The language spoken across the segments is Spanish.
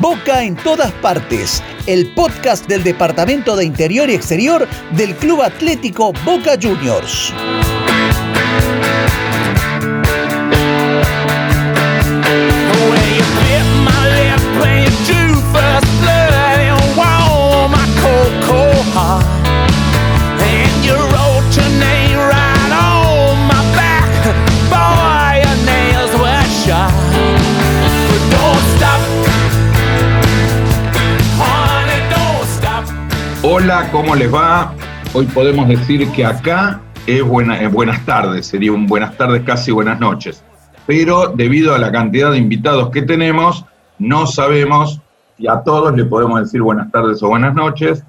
Boca en todas partes, el podcast del Departamento de Interior y Exterior del Club Atlético Boca Juniors. Hola, ¿cómo les va? Hoy podemos decir que acá es, buena, buenas tardes, sería un buenas tardes, casi buenas noches. Pero debido a la cantidad de invitados que tenemos, no sabemos si a todos le podemos decir buenas tardes o buenas noches.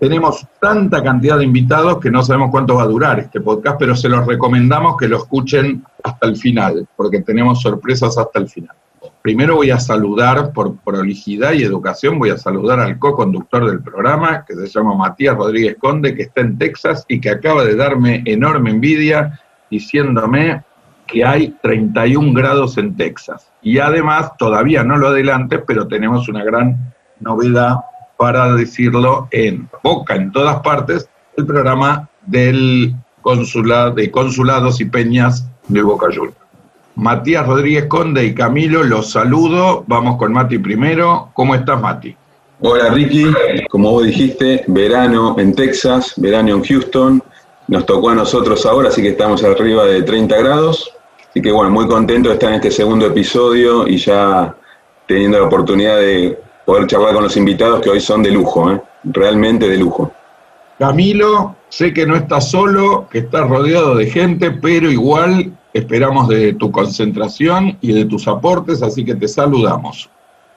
Tenemos tanta cantidad de invitados que no sabemos cuánto va a durar este podcast, pero se los recomendamos que lo escuchen hasta el final, porque tenemos sorpresas hasta el final. Primero voy a saludar, por prolijidad y educación, voy a saludar al co-conductor del programa, que se llama Matías Rodríguez Conde, que está en Texas y que acaba de darme enorme envidia diciéndome que hay 31 grados en Texas. Y además, todavía no lo adelante, pero tenemos una gran novedad para decirlo en Boca, en todas partes, el programa del consulado, de consulados y peñas de Boca Juniors. Matías Rodríguez Conde y Camilo, los saludo. Vamos con Mati primero. ¿Cómo estás, Mati? Hola, Ricky. Como vos dijiste, verano en Texas, verano en Houston. Nos tocó a nosotros ahora, así que estamos arriba de 30 grados. Así que bueno, muy contento de estar en este segundo episodio y ya teniendo la oportunidad de poder charlar con los invitados que hoy son de lujo, ¿eh? realmente de lujo. Camilo, sé que no estás solo, que estás rodeado de gente, pero igual Esperamos de tu concentración y de tus aportes, así que te saludamos.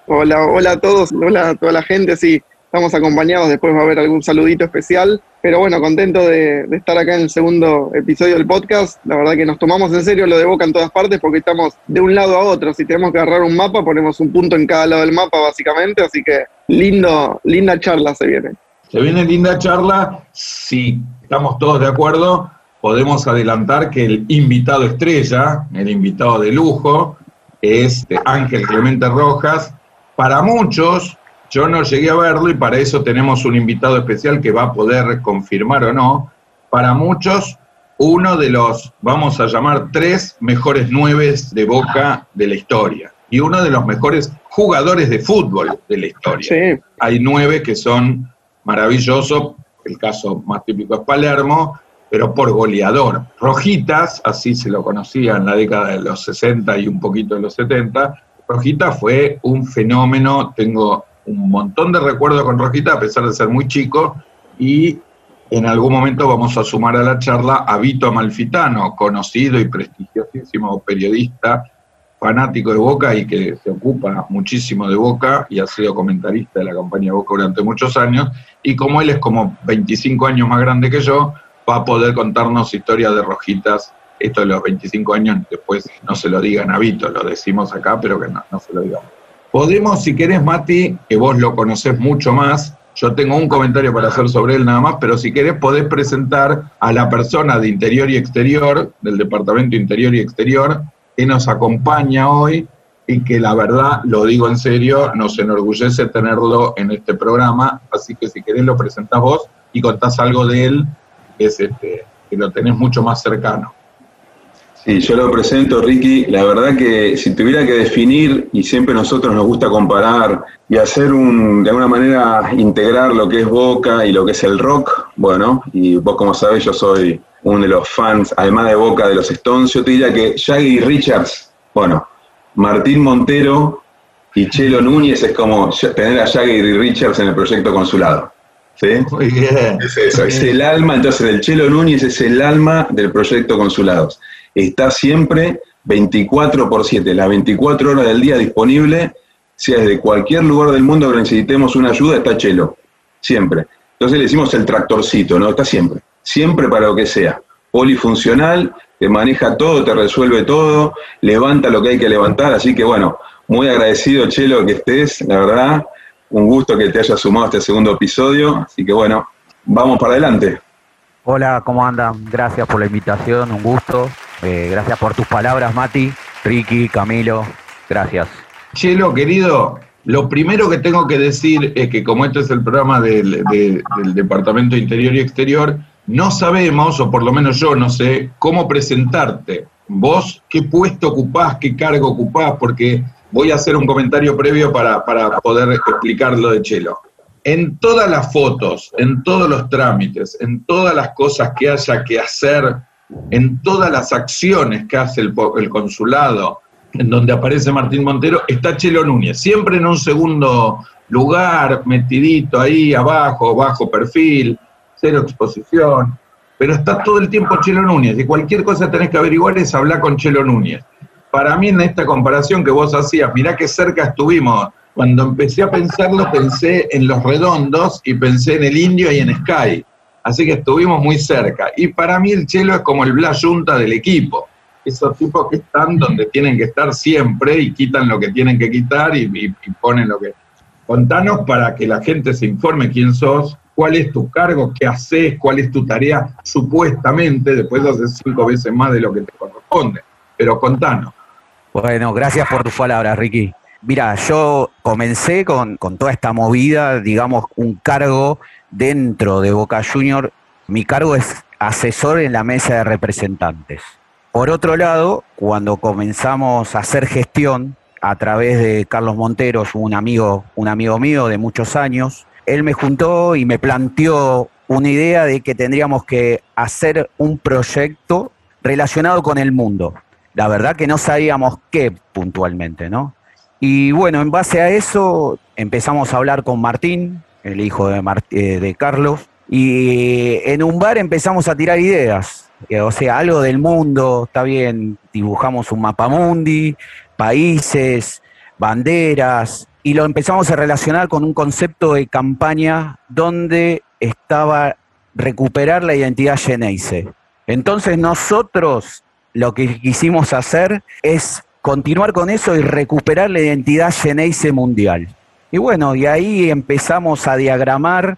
Hola, hola a todos, hola a toda la gente, sí, estamos acompañados, después va a haber algún saludito especial, pero bueno, contento de, estar acá en el segundo episodio del podcast, la verdad que nos tomamos en serio lo de Boca en todas partes porque estamos de un lado a otro, si tenemos que agarrar un mapa, ponemos un punto en cada lado del mapa básicamente, así que lindo, linda charla se viene. Se viene linda charla, si estamos todos de acuerdo, podemos adelantar que el invitado estrella, el invitado de lujo, es Ángel Clemente Rojas. Para muchos, yo no llegué a verlo y para eso tenemos un invitado especial que va a poder confirmar o no. Para muchos, uno de los, vamos a llamar, tres mejores nueves de Boca de la historia y uno de los mejores jugadores de fútbol de la historia. Hay nueve que son maravillosos, el caso más típico es Palermo, pero por goleador. Rojitas, así se lo conocía en la década de los 60 y un poquito de los 70, Rojita fue un fenómeno, tengo un montón de recuerdos con Rojita, a pesar de ser muy chico, y en algún momento vamos a sumar a la charla a Vito Amalfitano, conocido y prestigiosísimo periodista, fanático de Boca y que se ocupa muchísimo de Boca y ha sido comentarista de la campaña de Boca durante muchos años, y como él es como 25 años más grande que yo, va a poder contarnos historias de rojitas. Esto de los 25 años, después no se lo digan a Vito, lo decimos acá, pero que no, no se lo digamos. Podemos, si querés, Mati, que vos lo conocés mucho más, yo tengo un comentario para hacer sobre él nada más, pero si querés podés presentar a la persona de Interior y Exterior, del Departamento Interior y Exterior, que nos acompaña hoy y que la verdad, lo digo en serio, nos enorgullece tenerlo en este programa, así que si querés lo presentás vos y contás algo de él es este, que lo tenés mucho más cercano. Sí, yo lo presento, Ricky. La verdad que si tuviera que definir, y siempre nosotros nos gusta comparar y hacer un, de alguna manera, integrar lo que es Boca y lo que es el rock, bueno, y vos como sabés, yo soy uno de los fans, además de Boca, de los Stones, yo te diría que Shaggy Richards, bueno, Martín Montero y Chelo Núñez es como tener a Shaggy Richards en el proyecto consulado. ¿Sí? Muy bien. Es eso, es el alma, entonces el Chelo Núñez es el alma del proyecto Consulados. Está siempre 24 por 7, las 24 horas del día disponible, sea desde cualquier lugar del mundo que necesitemos una ayuda, está Chelo, siempre. Entonces le decimos el tractorcito, ¿no? Está siempre, siempre para lo que sea. Polifuncional, te maneja todo, te resuelve todo, levanta lo que hay que levantar, así que bueno, muy agradecido Chelo que estés, la verdad, un gusto que te hayas sumado a este segundo episodio, así que bueno, vamos para adelante. Hola, ¿cómo andan? Gracias por la invitación, un gusto. Eh, gracias por tus palabras, Mati, Ricky, Camilo. Gracias. Chelo, querido, lo primero que tengo que decir es que como este es el programa del, Departamento Interior y Exterior, no sabemos, o por lo menos yo no sé, cómo presentarte. Vos, qué puesto ocupás, qué cargo ocupás, porque voy a hacer un comentario previo para, para poder explicar lo de Chelo. En todas las fotos, en todos los trámites, en todas las cosas que haya que hacer, en todas las acciones que hace el, el consulado, en donde aparece Martín Montero, está Chelo Núñez, siempre en un segundo lugar, metidito ahí abajo, bajo perfil, cero exposición, pero está todo el tiempo Chelo Núñez, y cualquier cosa tenés que averiguar es hablar con Chelo Núñez. Para mí en esta comparación que vos hacías, mirá qué cerca estuvimos, cuando empecé a pensarlo pensé en los redondos y pensé en el indio y en Sky, así que estuvimos muy cerca, y para mí el Chelo es como el Blas Junta del equipo, esos tipos que están donde tienen que estar siempre y quitan lo que tienen que quitar y, ponen lo que... Contanos para que la gente se informe quién sos, cuál es tu cargo, qué haces, cuál es tu tarea, supuestamente, después haces cinco veces más de lo que te corresponde. Pero contanos. Bueno, gracias por tus palabras, Ricky. Mira, yo comencé con, toda esta movida, digamos, un cargo dentro de Boca Junior. Mi cargo es asesor en la mesa de representantes. Por otro lado, cuando comenzamos a hacer gestión a través de Carlos Monteros, un amigo, un amigo mío de muchos años, él me juntó y me planteó una idea de que tendríamos que hacer un proyecto relacionado con el mundo. La verdad que no sabíamos qué puntualmente, ¿no? Y bueno, en base a eso empezamos a hablar con Martín, el hijo de, eh, Carlos, y en un bar empezamos a tirar ideas o sea, algo del mundo, está bien, dibujamos un mapa mundi, países, banderas, y lo empezamos a relacionar con un concepto de campaña donde estaba recuperar la identidad Geneise. Entonces nosotros lo que quisimos hacer es continuar con eso y recuperar la identidad Geneise mundial. Y bueno, y ahí empezamos a diagramar,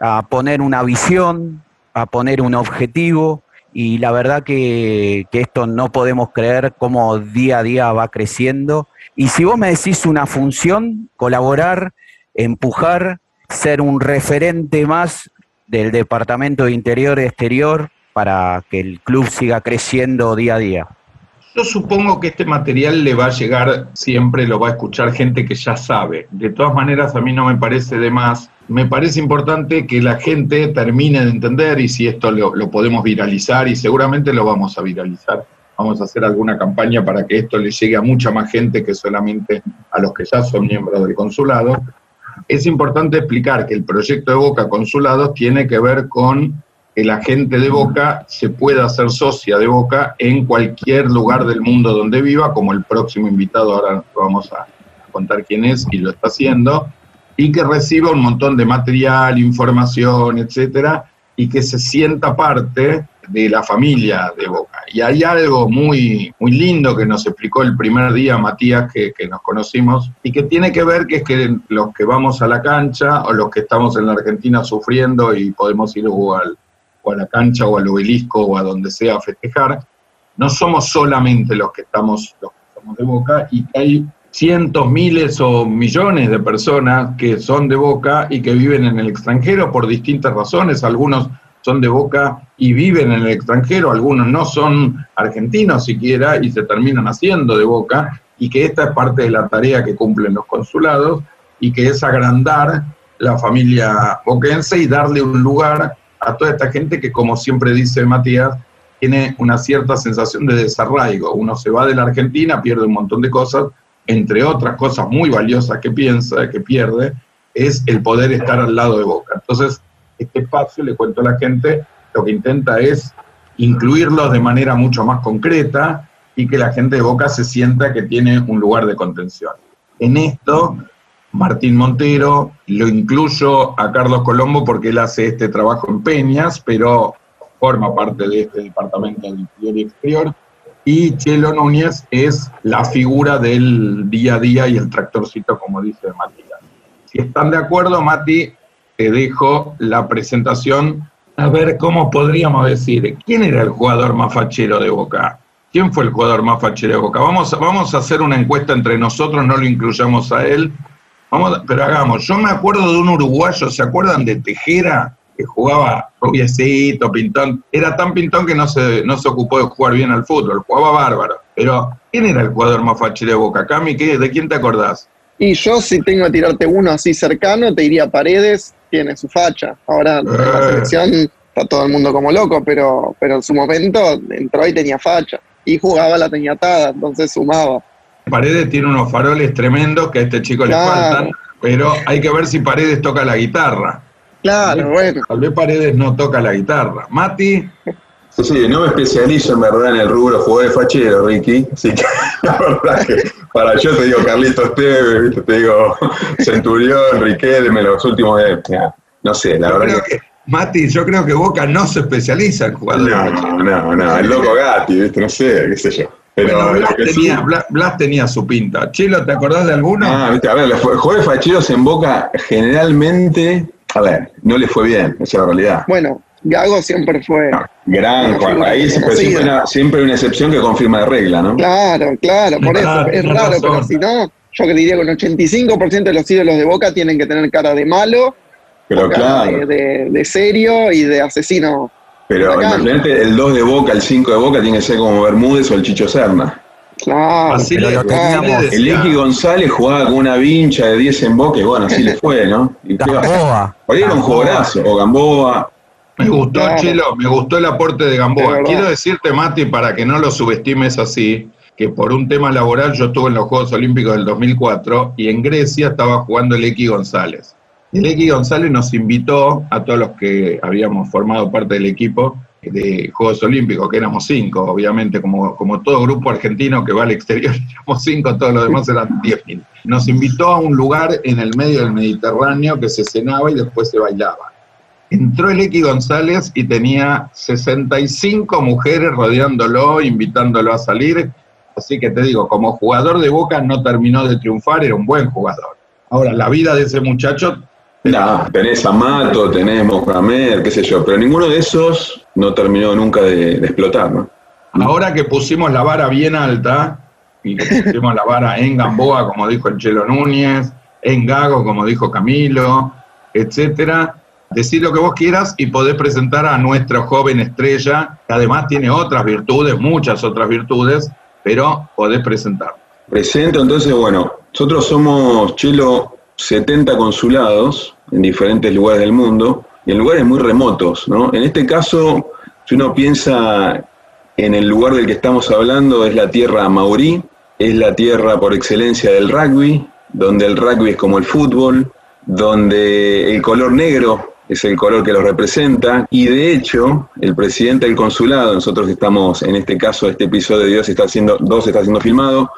a poner una visión, a poner un objetivo, y la verdad que, esto no podemos creer cómo día a día va creciendo. Y si vos me decís una función, colaborar, empujar, ser un referente más del Departamento de Interior y Exterior para que el club siga creciendo día a día. Yo supongo que este material le va a llegar siempre, lo va a escuchar gente que ya sabe. De todas maneras, a mí no me parece de más. Me parece importante que la gente termine de entender y si esto lo, podemos viralizar y seguramente lo vamos a viralizar. Vamos a hacer alguna campaña para que esto le llegue a mucha más gente que solamente a los que ya son miembros del consulado. Es importante explicar que el proyecto de Boca Consulados tiene que ver con la gente de Boca se pueda hacer socia de Boca en cualquier lugar del mundo donde viva, como el próximo invitado, ahora vamos a contar quién es y lo está haciendo, y que reciba un montón de material, información, etcétera, y que se sienta parte de la familia de Boca. Y hay algo muy, muy lindo que nos explicó el primer día Matías, que, que, nos conocimos, y que tiene que ver que es que los que vamos a la cancha o los que estamos en la Argentina sufriendo y podemos ir a jugar a la cancha o al obelisco o a donde sea a festejar, no somos solamente los que estamos, los que estamos de Boca y que hay cientos, miles o millones de personas que son de Boca y que viven en el extranjero por distintas razones. Algunos son de Boca y viven en el extranjero, algunos no son argentinos siquiera y se terminan haciendo de Boca y que esta es parte de la tarea que cumplen los consulados y que es agrandar la familia boquense y darle un lugar a toda esta gente que, como siempre dice Matías, tiene una cierta sensación de desarraigo. Uno se va de la Argentina, pierde un montón de cosas, entre otras cosas muy valiosas que piensa, que pierde, es el poder estar al lado de Boca. Entonces, este espacio, le cuento a la gente, lo que intenta es incluirlos de manera mucho más concreta y que la gente de Boca se sienta que tiene un lugar de contención. En esto Martín Montero, lo incluyo a Carlos Colombo porque él hace este trabajo en Peñas, pero forma parte de este departamento de interior y exterior. Y Chelo Núñez es la figura del día a día y el tractorcito, como dice Matías. Si están de acuerdo, Mati, te dejo la presentación. A ver, ¿cómo podríamos decir? ¿Quién era el jugador más fachero de Boca? ¿Quién fue el jugador más fachero de Boca? Vamos, vamos a hacer una encuesta entre nosotros, no lo incluyamos a él. Vamos, pero hagamos. Yo me acuerdo de un uruguayo, ¿se acuerdan de Tejera? Que jugaba rubiecito, pintón. Era tan pintón que no se, no se ocupó de jugar bien al fútbol, jugaba bárbaro. Pero, ¿quién era el jugador más fachero de Boca? Cami, ¿qué- ¿de quién te acordás? Y yo, si tengo que tirarte uno así cercano, te diría Paredes, tiene su facha. Ahora en la Eh. selección está todo el mundo como loco, pero, pero en su momento entró y tenía facha. Y jugaba, la tenía atada, entonces sumaba. Paredes tiene unos faroles tremendos que a este chico le faltan, pero hay que ver si Paredes toca la guitarra. Claro, bueno. Tal vez Paredes no toca la guitarra. Mati, Sí, sí, no me especializo en verdad en el rubro jugador de fachero, Ricky. Así que la verdad que para yo te digo Carlitos Tevez, ¿viste? te digo Centurión, Riquelme, los últimos de. ya, No sé, la yo verdad que. que, Mati, yo creo que Boca no se especializa en jugadores. No, no, no, el loco Gatti, ¿viste? no sé, qué sé yo. Pero Bueno, Blas, que sí- tenía, Blas- Blas tenía su pinta. Chilo, ¿te acordás de alguno? Ah, viste, a ver, los jugadores facheros en Boca generalmente, a ver, no les fue bien, esa es la realidad. Bueno, Gago siempre fue. No, gran, Juan, ahí siempre, siempre, una, siempre una excepción que confirma la regla, ¿no? Claro, claro, por eso. Es raro, razón. pero si no, yo que diría que un 85% de los ídolos de Boca tienen que tener cara de malo, Pero de, claro, de- de serio y de asesino. Pero imagínate, el 2 de Boca, el 5 de Boca tiene que ser como Bermúdez o el Chicho Serna. Claro, Así lo teníamos. El. Iki González jugaba con una vincha de 10 en Boca y bueno, así le fue, ¿no? Y Gamboa. Por ahí era un jugadorazo, o Gamboa. Me gustó, Claro. Chilo, me gustó el aporte de Gamboa. Quiero decirte, Mati, para que no lo subestimes así, que por un tema laboral yo estuve en los Juegos Olímpicos del 2004 y en Grecia estaba jugando el X González. El X González nos invitó a todos los que habíamos formado parte del equipo de Juegos Olímpicos, que éramos cinco, obviamente, como, como todo grupo argentino que va al exterior, éramos cinco, todos los demás eran diez mil. Nos invitó a un lugar en el medio del Mediterráneo que se cenaba y después se bailaba. Entró el X González y tenía 65 mujeres rodeándolo, invitándolo a salir. Así que te digo, como jugador de Boca no terminó de triunfar, era un buen jugador. Ahora, la vida de ese muchacho, No, tenés a Mato, tenés Mohamed, qué sé yo, pero ninguno de esos no terminó nunca de, de explotar, ¿no? ahora que pusimos la vara bien alta, y que pusimos la vara en Gamboa, como dijo el Chelo Núñez, en Gago, como dijo Camilo, etcétera, decir lo que vos quieras y podés presentar a nuestra joven estrella, que además tiene otras virtudes, muchas otras virtudes, pero podés presentar. Presento entonces, bueno, nosotros somos, Chelo, 70 consulados en diferentes lugares del mundo y en lugares muy remotos, ¿no? En este caso, si uno piensa en el lugar del que estamos hablando, es la tierra maurí, es la tierra por excelencia del rugby, donde el rugby es como el fútbol, donde el color negro es el color que lo representa y de hecho el presidente del consulado, nosotros estamos en este caso, este episodio de Dios está haciendo, dos está siendo filmado,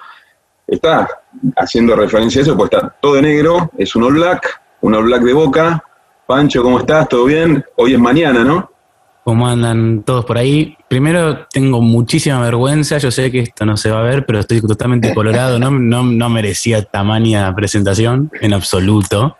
está haciendo referencia a eso, pues está todo de negro, es un all black, un all black de boca. Pancho, ¿cómo estás? ¿Todo bien? Hoy es mañana, ¿no? ¿Cómo andan todos por ahí? Primero, tengo muchísima vergüenza. Yo sé que esto no se va a ver, pero estoy totalmente colorado. No, no, no merecía tamaña presentación en absoluto.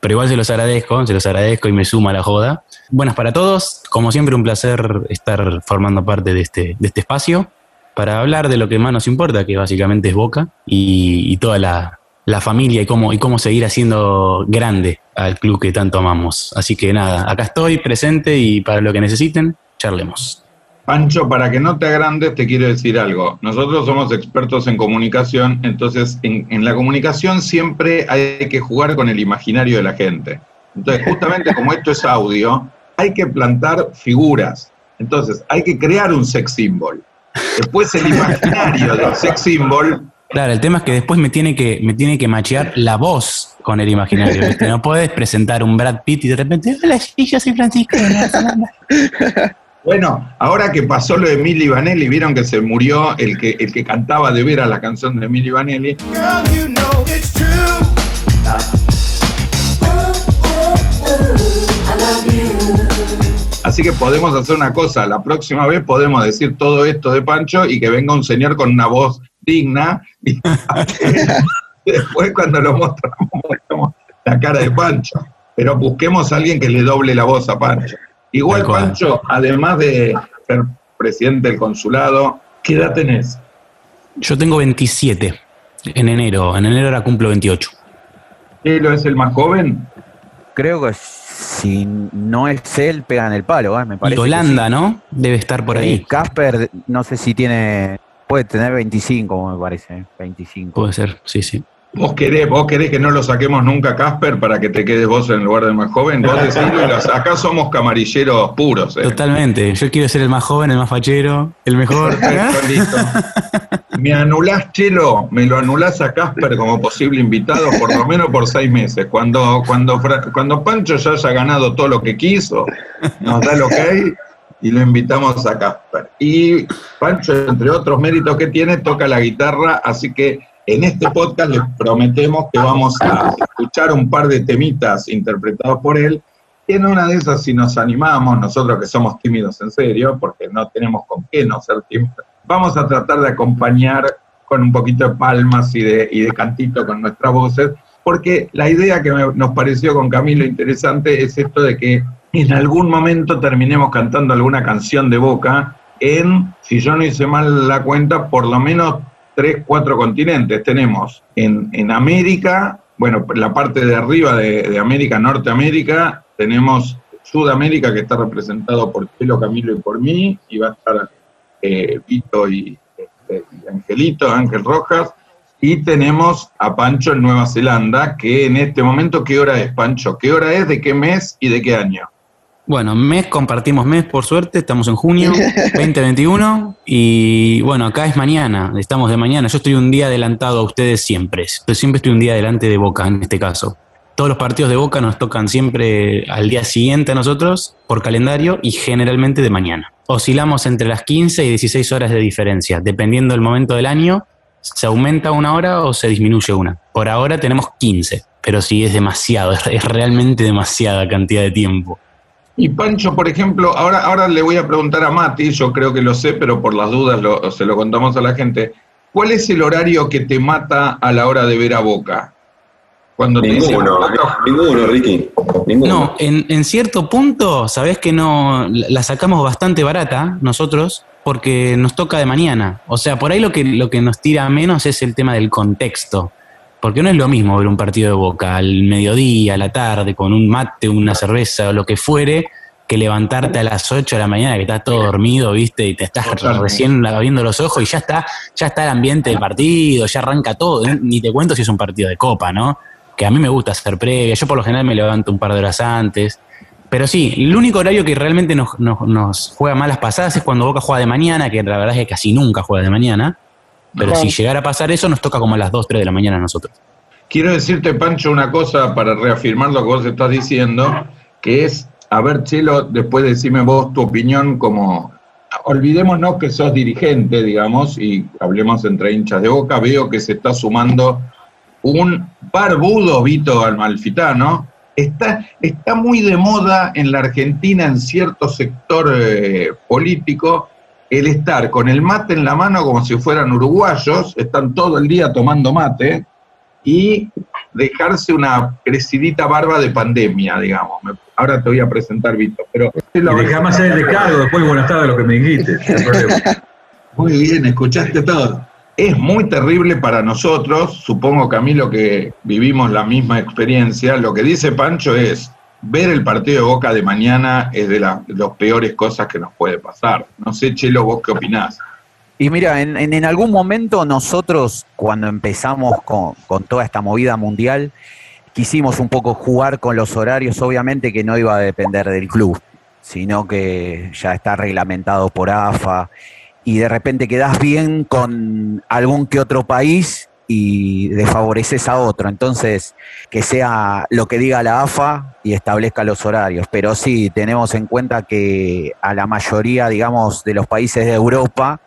Pero igual se los agradezco, se los agradezco y me suma la joda. Buenas para todos. Como siempre, un placer estar formando parte de este, de este espacio para hablar de lo que más nos importa, que básicamente es Boca y, toda la, la familia y cómo, y cómo seguir haciendo grande al club que tanto amamos. Así que nada, acá estoy presente y para lo que necesiten, charlemos. Pancho, para que no te agrandes, te quiero decir algo. Nosotros somos expertos en comunicación, entonces en, en la comunicación siempre hay que jugar con el imaginario de la gente. Entonces, justamente como esto es audio, hay que plantar figuras. Entonces, hay que crear un sex symbol. Después el imaginario del sex symbol Claro, el tema es que después me tiene que, me tiene que machear la voz con el imaginario. ¿viste? No puedes presentar un Brad Pitt y de repente, hola, sí, yo soy Francisco. de Nueva Zelanda". Bueno, ahora que pasó lo de Milli Vanelli, vieron que se murió el que, el que cantaba de veras la canción de Milli Vanelli. Girl, you know it's true. Así que podemos hacer una cosa, la próxima vez podemos decir todo esto de Pancho y que venga un señor con una voz digna y después cuando lo mostramos mostramos la cara de Pancho. Pero busquemos a alguien que le doble la voz a Pancho. Igual. Pancho, además de ser presidente del consulado, ¿Qué edad tenés? Yo tengo 27 en enero. En enero ahora cumplo 28. ¿Chelo es el más joven? Creo que si no es él, pegan el palo, ¿eh? me Y parece. que Holanda, sí. ¿no? Debe estar por ahí. Casper, no sé si tiene. Puede tener 25, me parece. ¿eh? 25. Puede ser, sí, sí. ¿Vos querés, ¿Vos querés que no lo saquemos nunca, Casper, para que te quedes vos en el lugar del más joven? Vos y acá somos camarilleros puros. ¿eh? Totalmente. Yo quiero ser el más joven, el más fachero, el mejor. Listo. Me anulás, Chelo, me lo anulás a Casper como posible invitado por lo menos por seis meses. Cuando, cuando, cuando Pancho ya haya ganado todo lo que quiso, nos da el ok y lo invitamos a Casper. Y Pancho, entre otros méritos que tiene, toca la guitarra, así que en este podcast les prometemos que vamos a escuchar un par de temitas interpretados por él. En una de esas, si nos animamos, nosotros que somos tímidos en serio, porque no tenemos con qué no ser tímidos, vamos a tratar de acompañar con un poquito de palmas y de, y cantito con nuestras voces, porque la idea que nos pareció con Camilo interesante es esto de que en algún momento terminemos cantando alguna canción de Boca en, si yo no hice mal la cuenta, por lo menos tres, cuatro continentes. Tenemos en, en América, bueno, la parte de arriba de, de América, Norteamérica, tenemos Sudamérica que está representado por Chelo, Camilo y por mí, y va a estar eh, Vito y, este, y Angelito, Ángel Rojas, y tenemos a Pancho en Nueva Zelanda, que en este momento, ¿qué hora es, Pancho? ¿Qué hora es, de qué mes y de qué año? Bueno, mes, compartimos mes, por suerte, estamos en junio 2021 y bueno, acá es mañana, estamos de mañana, yo estoy un día adelantado a ustedes siempre, yo siempre estoy un día adelante de Boca en este caso. Todos los partidos de Boca nos tocan siempre al día siguiente a nosotros por calendario y generalmente de mañana. Oscilamos entre las 15 y 16 horas de diferencia, dependiendo del momento del año, se aumenta una hora o se disminuye una. Por ahora tenemos 15, pero sí es demasiado, es- es realmente demasiada cantidad de tiempo. Y Pancho, por ejemplo, ahora, ahora le voy a preguntar a Mati, yo creo que lo sé, pero por las dudas lo- se lo contamos a la gente. ¿Cuál es el horario que te mata a la hora de ver a Boca? Cuando te dicen, Ninguno, "Boca", ninguno, Ricky. Ninguno. No, en, en cierto punto, sabés que no la la sacamos bastante barata nosotros porque nos toca de mañana. O sea, por ahí lo que, lo que nos tira menos es el tema del contexto. Porque no es lo mismo ver un partido de boca al mediodía, a la tarde, con un mate, una cerveza o lo que fuere, que levantarte a las 8 de la mañana que estás todo dormido, viste, y te estás Totalmente. recién abriendo los ojos y ya está, ya está el ambiente del partido, ya arranca todo. ¿eh? Ni te cuento si es un partido de copa, ¿no? que a mí me gusta hacer previa, yo por lo general me levanto un par de horas antes. Pero sí, el único horario que realmente nos, nos, nos juega malas pasadas es cuando Boca juega de mañana, que la verdad es que casi nunca juega de mañana. Pero si llegara a pasar eso, nos toca como a las 2, 3 de la mañana a nosotros. Quiero decirte, Pancho, una cosa para reafirmar lo que vos estás diciendo, que es, a ver, Chelo, después decime vos tu opinión como, olvidémonos que sos dirigente, digamos, y hablemos entre hinchas de boca, veo que se está sumando un barbudo Vito Almalfitano. Está, está muy de moda en la Argentina, en cierto sector eh, político, el estar con el mate en la mano como si fueran uruguayos, están todo el día tomando mate, y dejarse una crecidita barba de pandemia, digamos. Ahora te voy a presentar, Vito. Pero dejame hacer el descargo después, buenas tardes, lo que me dijiste. muy bien, escuchaste todo. Es muy terrible para nosotros, supongo Camilo que vivimos la misma experiencia. Lo que dice Pancho es, ver el partido de Boca de mañana es de las las peores cosas que nos puede pasar. No sé, Chelo, vos qué opinás. Y mira, en, en- en algún momento nosotros, cuando empezamos con, con toda esta movida mundial, quisimos un poco jugar con los horarios, obviamente que no iba a depender del club, sino que ya está reglamentado por AFA, y de repente quedás bien con algún que otro país y desfavoreces a otro. Entonces, que sea lo que diga la AFA y establezca los horarios. Pero sí, tenemos en cuenta que a la mayoría, digamos, de los países de Europa,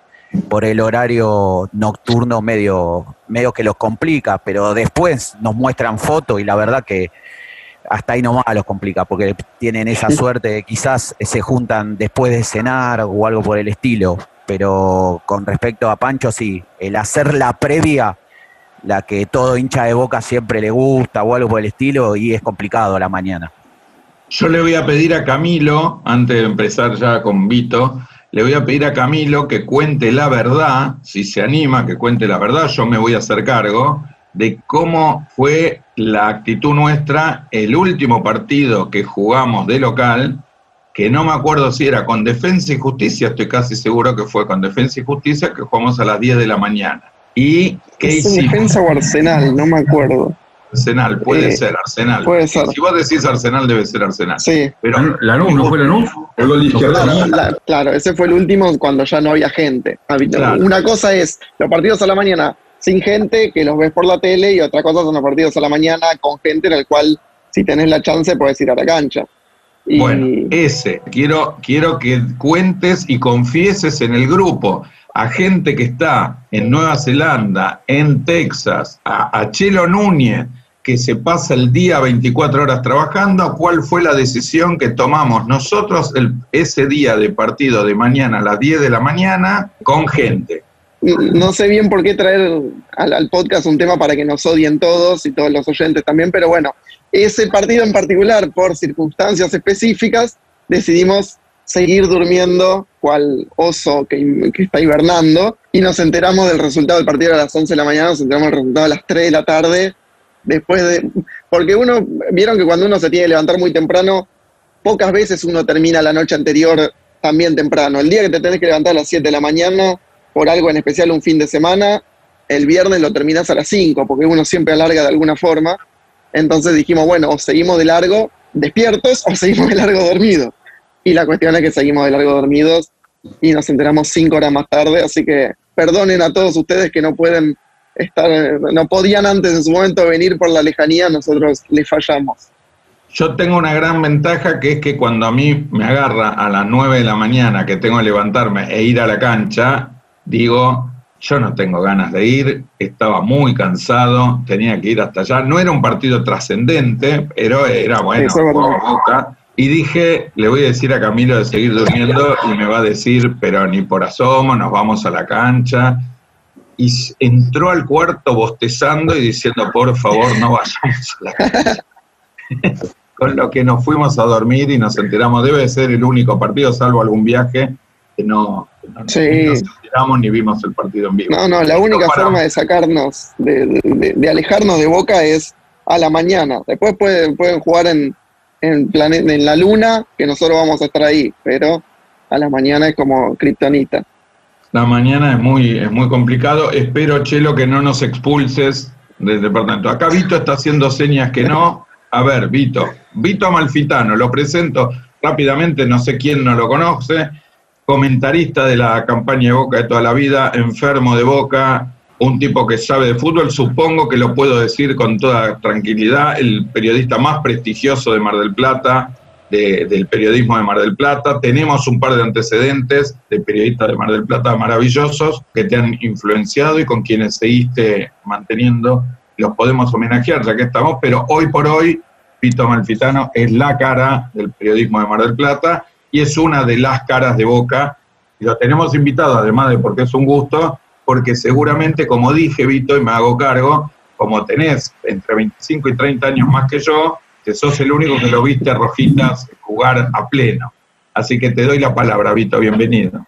por el horario nocturno medio, medio que los complica, pero después nos muestran fotos y la verdad que hasta ahí nomás los complica, porque tienen esa suerte de quizás se juntan después de cenar o algo por el estilo. Pero con respecto a Pancho, sí, el hacer la previa, la que todo hincha de boca siempre le gusta o algo por el estilo, y es complicado la mañana. Yo le voy a pedir a Camilo, antes de empezar ya con Vito, le voy a pedir a Camilo que cuente la verdad, si se anima, que cuente la verdad, yo me voy a hacer cargo de cómo fue la actitud nuestra el último partido que jugamos de local, que no me acuerdo si era con Defensa y Justicia, estoy casi seguro que fue con Defensa y Justicia, que jugamos a las 10 de la mañana. ¿Y qué ¿Es defensa o Arsenal? No me acuerdo. Arsenal, puede Eh, ser Arsenal. puede ser. Si vos decís Arsenal, debe ser Arsenal. Sí. Pero ¿Lanús? ¿No fue Lanús? El gol de izquierda. Claro, la- claro, ese fue el último cuando ya no había gente. Claro. Una cosa es los partidos a la mañana sin gente, que los ves por la tele, y otra cosa son los partidos a la mañana con gente en el cual, si tenés la chance, puedes ir a la cancha. Y Bueno, ese, quiero, quiero que cuentes y confieses en el grupo a gente que está en Nueva Zelanda, en Texas, a, a Chelo Núñez, que se pasa el día 24 horas trabajando, cuál fue la decisión que tomamos nosotros el- ese día de partido de mañana a las 10 de la mañana con gente. no sé bien por qué traer al, al podcast un tema para que nos odien todos y todos los oyentes también, pero bueno, ese partido en particular, por circunstancias específicas, decidimos seguir durmiendo cual oso que, está hibernando y nos enteramos del resultado del partido a las 11 de la mañana, nos enteramos del resultado a las 3 de la tarde, después de... Porque uno, vieron que cuando uno se tiene que levantar muy temprano, pocas veces uno termina la noche anterior también temprano. El día que te tenés que levantar a las 7 de la mañana, por algo en especial un fin de semana, el viernes lo terminás a las 5, porque uno siempre alarga de alguna forma. Entonces dijimos, bueno, o seguimos de largo despiertos o seguimos de largo dormidos. Y la cuestión es que seguimos de largo dormidos y nos enteramos cinco horas más tarde, así que perdonen a todos ustedes que no pueden estar, no podían antes en su momento venir por la lejanía, nosotros les fallamos. Yo tengo una gran ventaja que es que cuando a mí me agarra a las 9 de la mañana que tengo que levantarme e ir a la cancha, digo, yo no tengo ganas de ir, estaba muy cansado, tenía que ir hasta allá. No era un partido trascendente, pero era bueno, jugaba Boca. Y dije, le voy a decir a Camilo de seguir durmiendo y me va a decir, pero ni por asomo, nos vamos a la cancha. Y entró al cuarto bostezando y diciendo, por favor, no vayamos a la cancha. Con lo que nos fuimos a dormir y nos enteramos, debe ser el único partido, salvo algún viaje, que no, que no, Sí. nos enteramos ni vimos el partido en vivo. No, no, la única forma de sacarnos, de, de- de- de alejarnos de Boca es a la mañana. Después pueden, pueden jugar en, en, plane- en la luna, que nosotros vamos a estar ahí, pero a la mañana es como kriptonita. La mañana es muy, es muy complicado. Espero, Chelo, que no nos expulses del departamento. Acá Vito está haciendo señas que no. A ver, Vito. Vito Amalfitano, lo presento rápidamente, no sé quién no lo conoce. Comentarista de la campaña Boca de toda la vida, enfermo de Boca, un tipo que sabe de fútbol, supongo que lo puedo decir con toda tranquilidad, el periodista más prestigioso de Mar del Plata, de- del periodismo de Mar del Plata. Tenemos un par de antecedentes de periodistas de Mar del Plata maravillosos que te han influenciado y con quienes seguiste manteniendo. Los podemos homenajear ya que estamos, pero hoy por hoy Pito Malfitano es la cara del periodismo de Mar del Plata y es una de las caras de Boca. Y lo tenemos invitado, además de porque es un gusto, porque seguramente, como dije, Vito, y me hago cargo, como tenés entre 25 y 30 años más que yo, que sos el único que lo viste a Rojitas jugar a pleno. Así que te doy la palabra, Vito, bienvenido.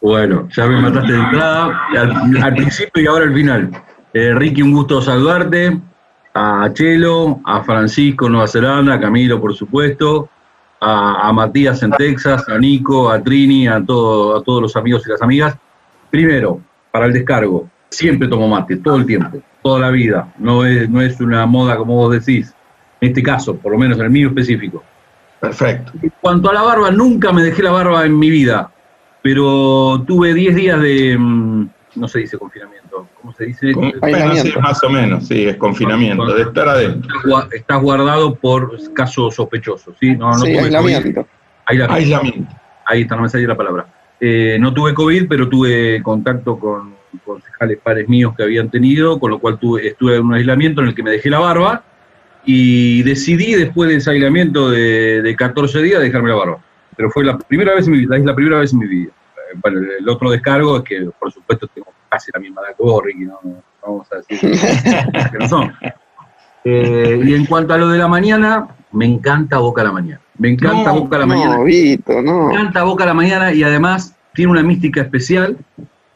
Bueno, ya me mataste de entrada, al, al principio y ahora al final. Eh, Ricky, un gusto saludarte. A Chelo, a Francisco Nueva Zelanda, a Camilo, por supuesto, a, a Matías en Texas, a Nico, a Trini, a, todo, a todos los amigos y las amigas. Primero, para el descargo, siempre tomo mate, todo el tiempo, toda la vida. No es, no es una moda como vos decís. En este caso, por lo menos en el mío específico. Perfecto. En cuanto a la barba, nunca me dejé la barba en mi vida, pero tuve 10 días de, mm, no se dice confinamiento, ¿cómo se dice? Con- Estás bueno, sí, Aislamiento. más o menos, sí, es confinamiento, de estar adentro. Estás guardado por casos sospechosos, ¿sí? No, no sí, tuve aislamiento. COVID. Aislamiento. Aislamiento. Ahí está, no me salía la palabra. Eh, no tuve COVID, pero tuve contacto con concejales pares míos que habían tenido, con lo cual tuve, estuve en un aislamiento en el que me dejé la barba y decidí después de ese aislamiento de, de 14 días dejarme la barba. Pero fue la primera vez en mi vida, es la primera vez en mi vida. Eh, Bueno, el otro descargo es que, por supuesto, tengo no, no vamos a decir que no son. Eh, y en cuanto a lo de la mañana, me encanta Boca a la mañana. Me encanta No, Boca a la mañana. No, Vito, no. Me encanta Boca a la mañana y además tiene una mística especial,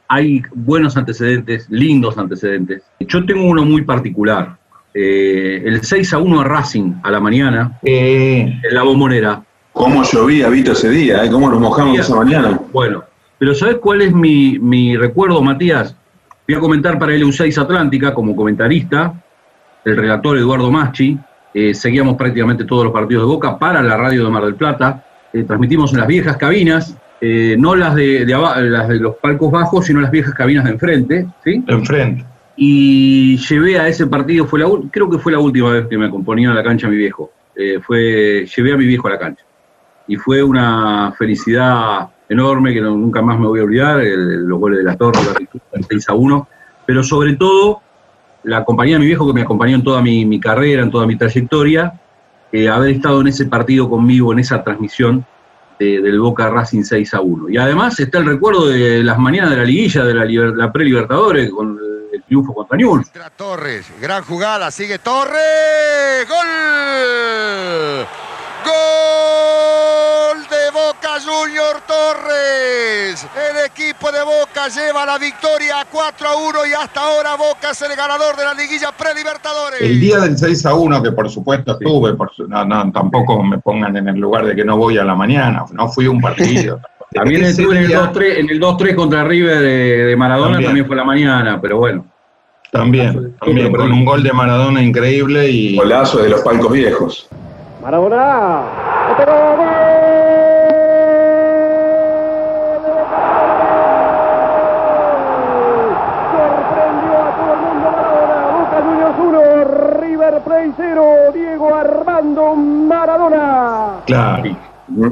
hay buenos antecedentes, lindos antecedentes. Yo tengo uno muy particular. Eh, el 6 a 1 a Racing a la mañana, Eh, en la bombonera. ¿Cómo llovía, Vito, ese día? ¿eh? ¿Cómo nos mojamos esa mañana? Bueno, pero ¿sabes cuál es mi, mi recuerdo, Matías? Voy a comentar para LU6 Atlántica como comentarista, el relator Eduardo Maschi. eh, seguíamos prácticamente todos los partidos de Boca para la radio de Mar del Plata. eh, transmitimos en las viejas cabinas, eh, no las de, de las de los palcos bajos, sino las viejas cabinas de enfrente, ¿sí? enfrente. y llevé a ese partido, fue la, creo que fue la última vez que me acompañó a la cancha mi viejo. Fue, llevé a mi viejo a la cancha. Y fue una felicidad enorme que nunca más me voy a olvidar, los goles de la Torre, el 6 a 1, pero sobre todo la compañía de mi viejo que me acompañó en toda mi, carrera, en toda mi trayectoria, eh, haber estado en ese partido conmigo, en esa transmisión de- del Boca Racing 6 a 1. Y además está el recuerdo de las mañanas de la liguilla, de la, liber- la pre-Libertadores, con el triunfo contra Newell's. Torres, gran jugada, sigue Torres, gol. Gol Junior Torres. El equipo de Boca lleva la victoria 4 a 1 y hasta ahora Boca es el ganador de la liguilla pre-libertadores. El día del 6 a 1, que por supuesto estuve, por su- no, no, tampoco me pongan en el lugar de que no voy a la mañana, no fui un partido. También estuve en el día- 2-3 en el 2-3 contra River de, de Maradona, También. también. fue la mañana, pero bueno. También, también, con un gol de Maradona increíble y Golazo de los palcos viejos. Sorprendió a todo el mundo Maradona. Boca Juniors 1, River Plate 0, Diego Armando Maradona. Claro.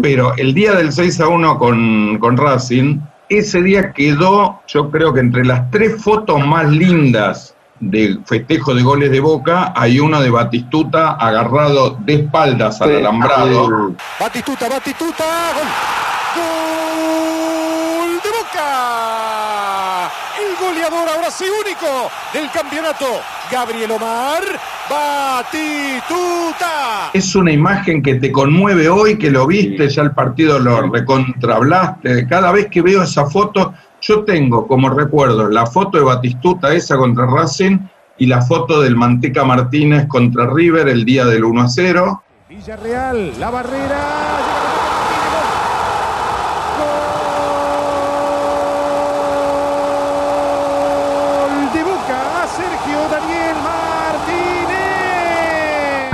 Pero el día del 6 a 1 con, con Racing, ese día quedó, yo creo que entre las tres fotos más lindas de festejo de goles de Boca, hay uno de Batistuta agarrado de espaldas al alambrado. Batistuta, Batistuta, gol. Gol de Boca. El goleador ahora sí único del campeonato. Gabriel Omar, Batistuta. Es una imagen que te conmueve hoy, que lo viste, ya el partido lo recontrablaste. Cada vez que veo esa foto, yo tengo como recuerdo la foto de Batistuta esa contra Racing y la foto del Manteca Martínez contra River el día del 1 a 0. Villarreal, la barrera. Gol de Boca a Sergio Daniel Martínez.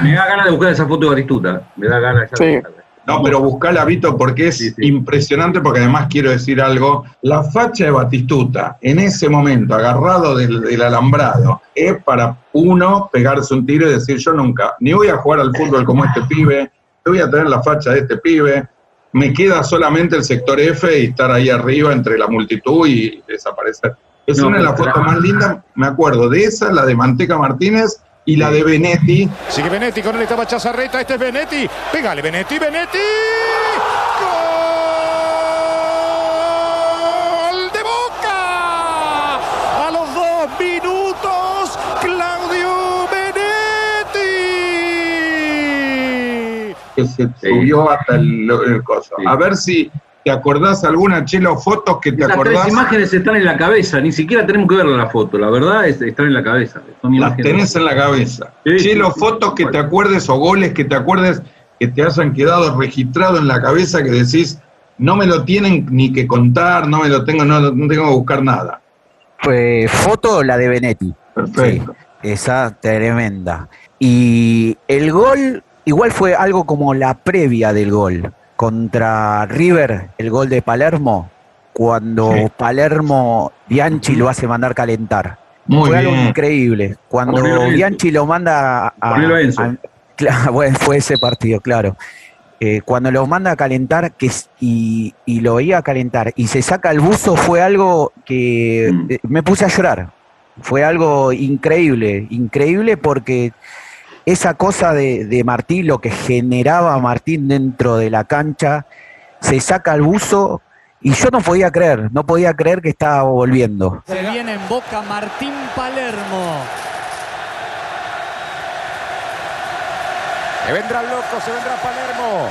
Me da ganas de buscar esa foto de Batistuta. Me da ganas de Sí. No, pero buscala, Vito, porque es Sí, sí. impresionante, porque además quiero decir algo. La facha de Batistuta, en ese momento, agarrado del, del alambrado, es para uno pegarse un tiro y decir, yo nunca, ni voy a jugar al fútbol como este pibe, yo voy a tener la facha de este pibe, me queda solamente el sector F y estar ahí arriba entre la multitud y desaparecer. Es No, una de las fotos más lindas, me acuerdo de esa, la de Manteca Martínez y la de Benetti, Sigue Benetti con él estaba Chazarreta. Este es Benetti. Pégale, Benetti, Benetti. ¡Gol de Boca! A los dos minutos, Claudio Benetti. que se subió hasta el, el coso. Sí. A ver si te acordás alguna, Chelo, fotos que te Esas acordás. tres imágenes están en la cabeza, ni siquiera tenemos que ver la foto, la verdad es, están en la cabeza. Son Las imágenes- tenés en la cabeza. Sí, Chelo, sí, sí. fotos que te acuerdes o goles que te acuerdes que te hayan quedado registrados en la cabeza que decís, no me lo tienen ni que contar, no me lo tengo, no, no tengo que buscar nada. Pues foto la de Benetti. Perfecto. Esa tremenda. Y el gol, igual fue algo como la previa del gol. Contra River, el gol de Palermo, cuando Sí. Palermo Bianchi lo hace mandar calentar. Muy fue algo increíble. Cuando. Bianchi lo manda a. A bueno, fue ese partido, claro. Eh, cuando lo manda a calentar que, y lo iba a calentar y se saca el buzo, fue algo que Mm. eh, me puse a llorar. Fue algo increíble, increíble porque esa cosa de, de Martín, lo que generaba Martín dentro de la cancha, se saca el buzo y yo no podía creer, no podía creer que estaba volviendo. Se viene en boca Martín Palermo. Se vendrá loco, se vendrá Palermo.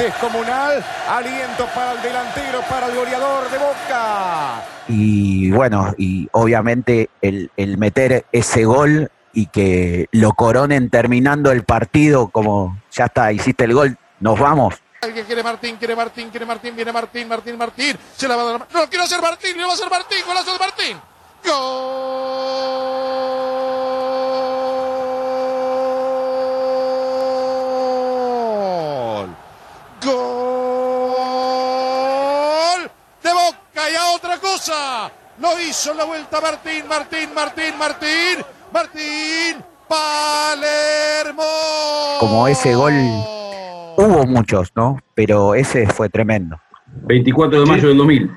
Descomunal. Aliento para el delantero, para el goleador de Boca. Y bueno, y obviamente el, el meter ese gol y que lo coronen terminando el partido como ya está, hiciste el gol, nos vamos. Alguien quiere Martín, quiere Martín, quiere Martín, viene Martín, Martín, Martín. Se la va a dar. No, quiero hacer Martín, le va a hacer Martín, golazo de Martín. Gol. Gol de Boca y a otra cosa. Lo hizo en la vuelta Martín, Martín, Martín, Martín, Martín, Palermo. Como ese gol, hubo muchos, ¿no? Pero ese fue tremendo. 24 de mayo del 2000.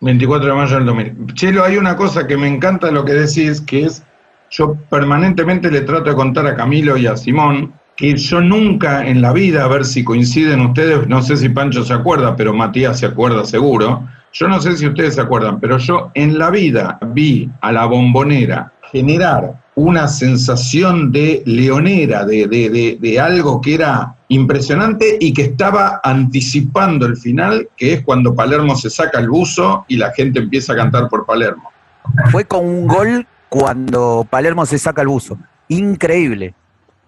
24 de mayo del 2000. Chelo, hay una cosa que me encanta lo que decís, que es, yo permanentemente le trato de contar a Camilo y a Simón, que yo nunca en la vida, a ver si coinciden ustedes, no sé si Pancho se acuerda, pero Matías se acuerda seguro, yo no sé si ustedes se acuerdan, pero yo en la vida vi a la bombonera generar una sensación de leonera, de, de, de, de algo que era impresionante y que estaba anticipando el final, que es cuando Palermo se saca el buzo y la gente empieza a cantar por Palermo. Fue con un gol cuando Palermo se saca el buzo. Increíble.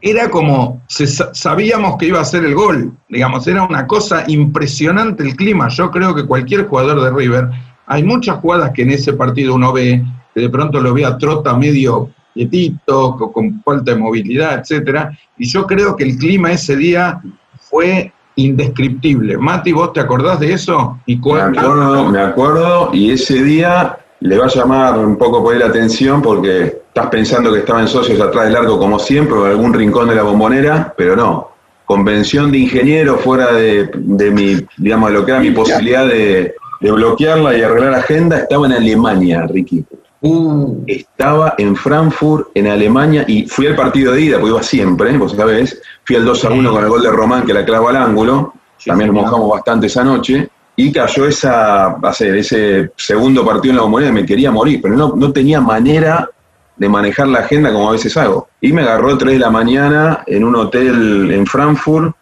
Era como, sabíamos que iba a ser el gol, digamos, era una cosa impresionante el clima. Yo creo que cualquier jugador de River, hay muchas jugadas que en ese partido uno ve, que de pronto lo ve a Trota medio quietito, con falta de movilidad, etcétera, y yo creo que el clima ese día fue indescriptible. Mati, ¿vos te acordás de eso? ¿Y me acuerdo, me acuerdo, y ese día le va a llamar un poco por ahí la atención porque estás pensando que estaban socios atrás del arco como siempre, o en algún rincón de la bombonera, pero no. Convención de ingeniero fuera de, de mi, digamos, de lo que era mi posibilidad de, de bloquearla y arreglar agenda, estaba en Alemania, Ricky. Uh. Estaba en Frankfurt, en Alemania, y fui al partido de ida, porque iba siempre, vos sabés. Fui al 2 a 1 con el gol de Román, que la clava al ángulo. También nos mojamos bastante esa noche. Y cayó esa, hacer ese segundo partido en la bombonera, me quería morir, pero no, no tenía manera de manejar la agenda como a veces hago. Y me agarró 3 de la mañana en un hotel en Frankfurt,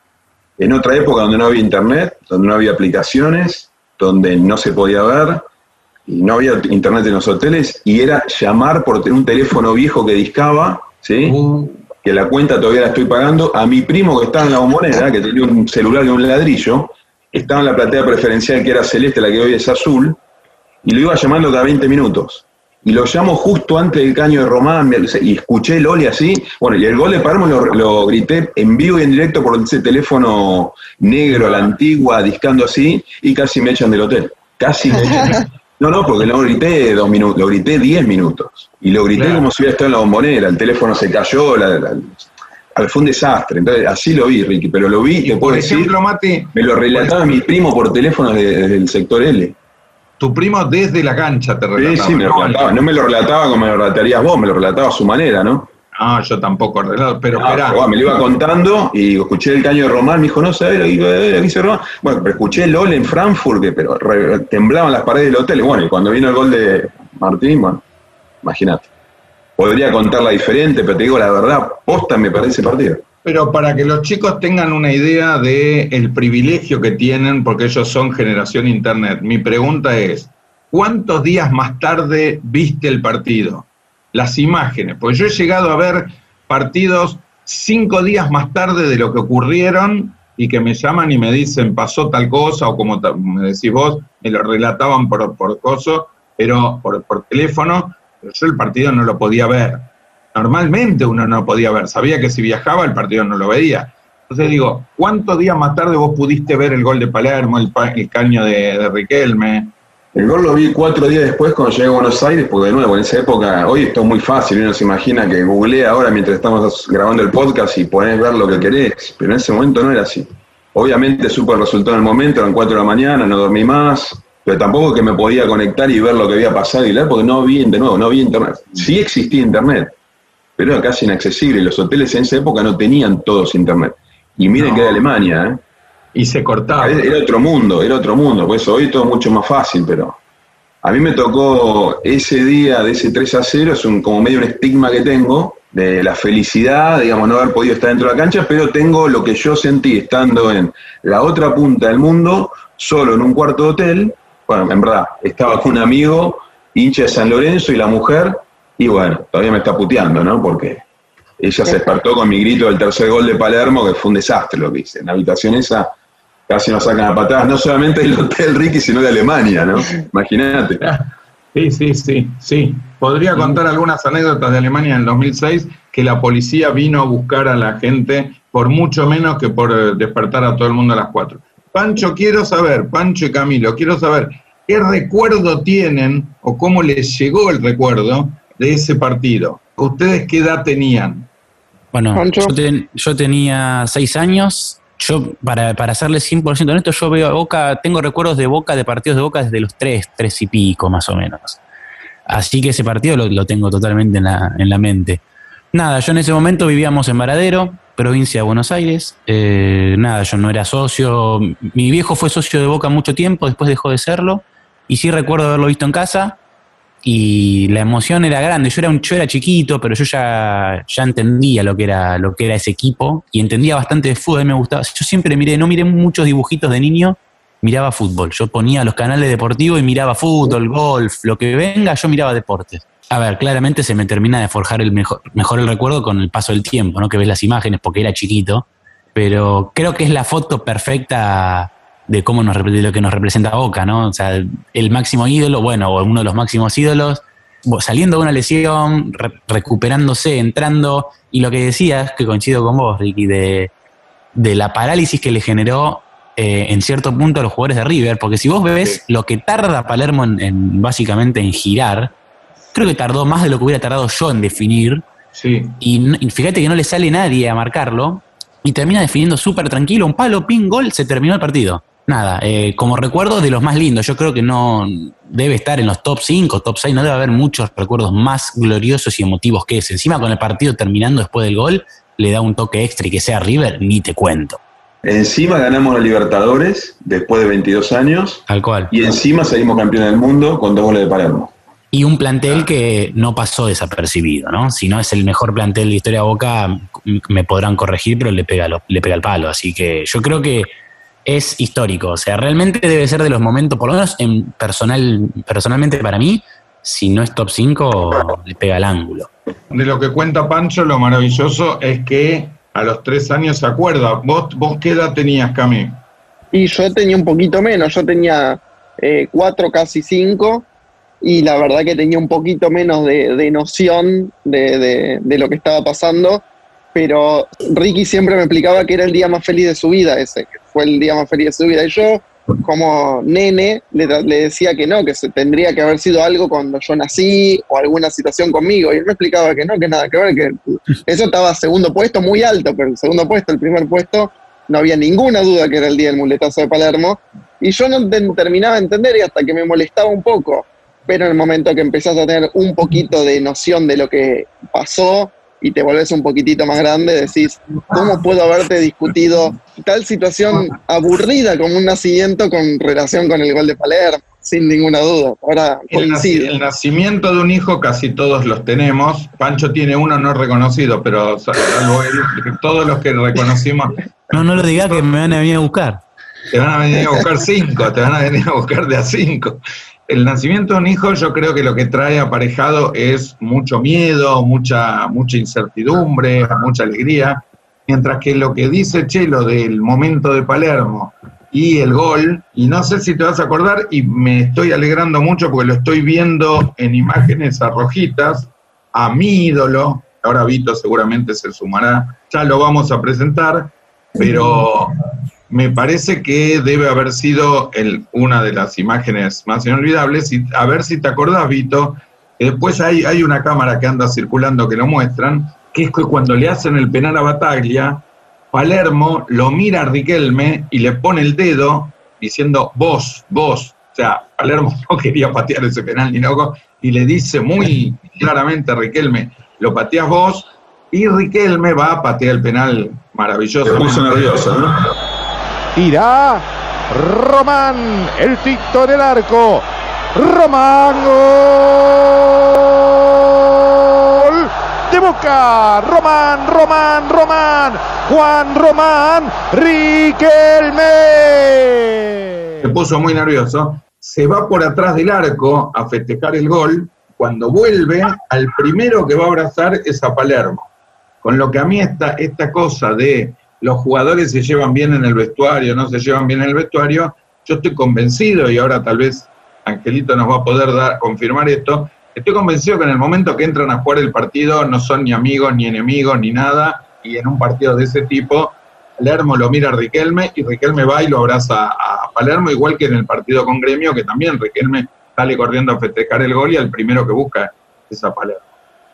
en otra época donde no había internet, donde no había aplicaciones, donde no se podía ver, y no había internet en los hoteles, y era llamar por un teléfono viejo que discaba, ¿sí? que la cuenta todavía la estoy pagando, a mi primo que estaba en la bombonera, que tenía un celular de un ladrillo, estaba en la platea preferencial que era celeste, la que hoy es azul, y lo iba llamando cada 20 minutos. Y lo llamo justo antes del caño de Román, y escuché el Oli así. Bueno, y el gol de Palermo lo, lo, grité en vivo y en directo por ese teléfono negro a la antigua, discando así, y casi me echan del hotel. Casi me echan. No, no, porque lo grité dos minutos, lo grité diez minutos. Y lo grité claro. como si hubiera estado en la bombonera, el teléfono se cayó, la, la, fue un desastre. Entonces, así lo vi, Ricky, pero lo vi, te puedo decir, ejemplo, Mati, me lo relataba mi primo por teléfono desde el sector L. Tu primo desde la cancha te relataba. Sí, sí, me lo relataba. No me lo relataba como me lo relatarías vos, me lo relataba a su manera, ¿no? No, yo tampoco, pero no, esperá. Pero, me lo iba contando y escuché el caño de Román, me dijo, no sabés lo que dice Román. Bueno, pero escuché el gol en Frankfurt, pero temblaban las paredes del hotel. Bueno, y cuando vino el gol de Martín, bueno, imagínate. Podría contarla diferente, pero te digo la verdad, posta me parece partido. Pero para que los chicos tengan una idea del el privilegio que tienen, porque ellos son generación internet, mi pregunta es, ¿cuántos días más tarde viste el partido? Las imágenes, porque yo he llegado a ver partidos cinco días más tarde de lo que ocurrieron y que me llaman y me dicen pasó tal cosa, o como me decís vos, me lo relataban por, por coso, pero por, por teléfono, yo el partido no lo podía ver normalmente uno no podía ver, sabía que si viajaba el partido no lo veía. Entonces digo, ¿cuántos días más tarde vos pudiste ver el gol de Palermo, el, el caño de, de, Riquelme? El gol lo vi cuatro días después cuando llegué a Buenos Aires, porque de nuevo, en esa época, hoy esto es muy fácil, uno se imagina que googleé ahora mientras estamos grabando el podcast y podés ver lo que querés, pero en ese momento no era así. Obviamente supo el resultado en el momento, eran cuatro de la mañana, no dormí más, pero tampoco que me podía conectar y ver lo que había pasado y leer, porque no vi, de nuevo, no vi internet. Sí existía internet, pero era casi inaccesible. Los hoteles en esa época no tenían todos internet. Y miren no. que era Alemania, ¿eh? Y se cortaba. Era, era, otro mundo, era otro mundo. Por eso hoy todo es mucho más fácil, pero a mí me tocó ese día de ese 3 a 0, es un, como medio un estigma que tengo, de la felicidad, digamos, no haber podido estar dentro de la cancha, pero tengo lo que yo sentí estando en la otra punta del mundo, solo en un cuarto de hotel. Bueno, en verdad, estaba con un amigo, hincha de San Lorenzo y la mujer, y bueno, todavía me está puteando, ¿no? Porque ella se despertó con mi grito del tercer gol de Palermo, que fue un desastre lo que hice. En la habitación esa casi nos sacan a patadas, no solamente del Hotel Ricky, sino de Alemania, ¿no? Imagínate. Sí, sí, sí, sí. Podría contar algunas anécdotas de Alemania en el 2006 que la policía vino a buscar a la gente por mucho menos que por eh, despertar a todo el mundo a las 4. Pancho, quiero saber, Pancho y Camilo, quiero saber, ¿qué recuerdo tienen o cómo les llegó el recuerdo de ese partido? ¿Ustedes qué edad tenían? Bueno, yo, ten- yo tenía seis años. Yo, para, para serle 100% honesto, yo veo a Boca, tengo recuerdos de Boca, de partidos de Boca desde los tres, tres y pico más o menos. Así que ese partido lo, lo tengo totalmente en la, en la mente. Nada, yo en ese momento vivíamos en Varadero, provincia de Buenos Aires. Eh, nada, yo no era socio. Mi viejo fue socio de Boca mucho tiempo, después dejó de serlo. Y sí recuerdo haberlo visto en casa. Y la emoción era grande. Yo era, un, yo era chiquito, pero yo ya, ya entendía lo que, era, lo que era ese equipo. Y entendía bastante de fútbol. me gustaba. Yo siempre miré, no miré muchos dibujitos de niño, miraba fútbol. Yo ponía los canales deportivos y miraba fútbol, golf, lo que venga, yo miraba deportes. A ver, claramente se me termina de forjar el mejor, mejor el recuerdo con el paso del tiempo, ¿no? Que ves las imágenes porque era chiquito. Pero creo que es la foto perfecta de cómo nos, de lo que nos representa Boca, ¿no? O sea, el máximo ídolo, bueno, o uno de los máximos ídolos, saliendo de una lesión, re- recuperándose, entrando, y lo que decías, que coincido con vos, Ricky, de, de la parálisis que le generó eh, en cierto punto a los jugadores de River, porque si vos ves lo que tarda Palermo en, en, básicamente en girar, creo que tardó más de lo que hubiera tardado yo en definir, Sí. y, fíjate que no le sale nadie a marcarlo, y termina definiendo súper tranquilo, un palo, pin, gol, se terminó el partido. Nada, eh, como recuerdo de los más lindos, yo creo que no debe estar en los top 5, top 6, no debe haber muchos recuerdos más gloriosos y emotivos que ese. Encima con el partido terminando después del gol, le da un toque extra y que sea River, ni te cuento. Encima ganamos la Libertadores después de 22 años. Tal cual. Y encima salimos campeones del mundo con dos goles de Palermo. Y un plantel que no pasó desapercibido, ¿no? Si no es el mejor plantel de historia Boca, me podrán corregir, pero le pega, lo- le pega el palo. Así que yo creo que es histórico. O sea, realmente debe ser de los momentos, por lo menos en personal, personalmente para mí, si no es top 5, le pega el ángulo. De lo que cuenta Pancho, lo maravilloso es que a los tres años se acuerda. ¿Vos, vos qué edad tenías, Cami? Y yo tenía un poquito menos, yo tenía eh, cuatro, casi cinco, y la verdad que tenía un poquito menos de, de noción de, de- lo que estaba pasando, pero Ricky siempre me explicaba que era el día más feliz de su vida ese, que fue el día más feliz de su vida. Y yo, como nene, le, decía que no, que se tendría que haber sido algo cuando yo nací o alguna situación conmigo. Y él me explicaba que no, que nada que ver, que eso estaba segundo puesto, muy alto, pero el segundo puesto, el primer puesto, no había ninguna duda que era el día del muletazo de Palermo. Y yo no te- terminaba de entender y hasta que me molestaba un poco. Pero en el momento que empezás a tener un poquito de noción de lo que pasó y te volvés un poquitito más grande, decís, ¿cómo puedo haberte discutido tal situación aburrida como un nacimiento con relación con el gol de Palermo? Sin ninguna duda. Ahora El, el nacimiento de un hijo casi todos los tenemos. Pancho tiene uno no reconocido, pero él, todos los que reconocimos No, no lo digas que me van a venir a buscar. te van a venir a buscar cinco, te van a venir a buscar de a cinco. El nacimiento de un hijo yo creo que lo que trae aparejado es mucho miedo, mucha, mucha incertidumbre, mucha alegría, mientras que lo que dice Chelo del momento de Palermo y el gol, y no sé si te vas a acordar, y me estoy alegrando mucho porque lo estoy viendo en imágenes arrojitas, a mi ídolo, ahora Vito seguramente se sumará, ya lo vamos a presentar, pero me parece que debe haber sido el, una de las imágenes más inolvidables. Y a ver si te acordás, Vito, que después hay, hay una cámara que anda circulando que lo muestran, que es que cuando le hacen el penal a Bataglia, Palermo lo mira a Riquelme y le pone el dedo diciendo vos, vos. O sea, Palermo no quería patear ese penal ni loco, y le dice muy claramente a Riquelme, lo pateas vos, y Riquelme va a patear el penal maravilloso. Se puso nervioso, ¿no? Irá Román, el ticto del arco. Román, gol de Boca. Román, Román, Román. Juan Román Riquelme. Se puso muy nervioso. Se va por atrás del arco a festejar el gol. Cuando vuelve, al primero que va a abrazar es a Palermo. Con lo que a mí esta, esta cosa de los jugadores se llevan bien en el vestuario, no se llevan bien en el vestuario, yo estoy convencido, y ahora tal vez Angelito nos va a poder dar, confirmar esto, estoy convencido que en el momento que entran a jugar el partido no son ni amigos, ni enemigos, ni nada, y en un partido de ese tipo, Palermo lo mira a Riquelme y Riquelme va y lo abraza a Palermo, igual que en el partido con Gremio, que también Riquelme sale corriendo a festejar el gol y al primero que busca es a Palermo.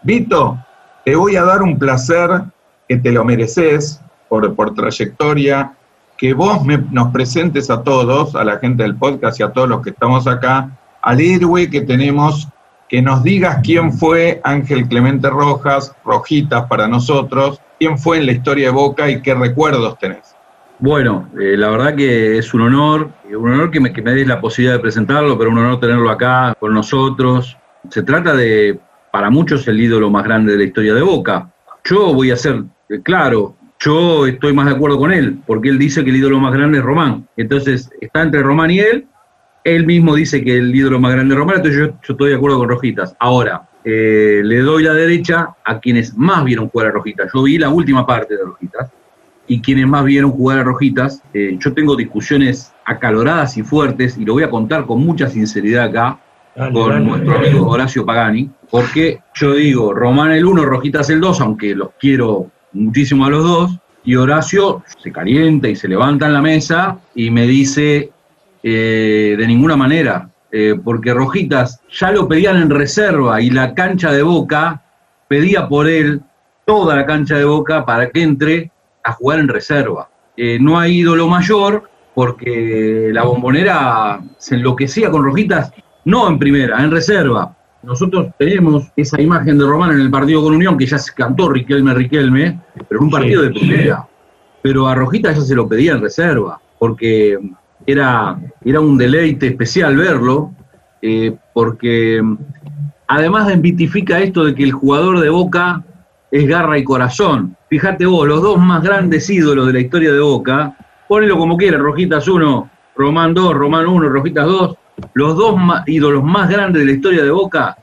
Vito, te voy a dar un placer que te lo mereces por, trayectoria, que vos nos presentes a todos, a la gente del podcast y a todos los que estamos acá, al héroe que tenemos, que nos digas quién fue Ángel Clemente Rojas, Rojitas para nosotros, quién fue en la historia de Boca y qué recuerdos tenés. Bueno, eh, la verdad que es un honor, un honor que me, que me des la posibilidad de presentarlo, pero un honor tenerlo acá con nosotros. Se trata de, para muchos, el ídolo más grande de la historia de Boca. Yo voy a ser eh, claro, yo estoy más de acuerdo con él, porque él dice que el ídolo más grande es Román. Entonces, está entre Román y él. Él mismo dice que el ídolo más grande es Román, entonces yo, yo estoy de acuerdo con Rojitas. Ahora, eh, le doy la derecha a quienes más vieron jugar a Rojitas. Yo vi la última parte de Rojitas y quienes más vieron jugar a Rojitas. eh, yo tengo discusiones acaloradas y fuertes y lo voy a contar con mucha sinceridad acá con nuestro amigo Horacio Pagani, porque yo digo, Román el 1, Rojitas el 2, aunque los quiero muchísimo a los dos, y Horacio se calienta y se levanta en la mesa y me dice, eh, de ninguna manera, eh, porque Rojitas ya lo pedían en reserva y la cancha de Boca pedía por él toda la cancha de Boca para que entre a jugar en reserva. Eh, no hay ídolo mayor porque la bombonera se enloquecía con Rojitas, no en primera, en reserva. Nosotros tenemos esa imagen de Román en el partido con Unión, que ya se cantó Riquelme, Riquelme, pero en un partido de primera. Pero a Rojitas ya se lo pedía en reserva, porque era, era un deleite especial verlo, eh, porque además desmitifica esto de que el jugador de Boca es garra y corazón. Fíjate vos, los dos más grandes ídolos de la historia de Boca, ponelo como quieras, Rojitas 1, Román 2, Román 1, Rojitas 2, los dos ídolos más grandes de la historia de Boca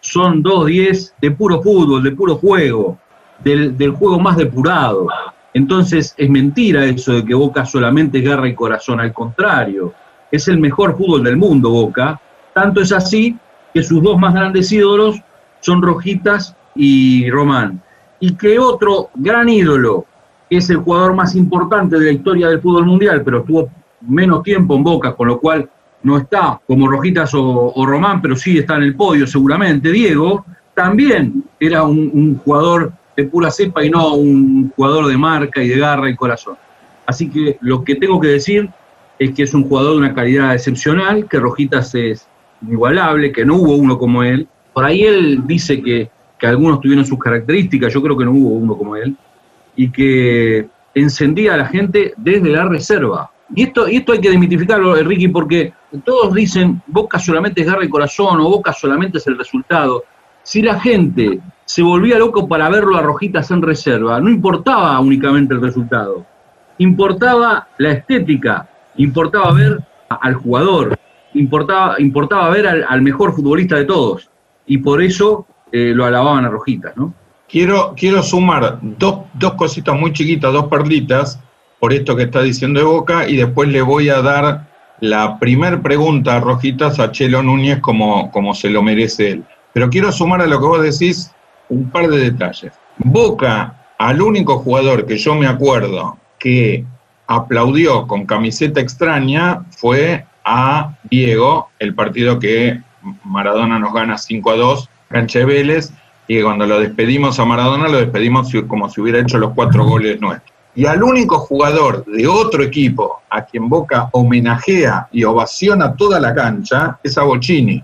son dos 10 de puro fútbol, de puro juego, del, del juego más depurado. Entonces es mentira eso de que Boca solamente es garra y corazón, al contrario, es el mejor fútbol del mundo Boca, tanto es así que sus dos más grandes ídolos son Rojitas y Román. Y que otro gran ídolo, que es el jugador más importante de la historia del fútbol mundial, pero estuvo menos tiempo en Boca, con lo cual no está como Rojitas o, Román, pero sí está en el podio seguramente. Diego también era un, jugador de pura cepa y no un jugador de marca y de garra y corazón. Así que lo que tengo que decir es que es un jugador de una calidad excepcional, que Rojitas es inigualable, que no hubo uno como él. Por ahí él dice que, que algunos tuvieron sus características, yo creo que no hubo uno como él, y que encendía a la gente desde la reserva. Y esto, y esto hay que demitificarlo, eh, Ricky, porque todos dicen Boca solamente es garra y corazón o Boca solamente es el resultado. Si la gente se volvía loco para verlo a Rojitas en reserva, no importaba únicamente el resultado, importaba la estética, importaba ver al jugador, importaba, importaba ver al, al mejor futbolista de todos. Y por eso eh, lo alababan a Rojitas, ¿no? Quiero, quiero sumar dos, dos cositas muy chiquitas, dos perlitas, por esto que está diciendo de Boca, y después le voy a dar la primer pregunta a Rojitas a Chelo Núñez como, como se lo merece él. Pero quiero sumar a lo que vos decís un par de detalles. Boca, al único jugador que yo me acuerdo que aplaudió con camiseta extraña fue a Diego, el partido que Maradona nos gana 5 a 2, cancha de Vélez, y cuando lo despedimos a Maradona lo despedimos como si hubiera hecho los cuatro goles nuestros. Y al único jugador de otro equipo a quien Boca homenajea y ovaciona toda la cancha es a Bocini,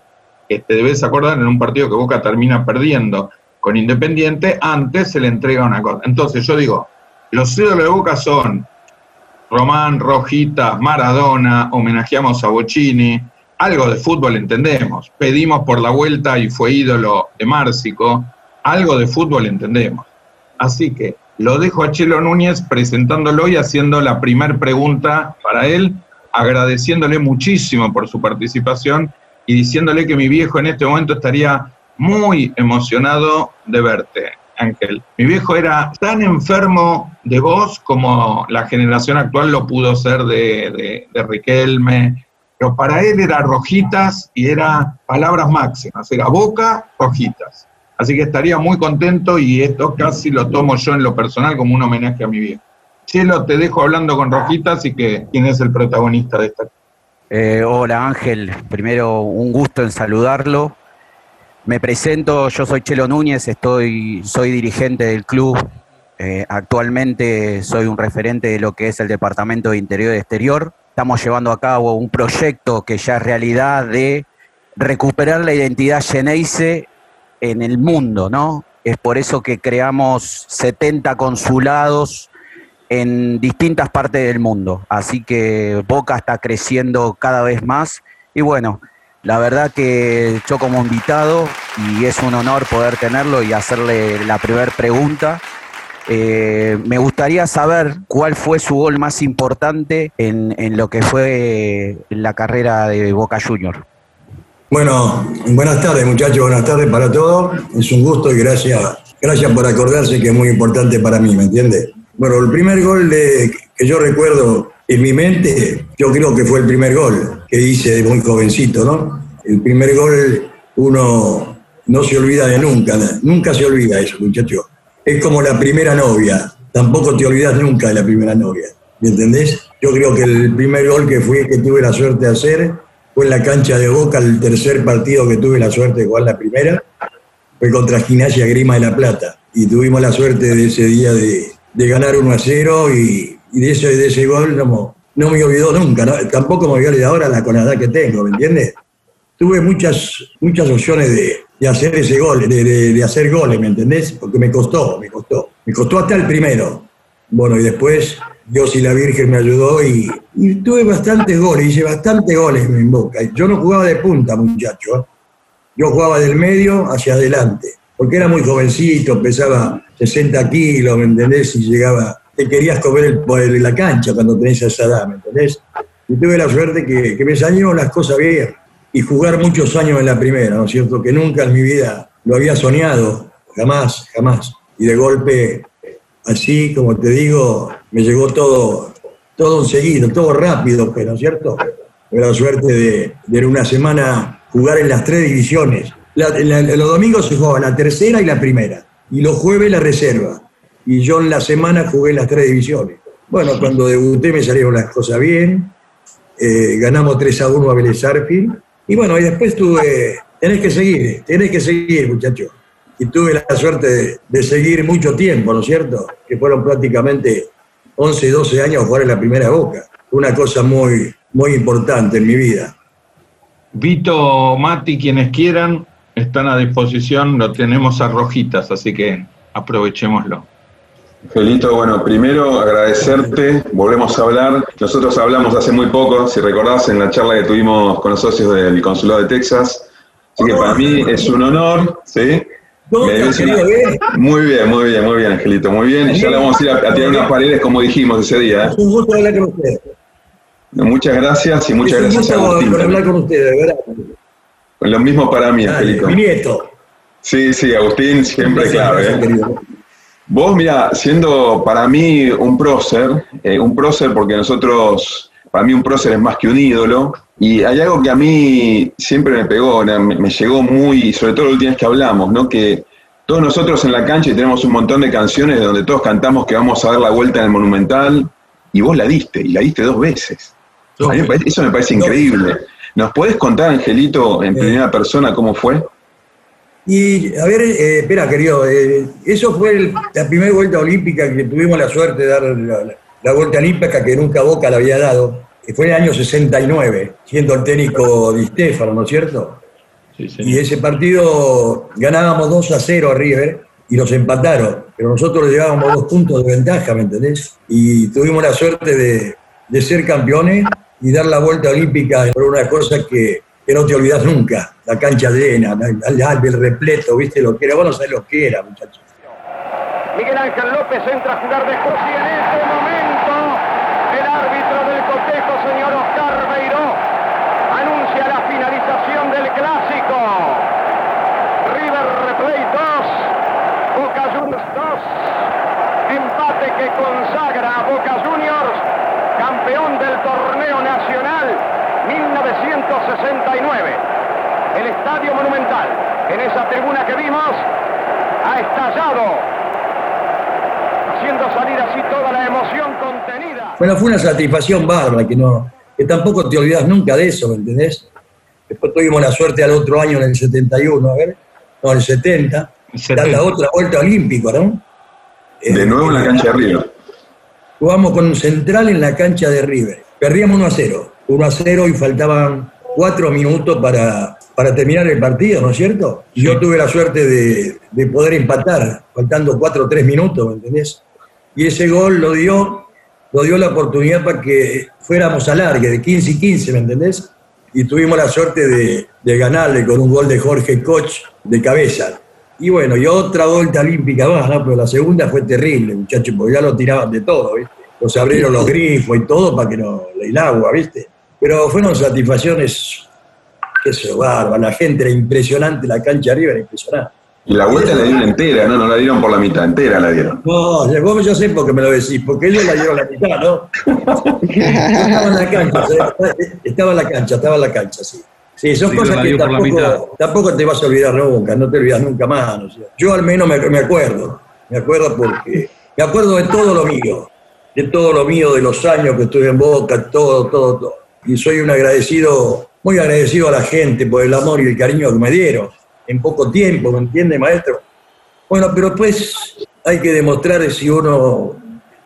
que te debes acordar en un partido que Boca termina perdiendo con Independiente, antes se le entrega una cosa. Entonces yo digo, los ídolos de Boca son Román, Rojitas, Maradona, homenajeamos a Bocini, algo de fútbol entendemos, pedimos por la vuelta y fue ídolo de Márcico, algo de fútbol entendemos. Así que lo dejo a Chelo Núñez presentándolo y haciendo la primera pregunta para él, agradeciéndole muchísimo por su participación y diciéndole que mi viejo en este momento estaría muy emocionado de verte, Ángel. Mi viejo era tan enfermo de vos como la generación actual lo pudo ser de, de, Riquelme, pero para él era rojitas y era palabras máximas, era boca, rojitas. Así que estaría muy contento y esto casi lo tomo yo en lo personal como un homenaje a mi viejo. Chelo, te dejo hablando con Rojitas y que quién es el protagonista de esta. Eh, hola Ángel, primero un gusto en saludarlo. Me presento, yo soy Chelo Núñez, estoy, soy dirigente del club. Eh, actualmente soy un referente de lo que es el Departamento de Interior y Exterior. Estamos llevando a cabo un proyecto que ya es realidad de recuperar la identidad Geneise en el mundo, ¿no? Es por eso que creamos 70 consulados en distintas partes del mundo. Así que Boca está creciendo cada vez más. Y bueno, la verdad que yo como invitado, y es un honor poder tenerlo y hacerle la primera pregunta, eh, me gustaría saber cuál fue su gol más importante en, en lo que fue la carrera de Boca Junior. Bueno, buenas tardes muchachos, buenas tardes para todos. Es un gusto y gracias, gracias por acordarse que es muy importante para mí, ¿me entiende? Bueno, el primer gol que yo recuerdo en mi mente, yo creo que fue el primer gol que hice de muy jovencito, ¿no? El primer gol uno no se olvida de nunca, nunca se olvida eso, muchachos. Es como la primera novia, tampoco te olvidas nunca de la primera novia, ¿me entendés? Yo creo que el primer gol que fui, que tuve la suerte de hacer, fue en la cancha de Boca el tercer partido que tuve la suerte de jugar la primera, fue contra Gimnasia Grima de la Plata. Y tuvimos la suerte de ese día de, ganar 1 a 0 y, de, ese, de ese gol no, no me olvidó nunca, tampoco me olvidó de ahora la, con la edad que tengo, ¿me entiendes? Tuve muchas, muchas opciones de, hacer ese gol, de, de, hacer goles, ¿me entendés? Porque me costó, me costó. Me costó hasta el primero. Bueno, y después Dios y la Virgen me ayudó y, tuve bastantes goles, hice bastantes goles en Boca. Yo no jugaba de punta, muchacho. Yo jugaba del medio hacia adelante, porque era muy jovencito, pesaba 60 kilos, ¿me entendés? Y llegaba, te querías comer el de la cancha cuando tenés esa edad, ¿me entendés? Y tuve la suerte que, que me salieron las cosas bien y jugar muchos años en la primera, ¿no es cierto? Que nunca en mi vida lo había soñado, jamás, jamás. Y de golpe así, como te digo, me llegó todo, todo enseguida, todo rápido, pero ¿cierto? Tuve la suerte de, de en una semana jugar en las tres divisiones. los domingos se jugaba la tercera y la primera, y los jueves la reserva. Y yo en la semana jugué en las tres divisiones. Bueno, cuando debuté me salieron las cosas bien, eh, ganamos 3 a 1 a Vélez y bueno, y después tuve, tenés que seguir, tenés que seguir, muchachos y tuve la suerte de, seguir mucho tiempo, ¿no es cierto? Que fueron prácticamente 11, 12 años jugar en la primera boca. Una cosa muy, muy importante en mi vida. Vito, Mati, quienes quieran, están a disposición, lo tenemos a rojitas, así que aprovechémoslo. Felito, bueno, primero agradecerte, volvemos a hablar. Nosotros hablamos hace muy poco, si recordás, en la charla que tuvimos con los socios del Consulado de Texas. Así que para mí es un honor, ¿sí? Muy bien, muy bien, muy bien, Angelito, muy bien. Ya le vamos a ir a, tirar unas paredes como dijimos ese día. ¿eh? un gusto hablar con usted. Muchas gracias y muchas gracias a Agustín. Por hablar con usted, de verdad. Lo mismo para mí, Angelito. Mi nieto. Sí, sí, Agustín siempre clave. ¿eh? Vos, mira, siendo para mí un prócer, eh, un prócer porque nosotros, para mí un prócer es más que un ídolo, y hay algo que a mí siempre me pegó, me, llegó muy, sobre todo la última vez que hablamos, ¿no? Que todos nosotros en la cancha tenemos un montón de canciones donde todos cantamos que vamos a dar la vuelta en el Monumental, y vos la diste, y la diste dos veces. eso me parece increíble. ¿Nos puedes contar, Angelito, en primera persona cómo fue? Y, a ver, eh, espera, querido, eh, eso fue la primera vuelta olímpica que tuvimos la suerte de dar la, la vuelta olímpica que nunca Boca la había dado que fue en el año 69, siendo el técnico Di Stefano, ¿no es cierto? y ese partido ganábamos 2 a 0 a River y nos empataron, pero nosotros le llevábamos dos puntos de ventaja, ¿me entendés? Y tuvimos la suerte de, ser campeones y dar la vuelta olímpica por una cosa que, que no te olvidas nunca. La cancha llena, el, el repleto, ¿viste lo que era? Vos no sabés lo que era, muchachos. Miguel Ángel López entra a jugar de José en este momento. El árbitro del cotejo, señor Oscar Beiró, anuncia la finalización del clásico. River Plate 2, Boca Juniors 2. Empate que consagra a Boca Juniors, campeón del torneo nacional 1969. El Estadio Monumental, en esa tribuna que vimos, ha estallado haciendo salir así toda la emoción contenida. Bueno, fue una satisfacción bárbara, que, no, que tampoco te olvidas nunca de eso, ¿me entendés? Después tuvimos la suerte al otro año, en el 71, a ver, no, en el 70, dar la otra vuelta olímpica, ¿no? De nuevo en la cancha de River. Jugamos con Central en la cancha de River. Perdíamos 1 a 0. 1 a 0 y faltaban cuatro minutos para, para terminar el partido, ¿no es cierto? Y yo tuve la suerte de, de poder empatar, faltando cuatro o tres minutos, ¿me entendés? y ese gol lo dio, lo dio la oportunidad para que fuéramos a largue, de 15 y 15, ¿me entendés? Y tuvimos la suerte de, de ganarle con un gol de Jorge Koch de cabeza. Y bueno, y otra vuelta olímpica más, ¿no? Pero la segunda fue terrible, muchachos, porque ya lo tiraban de todo, ¿viste? Los abrieron los grifos y todo para que no el agua, ¿viste? Pero fueron satisfacciones, qué sé, bárbaro, la gente era impresionante, la cancha arriba era impresionante. Y la vuelta la dieron entera, ¿no? No la dieron por la mitad, entera la dieron. No, vos yo sé por qué me lo decís, porque ellos la dieron la mitad, ¿no? estaba en la cancha, estaba en la cancha, estaba en la cancha, sí. Sí, son cosas que tampoco, tampoco, te vas a olvidar nunca, no te olvidas nunca más. yo al menos me, me, acuerdo, me acuerdo porque, me acuerdo de todo lo mío, de todo lo mío, de los años que estuve en Boca, todo, todo, todo. Y soy un agradecido, muy agradecido a la gente por el amor y el cariño que me dieron en poco tiempo, ¿me entiende, maestro? Bueno, pero pues hay que demostrar si uno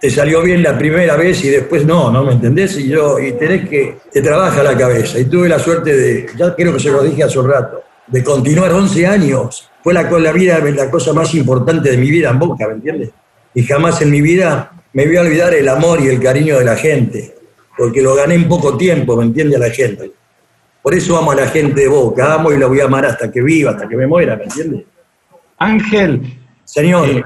te salió bien la primera vez y después no, ¿no? ¿Me entendés? Y yo, y tenés que, te trabaja la cabeza. Y tuve la suerte de, ya creo que se lo dije hace un rato, de continuar 11 años. Fue la, la vida, la cosa más importante de mi vida en Boca, ¿me entiendes? Y jamás en mi vida me voy a olvidar el amor y el cariño de la gente, porque lo gané en poco tiempo, ¿me entiende? A la gente. Por eso amo a la gente de Boca, amo y la voy a amar hasta que viva, hasta que me muera, ¿me entiendes? Ángel. Señor. Eh,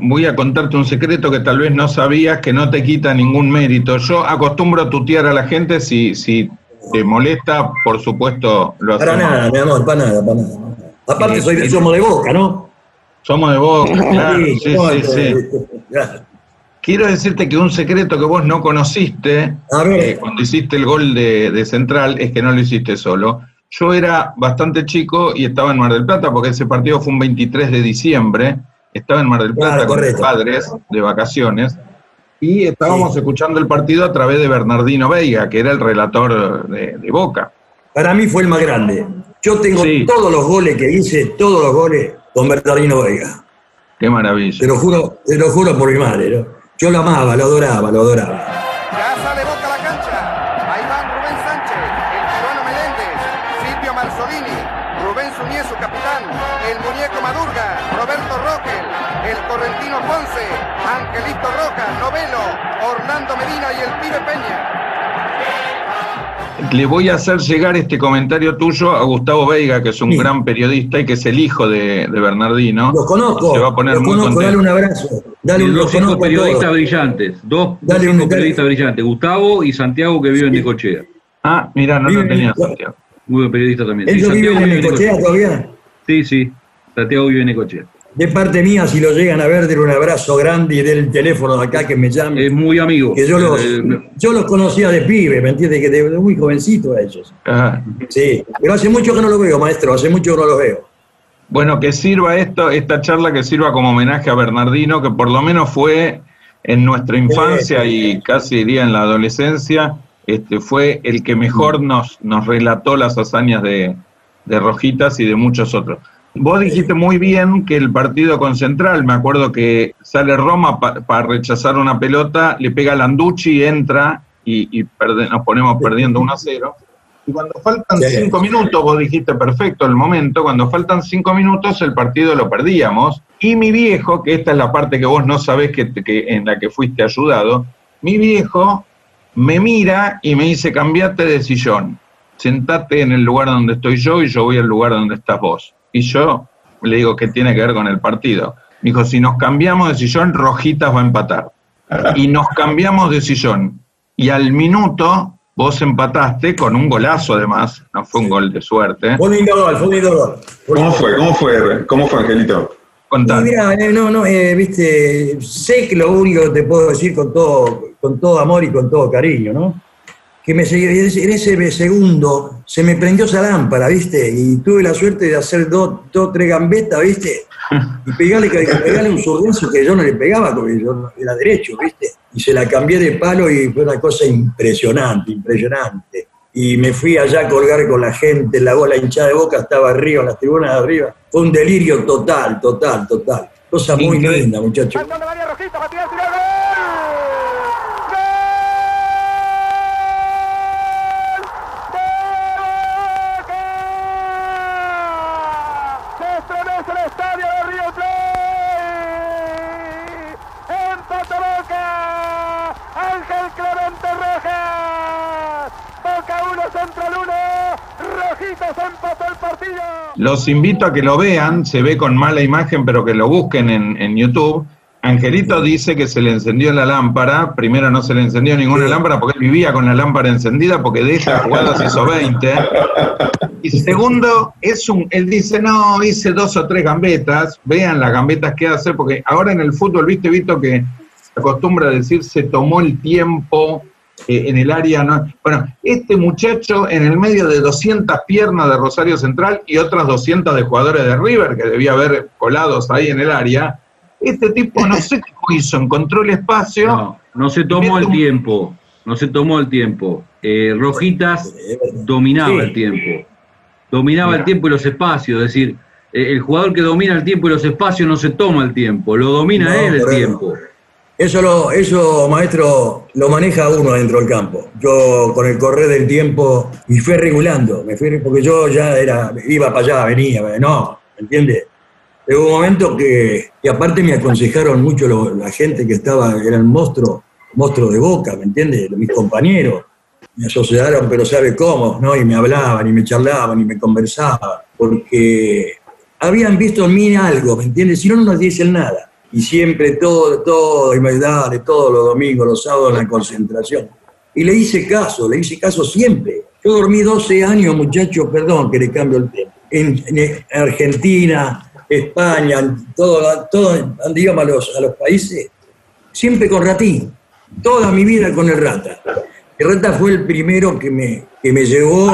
voy a contarte un secreto que tal vez no sabías, que no te quita ningún mérito. Yo acostumbro a tutear a la gente, si, si te molesta, por supuesto lo hacemos. Para nada, mi amor, para nada, para nada. Aparte, soy, somos de Boca, ¿no? Somos de Boca, claro, sí, sí, sí. Quiero decirte que un secreto que vos no conociste eh, cuando hiciste el gol de, Central es que no lo hiciste solo. Yo era bastante chico y estaba en Mar del Plata porque ese partido fue un 23 de diciembre. Estaba en Mar del Plata con mis padres de vacaciones y estábamos escuchando el partido a través de Bernardino Veiga, que era el relator de, Boca. Para mí fue el más grande. Yo tengo todos los goles que hice, todos los goles con Bernardino Veiga. Qué maravilla. Te lo juro, te lo juro por mi madre, ¿no? Yo lo amaba, lo adoraba, lo adoraba. Angelito Roca, Novelo, Orlando Medina y el pibe Peña le voy a hacer llegar este comentario tuyo a Gustavo Veiga, que es un gran periodista y que es el hijo de, Bernardino. Lo conozco. Se va a poner muy conozco, dale un abrazo. Dale un, dos hijos periodistas brillantes. Dos, dale dos periodistas brillantes. Gustavo y Santiago, que viven en Necochea. Ah, mira, no lo tenía Santiago. Muy buen periodista también. ¿Ellos sí, viven en Necochea todavía? Sí, sí. Santiago vive en Necochea de parte mía, si lo llegan a ver, den un abrazo grande y del teléfono de acá que me llame. Es muy amigo. Que yo los, eh, yo los conocía de pibe, ¿me entiendes? Que de, muy jovencito a ellos. Sí, pero hace mucho que no lo veo, maestro, hace mucho que no lo veo. Bueno, que sirva esto, esta charla que sirva como homenaje a Bernardino, que por lo menos fue en nuestra infancia y casi diría en la adolescencia, este, fue el que mejor nos, nos relató las hazañas de, de Rojitas y de muchos otros. Vos dijiste muy bien que el partido con Central, me acuerdo que sale Roma para rechazar una pelota, le pega a Landucci, entra y, nos ponemos perdiendo 1 a 0. Y cuando faltan cinco minutos, vos dijiste perfecto el momento, cuando faltan cinco minutos el partido lo perdíamos. Y mi viejo, que esta es la parte que vos no sabés que, que en la que fuiste ayudado, mi viejo me mira y me dice, cambiate de sillón. sentate en el lugar donde estoy yo y yo voy al lugar donde estás vos. Y yo le digo, ¿qué tiene que ver con el partido? Me dijo, si nos cambiamos de sillón, Rojitas va a empatar. Y nos cambiamos de sillón. Y al minuto vos empataste con un golazo además, no fue un gol de suerte. Fue un lindo gol, fue un lindo gol. ¿Cómo fue? ¿Cómo fue? ¿Cómo fue, Angelito? Mira, eh, no, no, eh, viste, sé que lo único que te puedo decir con todo, con todo amor y con todo cariño, ¿no? Que me, en ese segundo se me prendió esa lámpara, ¿viste? Y tuve la suerte de hacer dos, dos tres gambetas, ¿viste? Y pegarle, pegarle un zurdazo que yo no le pegaba porque yo era derecho, ¿viste? Y se la cambié de palo y fue una cosa impresionante, impresionante y me fui allá a colgar con la gente, la bola hinchada de boca estaba arriba, en las tribunas de arriba. Fue un delirio total, total, total. Cosa muy linda, muchachos. Ángel Clemente Rojas. Boca 1, Central 1. Rojitos empató el partido. Los invito a que lo vean, se ve con mala imagen, pero que lo busquen en, en YouTube. Angelito dice que se le encendió la lámpara. Primero no se le encendió ninguna lámpara porque él vivía con la lámpara encendida porque de esas jugadas hizo 20. Y segundo, es un, él dice, no, hice dos o tres gambetas. Vean las gambetas que hace, porque ahora en el fútbol, viste, visto que se acostumbra a decir se tomó el tiempo eh, en el área. ¿no? Bueno, este muchacho en el medio de 200 piernas de Rosario Central y otras 200 de jugadores de River, que debía haber colados ahí en el área, este tipo no sé cómo hizo, encontró el espacio. No, no se tomó el tiempo, no se tomó el tiempo. Eh, Rojitas dominaba el tiempo, dominaba el tiempo y los espacios, es decir, eh, el jugador que domina el tiempo y los espacios no se toma el tiempo, lo domina No, él el eso. Eso, lo, eso, maestro, lo maneja uno dentro del campo. Yo, con el correr del tiempo, y fui regulando, me fui, porque yo ya era, iba para allá, venía, no, ¿me entiendes? Hubo un momento que, y aparte me aconsejaron mucho la gente que estaba, eran monstruos, monstruos de boca, ¿me entiendes? Mis compañeros. Me asociaron, pero ¿sabe cómo? ¿no? Y me hablaban, y me charlaban, y me conversaban, porque habían visto en mí algo, ¿me entiendes? Si no, no nos dicen nada. Y siempre todo, todo, y me dale, todos los domingos, los sábados en la concentración. Y le hice caso, le hice caso siempre. Yo dormí 12 años, muchachos, perdón que le cambio el tema, en, en Argentina, España, en todo, todo, digamos, a los, países, siempre con Ratín. Toda mi vida con el Rata. El Rata fue el primero que me, que me llevó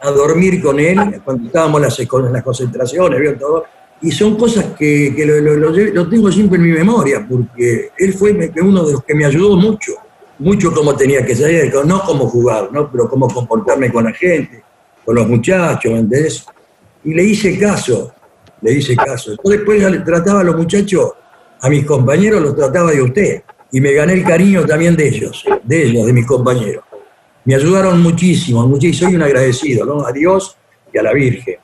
a dormir con él cuando estábamos las, en las concentraciones, ¿vio? Todo. Y son cosas que, que lo, tengo siempre en mi memoria, porque él fue uno de los que me ayudó mucho, mucho cómo tenía que salir, no cómo jugar, ¿no? pero cómo comportarme con la gente, con los muchachos, ¿me entendés? Y le hice caso, le hice caso. Después ya trataba a los muchachos, a mis compañeros los trataba de usted, y me gané el cariño también de ellos, de ellos, de mis compañeros. Me ayudaron muchísimo, muchísimo, soy un agradecido, ¿no? A Dios y a la Virgen.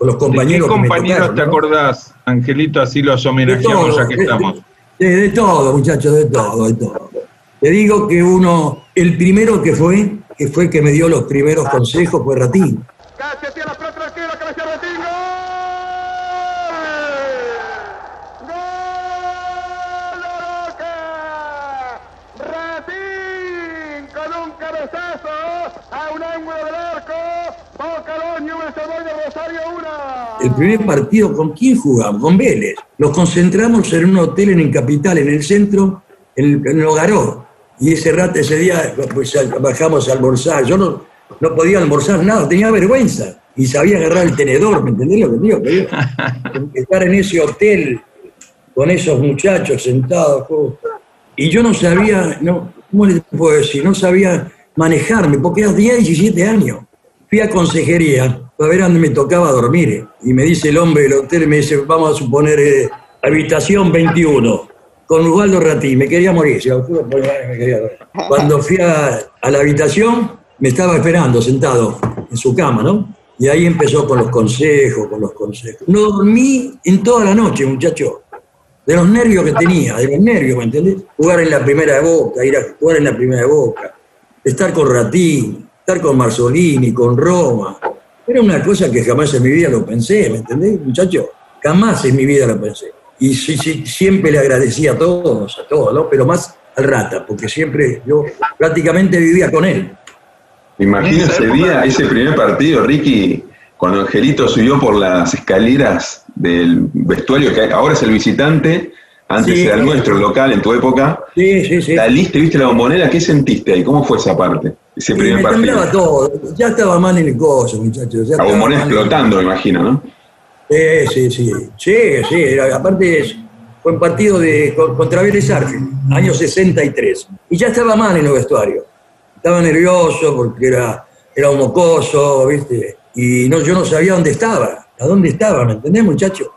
Los ¿De qué compañeros que me compañeros tocaron, te ¿no? acordás, Angelito? Así los homenajeamos todo, ya que de- estamos. De, de todo, muchachos, de todo, de todo. Te digo que uno, el primero que fue, que fue que me dio los primeros consejos, fue Ratín. Casi tiene la pelota tranquila, cabecea Ratín. ¡Gol! ¡Gol Roca! Ratín con un cabezazo a un ángulo del arco. Boca dos, Newell's Old de Rosario 1. El primer partido, ¿con quién jugamos? Con Vélez. Nos concentramos en un hotel en el Capital, en el centro, en, en Logaró. Y ese rato, ese día, pues bajamos a almorzar. Yo no, no podía almorzar nada, tenía vergüenza. Y sabía agarrar el tenedor, ¿me entendés lo que digo? Yo- Estar en ese hotel con esos muchachos sentados. Y yo no sabía, no, ¿cómo les puedo decir? No sabía manejarme, porque era 10, 17 años. Fui a consejería para ver dónde me tocaba dormir. Y me dice el hombre del hotel, me dice, vamos a suponer, eh, habitación 21, con Ubaldo Ratí. Me quería morir. Cuando fui a, a la habitación, me estaba esperando sentado en su cama, ¿no? Y ahí empezó con los consejos, con los consejos. No dormí en toda la noche, muchacho. De los nervios que tenía, de los nervios, ¿me entendés? Jugar en la primera de boca, ir a jugar en la primera de boca, estar con Ratín, estar con Marzolini, con Roma. Era una cosa que jamás en mi vida lo pensé, ¿me entendés, muchacho? Jamás en mi vida lo pensé. Y sí, sí, siempre le agradecía a todos, a todos, ¿no? Pero más al Rata, porque siempre yo prácticamente vivía con él. Me imagino ese día, ese primer partido, Ricky, cuando Angelito subió por las escaleras del vestuario, que ahora es el visitante, antes Sí. era el nuestro, el local, en tu época. Sí, sí, sí. Saliste, viste la bombonera, ¿qué sentiste ahí? ¿Cómo fue esa parte? Y primer me temblaba todo, ya estaba mal en el coso, muchachos. La bombonera explotando, me imagino, ¿no? Sí, sí, sí. Sí, sí. era- aparte es- fue un partido de, con- contra Vélez Arfield, año 63. Y ya estaba mal en el vestuario. Estaba nervioso porque era, era un mocoso, ¿viste? Y no, yo no sabía dónde estaba, a dónde estaba, ¿me entendés, muchacho?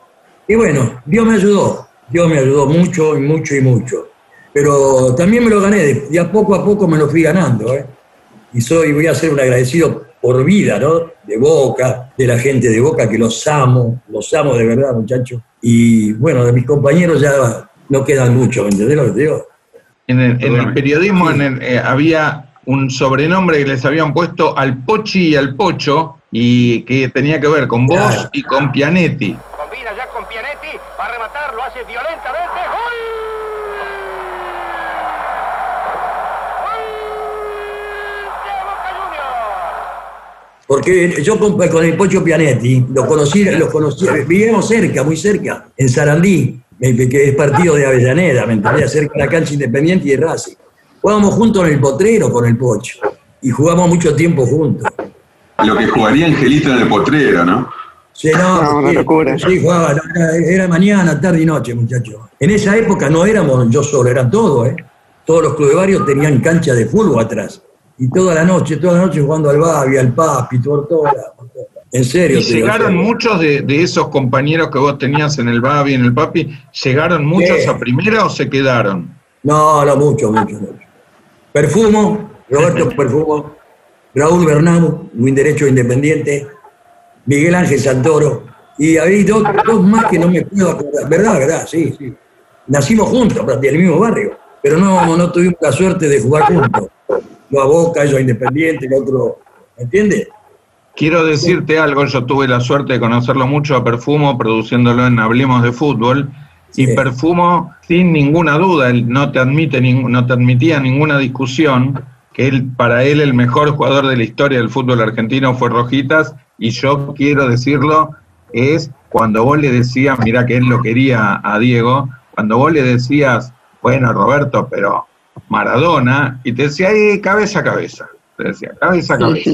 Y bueno, Dios me ayudó. Dios me ayudó mucho y mucho y mucho. Pero también me lo gané, de a poco a poco me lo fui ganando, ¿eh? Y soy, voy a ser un agradecido por vida, ¿no? De Boca, de la gente de Boca, que los amo, los amo de verdad, muchachos. Y bueno, de mis compañeros ya no quedan mucho, ¿me entendés lo que te digo? En el, en el periodismo en el, eh, había un sobrenombre que les habían puesto al Pochi y al Pocho, y que tenía que ver con vos Claro. y con Pianetti. Combina ya con Pianetti, va a rematar, lo hace violentamente. ¡Gol! ¡Gol de Boca Juniors! Porque yo con, con el Pocho Pianetti, lo conocí, los conocí, vivíamos cerca, muy cerca, en Sarandí, que es partido de Avellaneda, ¿me entendés? Cerca de la cancha Independiente y de Racing. Jugábamos juntos en el potrero con el Pocho, y jugamos mucho tiempo juntos. Lo que jugaría Angelito en el potrero, ¿no? Sí, no, No, una sí, locura. Sí, jugaba, no, era, era mañana, tarde y noche, muchachos. En esa época no éramos yo solo, eran todos, ¿eh? Todos los clubes barrio tenían cancha de fútbol atrás. Y toda la noche, toda la noche jugando al Babi, al Papi, por toda la- por toda la- En serio. Y digo, llegaron muchos de, de esos compañeros que vos tenías en el Babi, en el Papi, ¿llegaron muchos a primera o se quedaron? No, no, mucho, mucho, mucho. Perfumo, Roberto Perfumo, Raúl Bernamo, muy derecho independiente, Miguel Ángel Santoro, y hay dos, dos más que no me puedo acordar. ¿Verdad, verdad? Sí, sí. Nacimos juntos, prácticamente, en el mismo barrio, pero no, no tuvimos la suerte de jugar juntos. Yo a Boca, yo a Independiente, el otro, ¿me entiendes? Quiero decirte algo, yo tuve la suerte de conocerlo mucho a Perfumo, produciéndolo en Hablemos de Fútbol, y. Perfumo, sin ninguna duda, él no te, admite, no te admitía ninguna discusión, que él, para él el mejor jugador de la historia del fútbol argentino fue Rojitas, y yo quiero decirlo, es cuando vos le decías, mira que él lo quería a Diego, cuando vos le decías, bueno, Roberto, pero Maradona, y te decía, "Eh, cabeza a cabeza, te decía, cabeza a cabeza.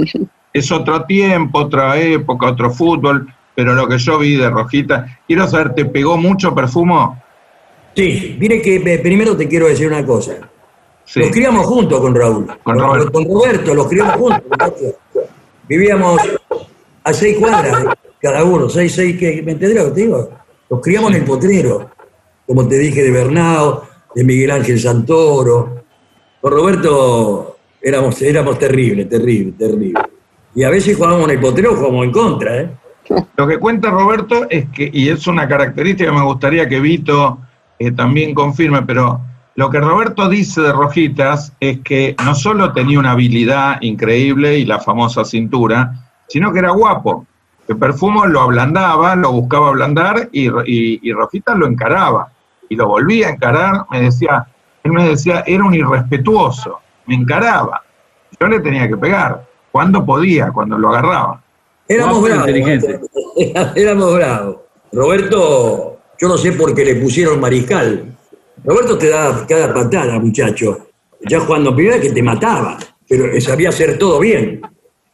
Es otro tiempo, otra época, otro fútbol, pero lo que yo vi de Rojita, quiero saber, ¿te pegó mucho perfumo? Sí, mire que eh, primero te quiero decir una cosa. Sí. Los criamos juntos con Raúl. Con Roberto. Con Roberto, los criamos juntos. Vivíamos a seis cuadras cada uno, seis, seis, que, ¿me entendés lo que te digo? Los criamos en el potrero, como te dije, de Bernao, de Miguel Ángel Santoro. Con Roberto éramos, éramos terribles, terribles, terribles. Y a veces jugábamos en el potrero, jugábamos en contra, ¿eh? Lo que cuenta Roberto es que, y es una característica que me gustaría que Vito eh, también confirme, pero lo que Roberto dice de Rojitas es que no solo tenía una habilidad increíble y la famosa cintura, sino que era guapo. Que Perfumo lo ablandaba, lo buscaba ablandar y, y Rojitas lo encaraba. Y lo volvía a encarar, me decía, él me decía, era un irrespetuoso, me encaraba. Yo le tenía que pegar, cuando podía, cuando lo agarraba. Éramos bravos. inteligente. Éramos bravos. Roberto, yo no sé por qué le pusieron mariscal. Roberto te da cada patada, muchacho. Ya jugando primera que te mataba, pero sabía hacer todo bien.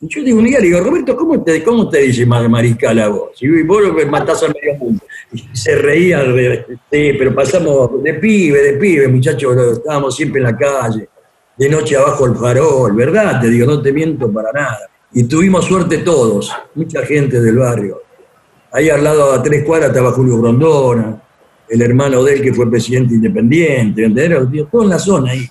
Y yo digo un día, le digo, Roberto, ¿cómo te, cómo te dice ma- mariscal a vos? Si vos lo matás al medio mundo. Se reía, re- sí, pero pasamos de pibe, de pibe, muchachos, estábamos siempre en la calle, de noche abajo el farol, ¿verdad? Te digo, no te miento para nada. Y tuvimos suerte todos, mucha gente del barrio. Ahí al lado, a tres cuadras, estaba Julio Grondona, el hermano de él que fue presidente independiente, ¿entendés? Todo en la zona ahí.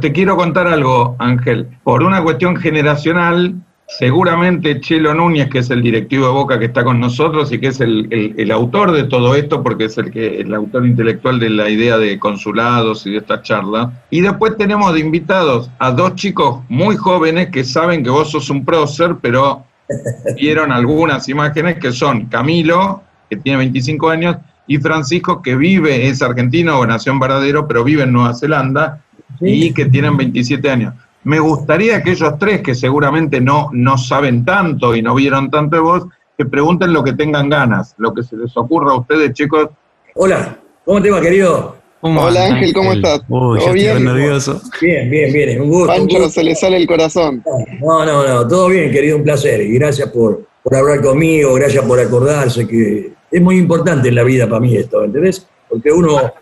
Te quiero contar algo, Ángel. Por una cuestión generacional, seguramente Chelo Núñez, que es el directivo de Boca que está con nosotros y que es el, el- el autor de todo esto, porque es el, que, el autor intelectual de la idea de consulados y de esta charla. Y después tenemos de invitados a dos chicos muy jóvenes que saben que vos sos un prócer, pero vieron algunas imágenes que son Camilo, que tiene 25 años, y Francisco, que vive, es argentino o nació en Varadero, pero vive en Nueva Zelanda y que tienen 27 años. Me gustaría que ellos tres, que seguramente no, no saben tanto y no vieron tanto de vos, que pregunten lo que tengan ganas, lo que se les ocurra a ustedes, chicos. Hola, ¿cómo te va, querido? Hola Ángel, ¿cómo estás? Uy, ya ¿Todo estoy bien? nervioso. Bien, bien, bien, un gusto. un Pancho gusto. se le sale el corazón. No, no, no, todo bien, querido, un placer. Y gracias por, por hablar conmigo, gracias por acordarse, que es muy importante en la vida para mí esto, ¿entendés? Porque uno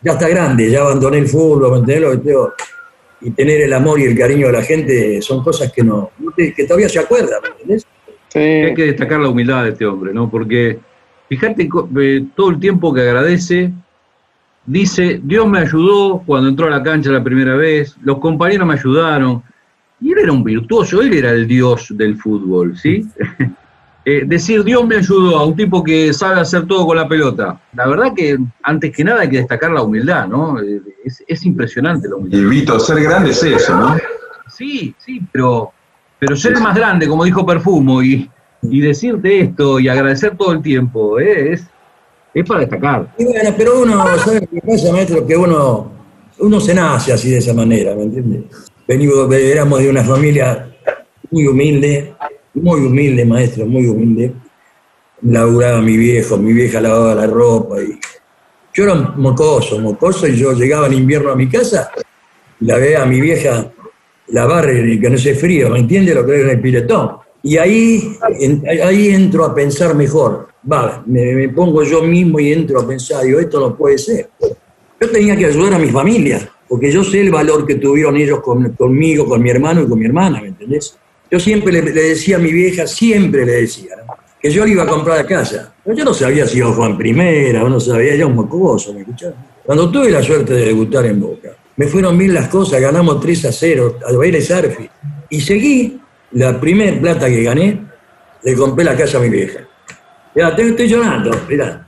ya está grande, ya abandoné el fútbol, ¿me entendés Y tener el amor y el cariño de la gente son cosas que no, que todavía se acuerdan. Hay que destacar la humildad de este hombre, ¿no? Porque fíjate eh, todo el tiempo que agradece, dice, Dios me ayudó cuando entró a la cancha la primera vez, los compañeros me ayudaron. Y él era un virtuoso, él era el dios del fútbol, ¿sí? Eh, decir Dios me ayudó a un tipo que sabe hacer todo con la pelota. La verdad que antes que nada hay que destacar la humildad, ¿no? Eh, Es, es impresionante la humildad. Y Vito, ser grande es eso, ¿no? Sí, sí, pero, pero ser más grande, como dijo Perfumo, y, y decirte esto y agradecer todo el tiempo, eh, es, es para destacar. Y bueno, pero uno, ¿sabe lo que pasa, maestro? Que uno, uno se nace así de esa manera, ¿me entiendes? Venimos, éramos de una familia muy humilde, muy humilde, maestro, muy humilde. Laburaba mi viejo, mi vieja lavaba la ropa y yo era mocoso, mocoso, y yo llegaba en invierno a mi casa la veía a mi vieja lavar y que no se frío, ¿me entiende lo que es el piletón? Y ahí, ahí entro a pensar mejor. Va, me, pongo yo mismo y entro a pensar, digo, esto no puede ser. Yo tenía que ayudar a mi familia, porque yo sé el valor que tuvieron ellos con- conmigo, con mi hermano y con mi hermana, ¿me entendés? Yo siempre le, le decía a mi vieja, siempre le decía, ¿no? que yo le iba a comprar a casa. Pero yo no sabía si iba en primera, o no sabía, ya un mocoso, ¿me escuchás? Cuando tuve la suerte de debutar en Boca, me fueron bien las cosas, ganamos 3 a 0 a Vélez Arfi. Y seguí, la primer plata que gané, le compré la casa a mi vieja. Ya, te estoy llorando, mirá.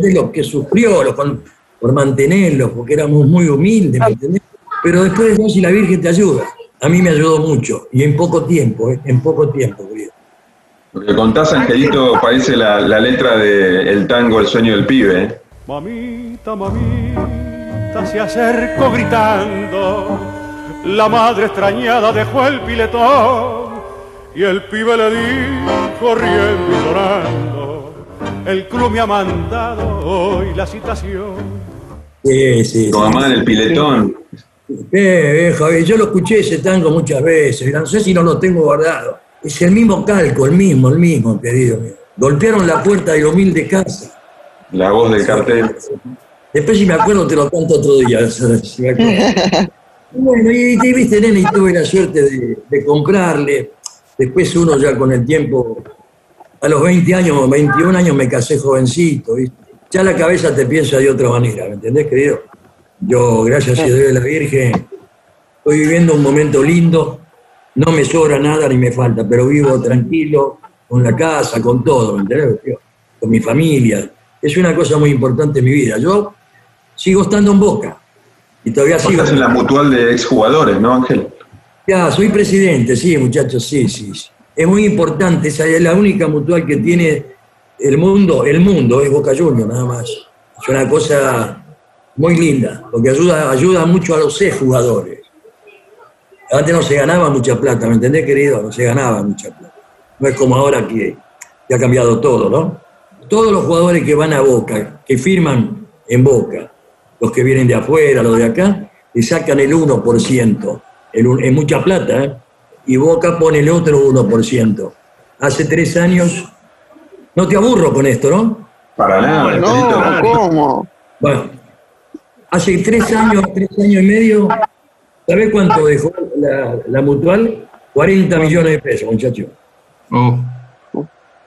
De lo que sufrió lo- con- por mantenerlos, porque éramos muy humildes, ¿me entendés? Pero después Dios y la Virgen te ayuda. A mí me ayudó mucho, y en poco tiempo, ¿eh? en poco tiempo, querido. Lo que contás, Angelito, parece la, la letra del tango El sueño del pibe. ¿eh? Mamita, mamita, se acercó gritando. La madre extrañada dejó el piletón y el pibe le dijo riendo y llorando. El club me ha mandado hoy la citación. Sí, sí. Tu mamá en el piletón. Eh, eh, yo lo escuché ese tango muchas veces, no sé si no lo tengo guardado. Es el mismo calco, el mismo, el mismo, querido mío. Golpearon la puerta de la humilde casa. La voz del cartel. Después si me acuerdo te lo canto otro día. si me bueno, y, y viste, nene, y tuve la suerte de, de comprarle. Después uno ya con el tiempo, a los 20 años, 21 años me casé jovencito, ¿viste? Ya la cabeza te piensa de otra manera, ¿me entendés, querido? Yo, gracias a Dios de la Virgen, estoy viviendo un momento lindo, no me sobra nada ni me falta, pero vivo tranquilo, con la casa, con todo, ¿me entendés? Con mi familia. Es una cosa muy importante en mi vida. Yo sigo estando en Boca y todavía Vos sigo. estás en la mutual de exjugadores, ¿no, Ángel? Ya, soy presidente, sí, muchachos, sí, sí. sí. Es muy importante, esa es la única mutual que tiene el mundo, el mundo, es Boca Juniors, nada más. Es una cosa muy linda, porque ayuda, ayuda mucho a los jugadores. Antes no se ganaba mucha plata, ¿me entendés, querido? No se ganaba mucha plata. No es como ahora que, que ha cambiado todo, ¿no? Todos los jugadores que van a Boca, que firman en Boca, los que vienen de afuera, los de acá, le sacan el 1%. El es mucha plata, ¿eh? Y Boca pone el otro 1%. Hace tres años, no te aburro con esto, ¿no? Para nada, Angelito. No, ¿cómo? Bueno, hace tres años, tres años y medio, ¿sabés cuánto dejó la, la mutual? 40 millones de pesos, muchachos. Uh.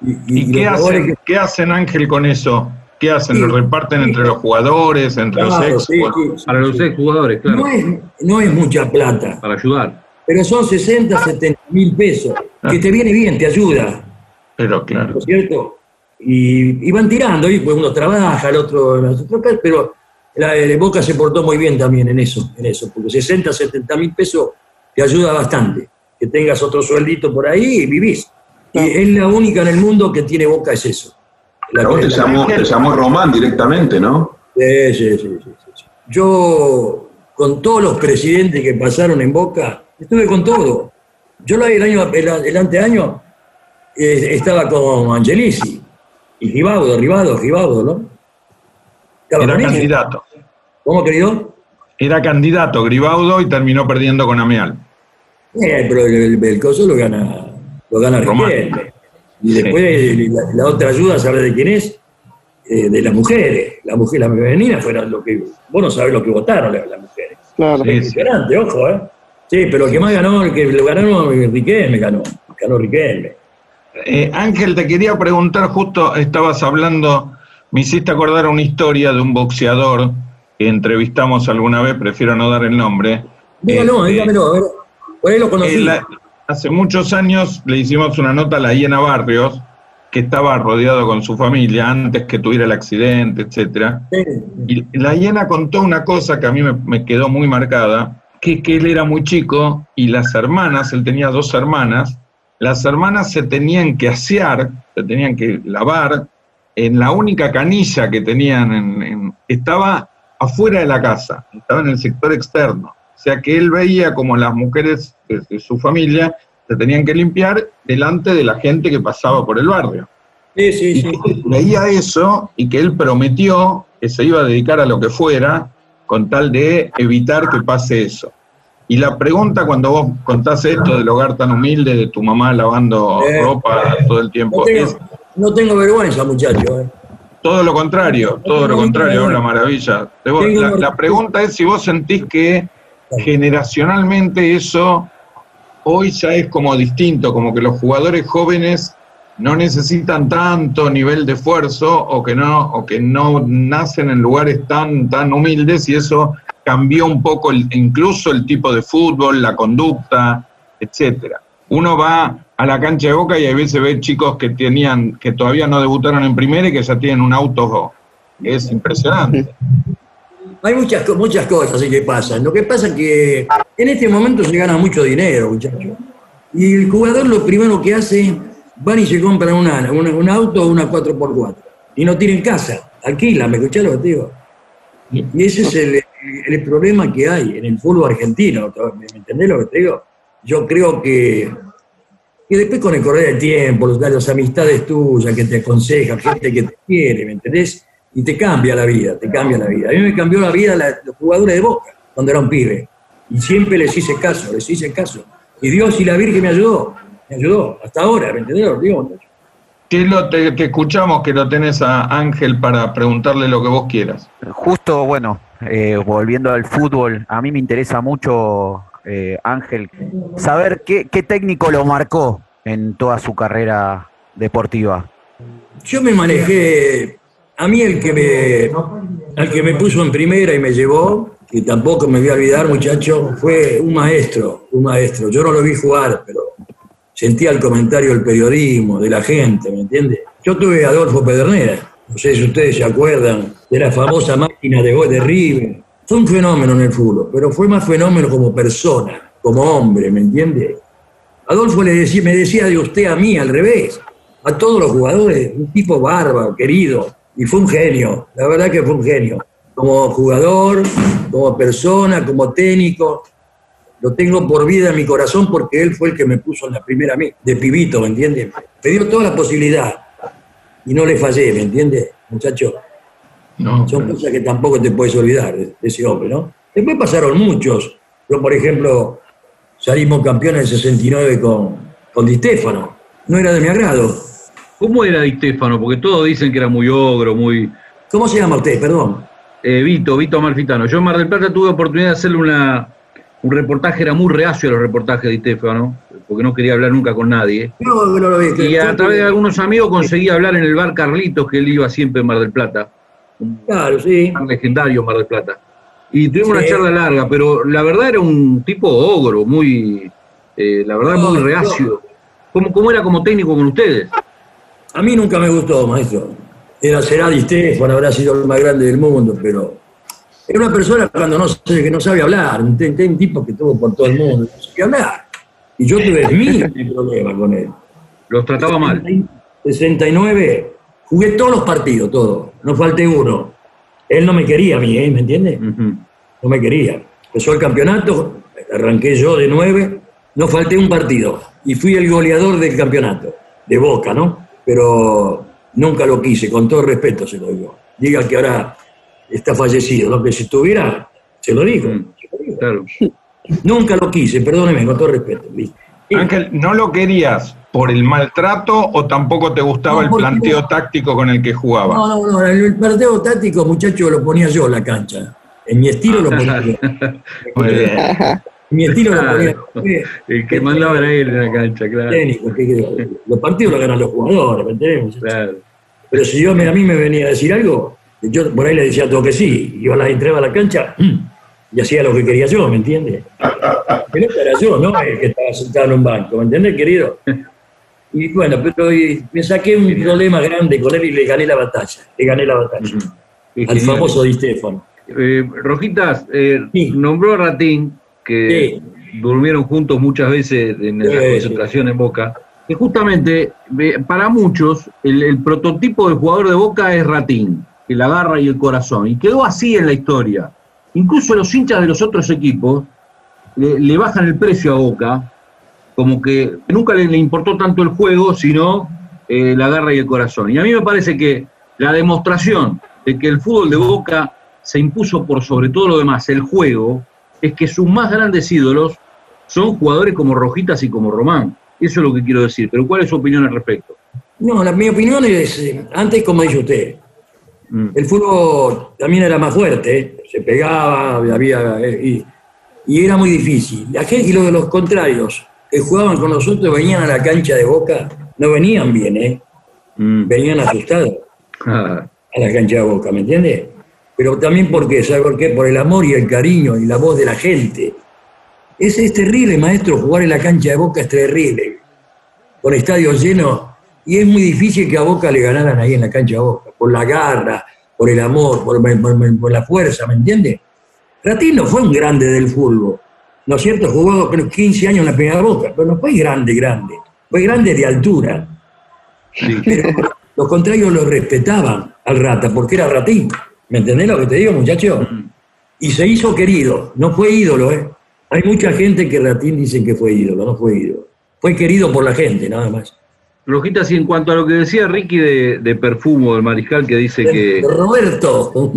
Y, ¿Y qué jugadores hacen, qué hacen, Ángel, con eso? ¿Qué hacen? ¿Lo reparten entre los jugadores, entre Claro, los ex? sí, sí, sí, Para los sí. exjugadores, No claro. es, no es mucha plata, Para ayudar. pero son 60, 70 mil pesos, que te viene bien, te ayuda, Pero claro. ¿no es cierto? Y, y van tirando, y pues uno trabaja, el otro, el otro pero la, el Boca se portó muy bien también en eso, en eso, porque 60, 70 mil pesos te ayuda bastante, que tengas otro sueldito por ahí y vivís. Y es la única en el mundo que tiene Boca, es eso. La vos te la- llamó, te llamó Román directamente, ¿no? Sí, sí, sí, sí, sí. Yo, con todos los presidentes que pasaron en Boca, estuve con todo. Yo la- el año, el, el anteaño eh, estaba con Angelici y Ribaudo, Ribaudo, Ribaudo, ¿no? Era candidato. ¿Cómo, querido? Era candidato Gribaudo y terminó perdiendo con Ameal. Eh, pero el, el, el coso lo gana, lo gana Román. Riquelme. Y después la, la otra ayuda, ¿sabes de quién es? Eh, de las mujeres. La mujer, la femenina fueron lo que. Vos no sabés lo que votaron las, las mujeres. Claro. Es impresionante, ojo, ¿eh? Sí, pero el que más ganó, el que lo ganó, Riquelme ganó. Ganó Riquelme. Eh, Ángel, te quería preguntar, justo estabas hablando, me hiciste acordar una historia de un boxeador que entrevistamos alguna vez, prefiero no dar el nombre. Dígalo, Este, dígamelo, a ver. Por ahí lo conocí. hace muchos años le hicimos una nota a la Hiena Barrios, que estaba rodeado con su familia antes que tuviera el accidente, etcétera. Y la hiena contó una cosa que a mí me, me quedó muy marcada, que, que él era muy chico y las hermanas, él tenía dos hermanas, las hermanas se tenían que asear, se tenían que lavar en la única canilla que tenían, en, en- estaba afuera de la casa, estaba en el sector externo. O sea que él veía como las mujeres de, de su familia se tenían que limpiar delante de la gente que pasaba por el barrio. Sí, sí, sí. Veía eso y que él prometió que se iba a dedicar a lo que fuera con tal de evitar que pase eso. Y la pregunta cuando vos contás esto del hogar tan humilde, de tu mamá lavando Eh, ropa todo el No tiempo, tengo, es no tengo vergüenza, muchacho. ¿eh? todo lo contrario, todo lo contrario, maravilla. Vos, Tengo La, una- la pregunta es si vos sentís que generacionalmente eso hoy ya es como distinto, como que los jugadores jóvenes no necesitan tanto nivel de esfuerzo o que no, o que no nacen en lugares tan, tan humildes y eso cambió un poco el- incluso el tipo de fútbol, la conducta, etcétera. Uno va a la cancha de Boca y a veces ve chicos que tenían, que todavía no debutaron en primera y que ya tienen un auto. Es impresionante. Hay muchas, muchas cosas que pasan. Lo que pasa es que en este momento se gana mucho dinero, muchachos. Y el jugador lo primero que hace, van y se compran una, una- un auto o una 4x4. Y no tienen casa, alquilan, ¿me escuchás lo que te digo? Y ese es el, el- problema que hay en el fútbol argentino. ¿Me me entendés lo que te digo? Yo creo que, que después con el correr del tiempo, los- las amistades tuyas que te aconsejan, gente que te quiere, ¿me entendés? Y te cambia la vida, te cambia la vida. A mí me cambió la vida la- los jugadores de Boca cuando era un pibe. Y siempre les hice caso, les hice caso. Y Dios y la Virgen me ayudó, me ayudó, hasta ahora, ¿me entendés? lo que digo, muchacho? Que lo te, te escuchamos que lo tenés a Ángel para preguntarle lo que vos quieras. Justo, bueno, eh, volviendo al fútbol, a mí me interesa mucho, eh, Ángel, saber qué, técnico lo marcó en toda su carrera deportiva. Yo me manejé, a mí el que me, el que me puso en primera y me llevó, que tampoco me voy a olvidar, muchacho, fue un maestro, un maestro. Yo no lo vi jugar, pero sentía el comentario del periodismo, de la gente, ¿me entiende? Yo tuve a Adolfo Pedernera, no sé si ustedes se acuerdan de la famosa máquina de gol de River. Fue un fenómeno en el fútbol, pero fue más fenómeno como persona, como hombre, ¿me entiende? Adolfo le decía, me decía de usted a mí, al revés, a todos los jugadores, un tipo bárbaro, querido, y fue un genio, la verdad que fue un genio, como jugador, como persona, como técnico, lo tengo por vida en mi corazón porque él fue el que me puso en la primera mí, de pibito, ¿me entiende? Me dio toda la posibilidad y no le fallé, ¿me entiende, muchacho? Son cosas que tampoco te puedes olvidar de, de ese hombre, ¿no? Después pasaron muchos. Yo, por ejemplo, salimos campeones en el 69 con, con Di Stefano. No era de mi agrado. ¿Cómo era Di Stefano? Porque todos dicen que era muy ogro, muy... ¿Cómo se llama usted? Perdón. Eh, Vito, Vito Amalfitano. Yo en Mar del Plata tuve oportunidad de hacerle una, un reportaje, era muy reacio a los reportajes de Di Stefano, porque no quería hablar nunca con nadie. No, no lo vi. Y a través de algunos amigos conseguí hablar en el bar Carlitos, que él iba siempre en Mar del Plata. Claro, sí. Legendario Mar del Plata. Y tuvimos Sí. una charla larga, pero la verdad era un tipo ogro, muy, Eh, la verdad, muy No, reacio. ¿Cómo, ¿Cómo era como técnico con ustedes? A mí nunca me gustó, maestro. Era será Di Stefano, habrá sido el más grande del mundo, pero era una persona cuando no sé, que no sabe hablar, un, un tipo que tuvo por todo el mundo, no sabía hablar. Y yo tuve mil problemas con él. Los trataba mal. 69, jugué todos los partidos, todos, no falté uno. Él no me quería a mí, ¿eh? ¿me entiendes? No me quería. Empezó el campeonato, arranqué yo de nueve, no falté un partido. Y fui el goleador del campeonato, de Boca, ¿no? Pero nunca lo quise, con todo respeto se lo digo. Diga que ahora está fallecido, lo que si estuviera, se lo digo. Claro. Nunca lo quise, perdóneme, con todo respeto. ¿viste? Ángel, ¿no lo querías por el maltrato o tampoco te gustaba No, el planteo táctico con el que jugaba? No, no, no, el partido táctico, muchacho, lo ponía yo en la cancha. En mi estilo lo ponía yo. Muy bien. En mi estilo lo ponía yo. El que mandaba era él en la cancha, claro. los partidos los ganan los jugadores, ¿me entendés? Pero si yo a mí me venía a decir algo, yo por ahí le decía todo que sí, yo la entraba a la cancha y hacía lo que quería yo, ¿me entiendes? Pero era yo, ¿no? El que estaba sentado en un banco, ¿me entendés, querido? Y bueno, pero y me saqué un problema grande con él y le gané la batalla, le gané la batalla. Qué Al famoso Di Stefano. Eh, Rojitas, eh, nombró a Ratín, que durmieron juntos muchas veces en la Sí, concentración en Boca, que justamente para muchos el, el prototipo del jugador de Boca es Ratín, que la garra y el corazón, y quedó así en la historia. Incluso los hinchas de los otros equipos le, le bajan el precio a Boca, como que nunca le, le importó tanto el juego, sino eh, la garra y el corazón. Y a mí me parece que la demostración de que el fútbol de Boca se impuso por sobre todo lo demás, el juego, es que sus más grandes ídolos son jugadores como Rojitas y como Román. Eso es lo que quiero decir. Pero ¿cuál es su opinión al respecto? No, la, mi opinión es, eh, antes como dice usted, el fútbol también era más fuerte, ¿eh? Se pegaba, había, eh, y, y era muy difícil. La gente, y los de los contrarios que jugaban con nosotros venían a la cancha de Boca, no venían bien, ¿eh? venían asustados a la cancha de Boca, ¿me entiende? Pero también porque, ¿sabe por qué? Por el amor y el cariño y la voz de la gente. Es, es terrible, maestro, jugar en la cancha de Boca es terrible. Con estadios llenos. Y es muy difícil que a Boca le ganaran ahí en la cancha de Boca. Por la garra, por el amor, por, por- por la fuerza, ¿me entiende? Ratín no fue un grande del fútbol. ¿No es cierto? Jugó creo, 15 años en la primera Boca, pero no fue grande, grande. Fue grande de altura. Pero los contrarios lo respetaban al Rata, porque era Ratín. ¿Me entendés lo que te digo, muchacho? Y se hizo querido, no fue ídolo, ¿eh? Hay mucha gente que Ratín dicen que fue ídolo, no fue ídolo. Fue querido por la gente, nada más. Rojitas, y en cuanto a lo que decía Ricky de, de Perfumo, del mariscal, que dice que, Roberto.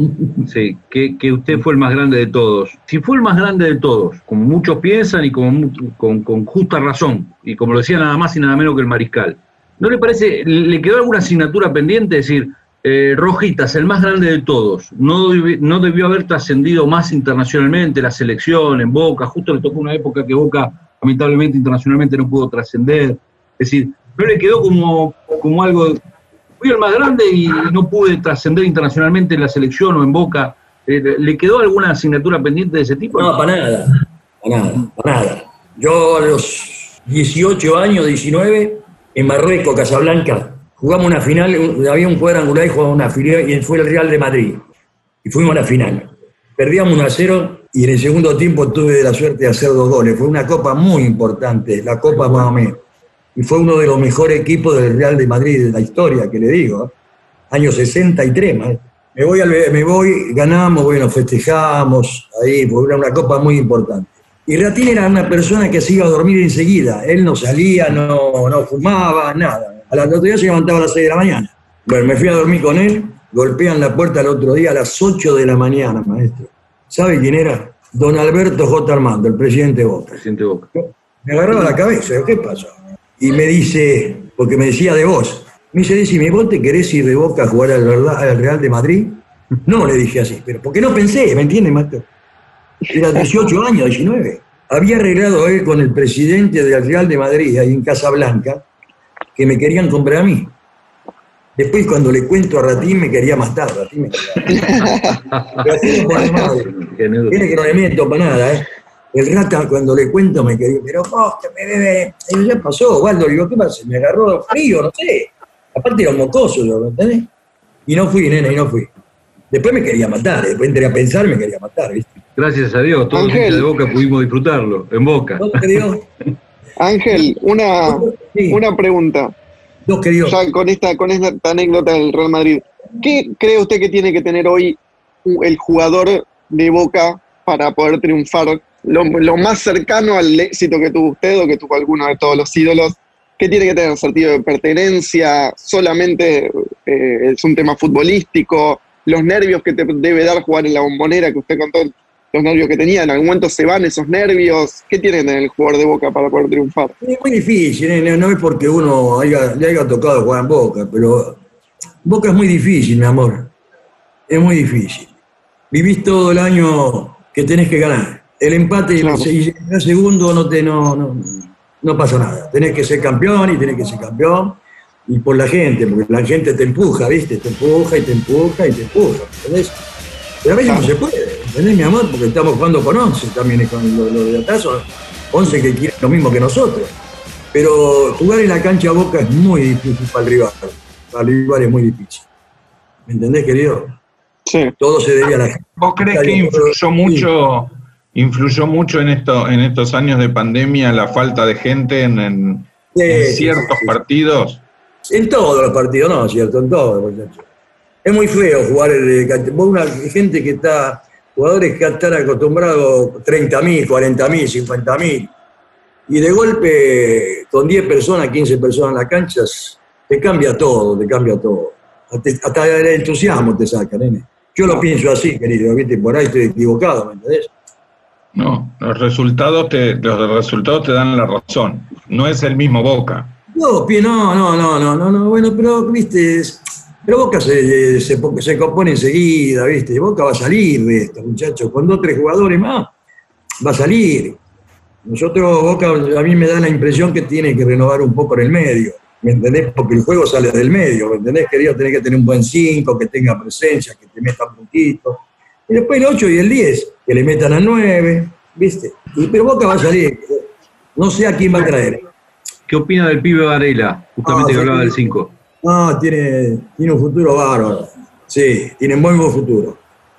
sí, que, que usted fue el más grande de todos. Si fue el más grande de todos, como muchos piensan y como con, con justa razón, y como lo decía nada más y nada menos que el mariscal, ¿no le parece, le quedó alguna asignatura pendiente? Es decir, eh, Rojitas, el más grande de todos, no, debi- no debió haber trascendido más internacionalmente la selección en Boca, justo le tocó una época que Boca lamentablemente internacionalmente no pudo trascender. Es decir, no le quedó como, como algo, fui el más grande y no pude trascender internacionalmente en la selección o en Boca. Eh, ¿Le quedó alguna asignatura pendiente de ese tipo? No, para nada, para nada, para nada. Yo a los 18 años, 19, en Marruecos, Casablanca, jugamos una final, había un cuadrangular y jugamos una final y fue el Real de Madrid. Y fuimos a la final. Perdíamos 1 a 0 y en el segundo tiempo tuve la suerte de hacer dos goles. Fue una copa muy importante, la Copa Mohamed. Y fue uno de los mejores equipos del Real de Madrid de la historia, que le digo. ¿eh? Año 63, maestro. Me voy, al, me voy, ganamos, bueno, festejamos ahí, fue una, una copa muy importante. Y Ratín era una persona que se iba a dormir enseguida. Él no salía, no, no fumaba, nada. A la otro día se levantaba a las 6 de la mañana. Bueno, me fui a dormir con él, golpean la puerta el otro día a las 8 de la mañana, maestro. ¿Sabe quién era? Don Alberto J. Armando, el presidente de Boca. Presidente Boca. Me agarraba la cabeza, ¿qué pasó? Y me dice, porque me decía de vos, me dice, decime, ¿vos te querés ir de Boca a jugar al, Real- al Real de Madrid? No, le dije así, pero porque no pensé, ¿me entiendes, Mato? Era 18 años, 19. Había arreglado él con el presidente del Real de Madrid, ahí en Casablanca, que me querían comprar a mí. Después, cuando le cuento a Ratín, me quería matar. Ratín me quería matar. Por madre. Tiene que no le miento para nada, ¿eh? El rata cuando le cuento me quedó, pero vos que me bebe. Y yo, ya pasó, Waldo, digo, ¿qué pasa? Me agarró frío, no sé. Aparte era un mocoso, yo, ¿me entendés? Y no fui, nena, y no fui. Después me quería matar, después entré a pensar, me quería matar, ¿viste? Gracias a Dios, todos los Ángel. de Boca pudimos disfrutarlo, en Boca. Dos queridos, Ángel, una, sí, una pregunta. dos queridos. Ya con esta, con esta anécdota del Real Madrid. ¿Qué cree usted que tiene que tener hoy el jugador de Boca para poder triunfar? Lo, más cercano al éxito que tuvo usted o que tuvo alguno de todos los ídolos. ¿Qué tiene que tener? ¿Sentido de pertenencia? ¿Solamente eh, es un tema futbolístico? ¿Los nervios que te debe dar jugar en la bombonera que usted contó? Los nervios que tenía, ¿en algún momento se van esos nervios? ¿Qué tiene que tener el jugador de Boca para poder triunfar? Es muy difícil, ¿eh? no, no es porque uno haya, le haya tocado jugar en Boca, pero Boca es muy difícil, mi amor. Es muy difícil. Vivís todo el año que tenés que ganar. El empate y el- Claro. y el segundo no, te, no, no, no pasa nada. Tenés que ser campeón y tenés que ser campeón. Y por la gente, porque la gente te empuja, ¿viste? Te empuja y te empuja y te empuja, ¿entendés? Pero a veces no se puede, ¿entendés, mi amor? Porque estamos jugando con 11 también, con los lo de atrás son 11 que quieren lo mismo que nosotros. Pero jugar en la cancha Boca es muy difícil para el rival. Para el rival es muy difícil. ¿Me entendés, querido? Sí. Todo se debe a la gente. ¿Vos crees que influyó mucho, influyó mucho en esto, en estos años de pandemia la falta de gente en, en- Sí, en sí, ciertos sí. partidos? En todos los partidos, no, cierto, en todos, muchachos. Es muy feo jugar el. Vos una gente que está, jugadores que están acostumbrados 30.000, 40.000, 50.000, y de golpe con 10 personas, 15 personas en la cancha, te cambia todo, te cambia todo. Hasta, hasta el entusiasmo te saca, nene. Yo lo pienso así, querido, ¿viste? Por ahí estoy equivocado, ¿me entendés? No, los resultados te, los resultados te dan la razón. No es el mismo Boca. No, no, no, no, no, no, no, bueno, pero, viste, pero Boca se, se, se compone enseguida, viste, Boca va a salir de esto, muchachos, con dos tres jugadores más, va a salir. Nosotros, Boca, a mí me da la impresión que tiene que renovar un poco en el medio, ¿me entendés? Porque el juego sale del medio, ¿me entendés, querido? Tenés que tener un buen 5, que tenga presencia, que te meta puntito. Y después el 8 y el 10, que le metan al 9, ¿viste? Y, pero Boca va a salir, no sé a quién va a traer. ¿Qué opina del pibe Varela? Justamente Ah, que sí. hablaba del 5. No, tiene, tiene un futuro bárbaro. Sí, tiene muy buen futuro.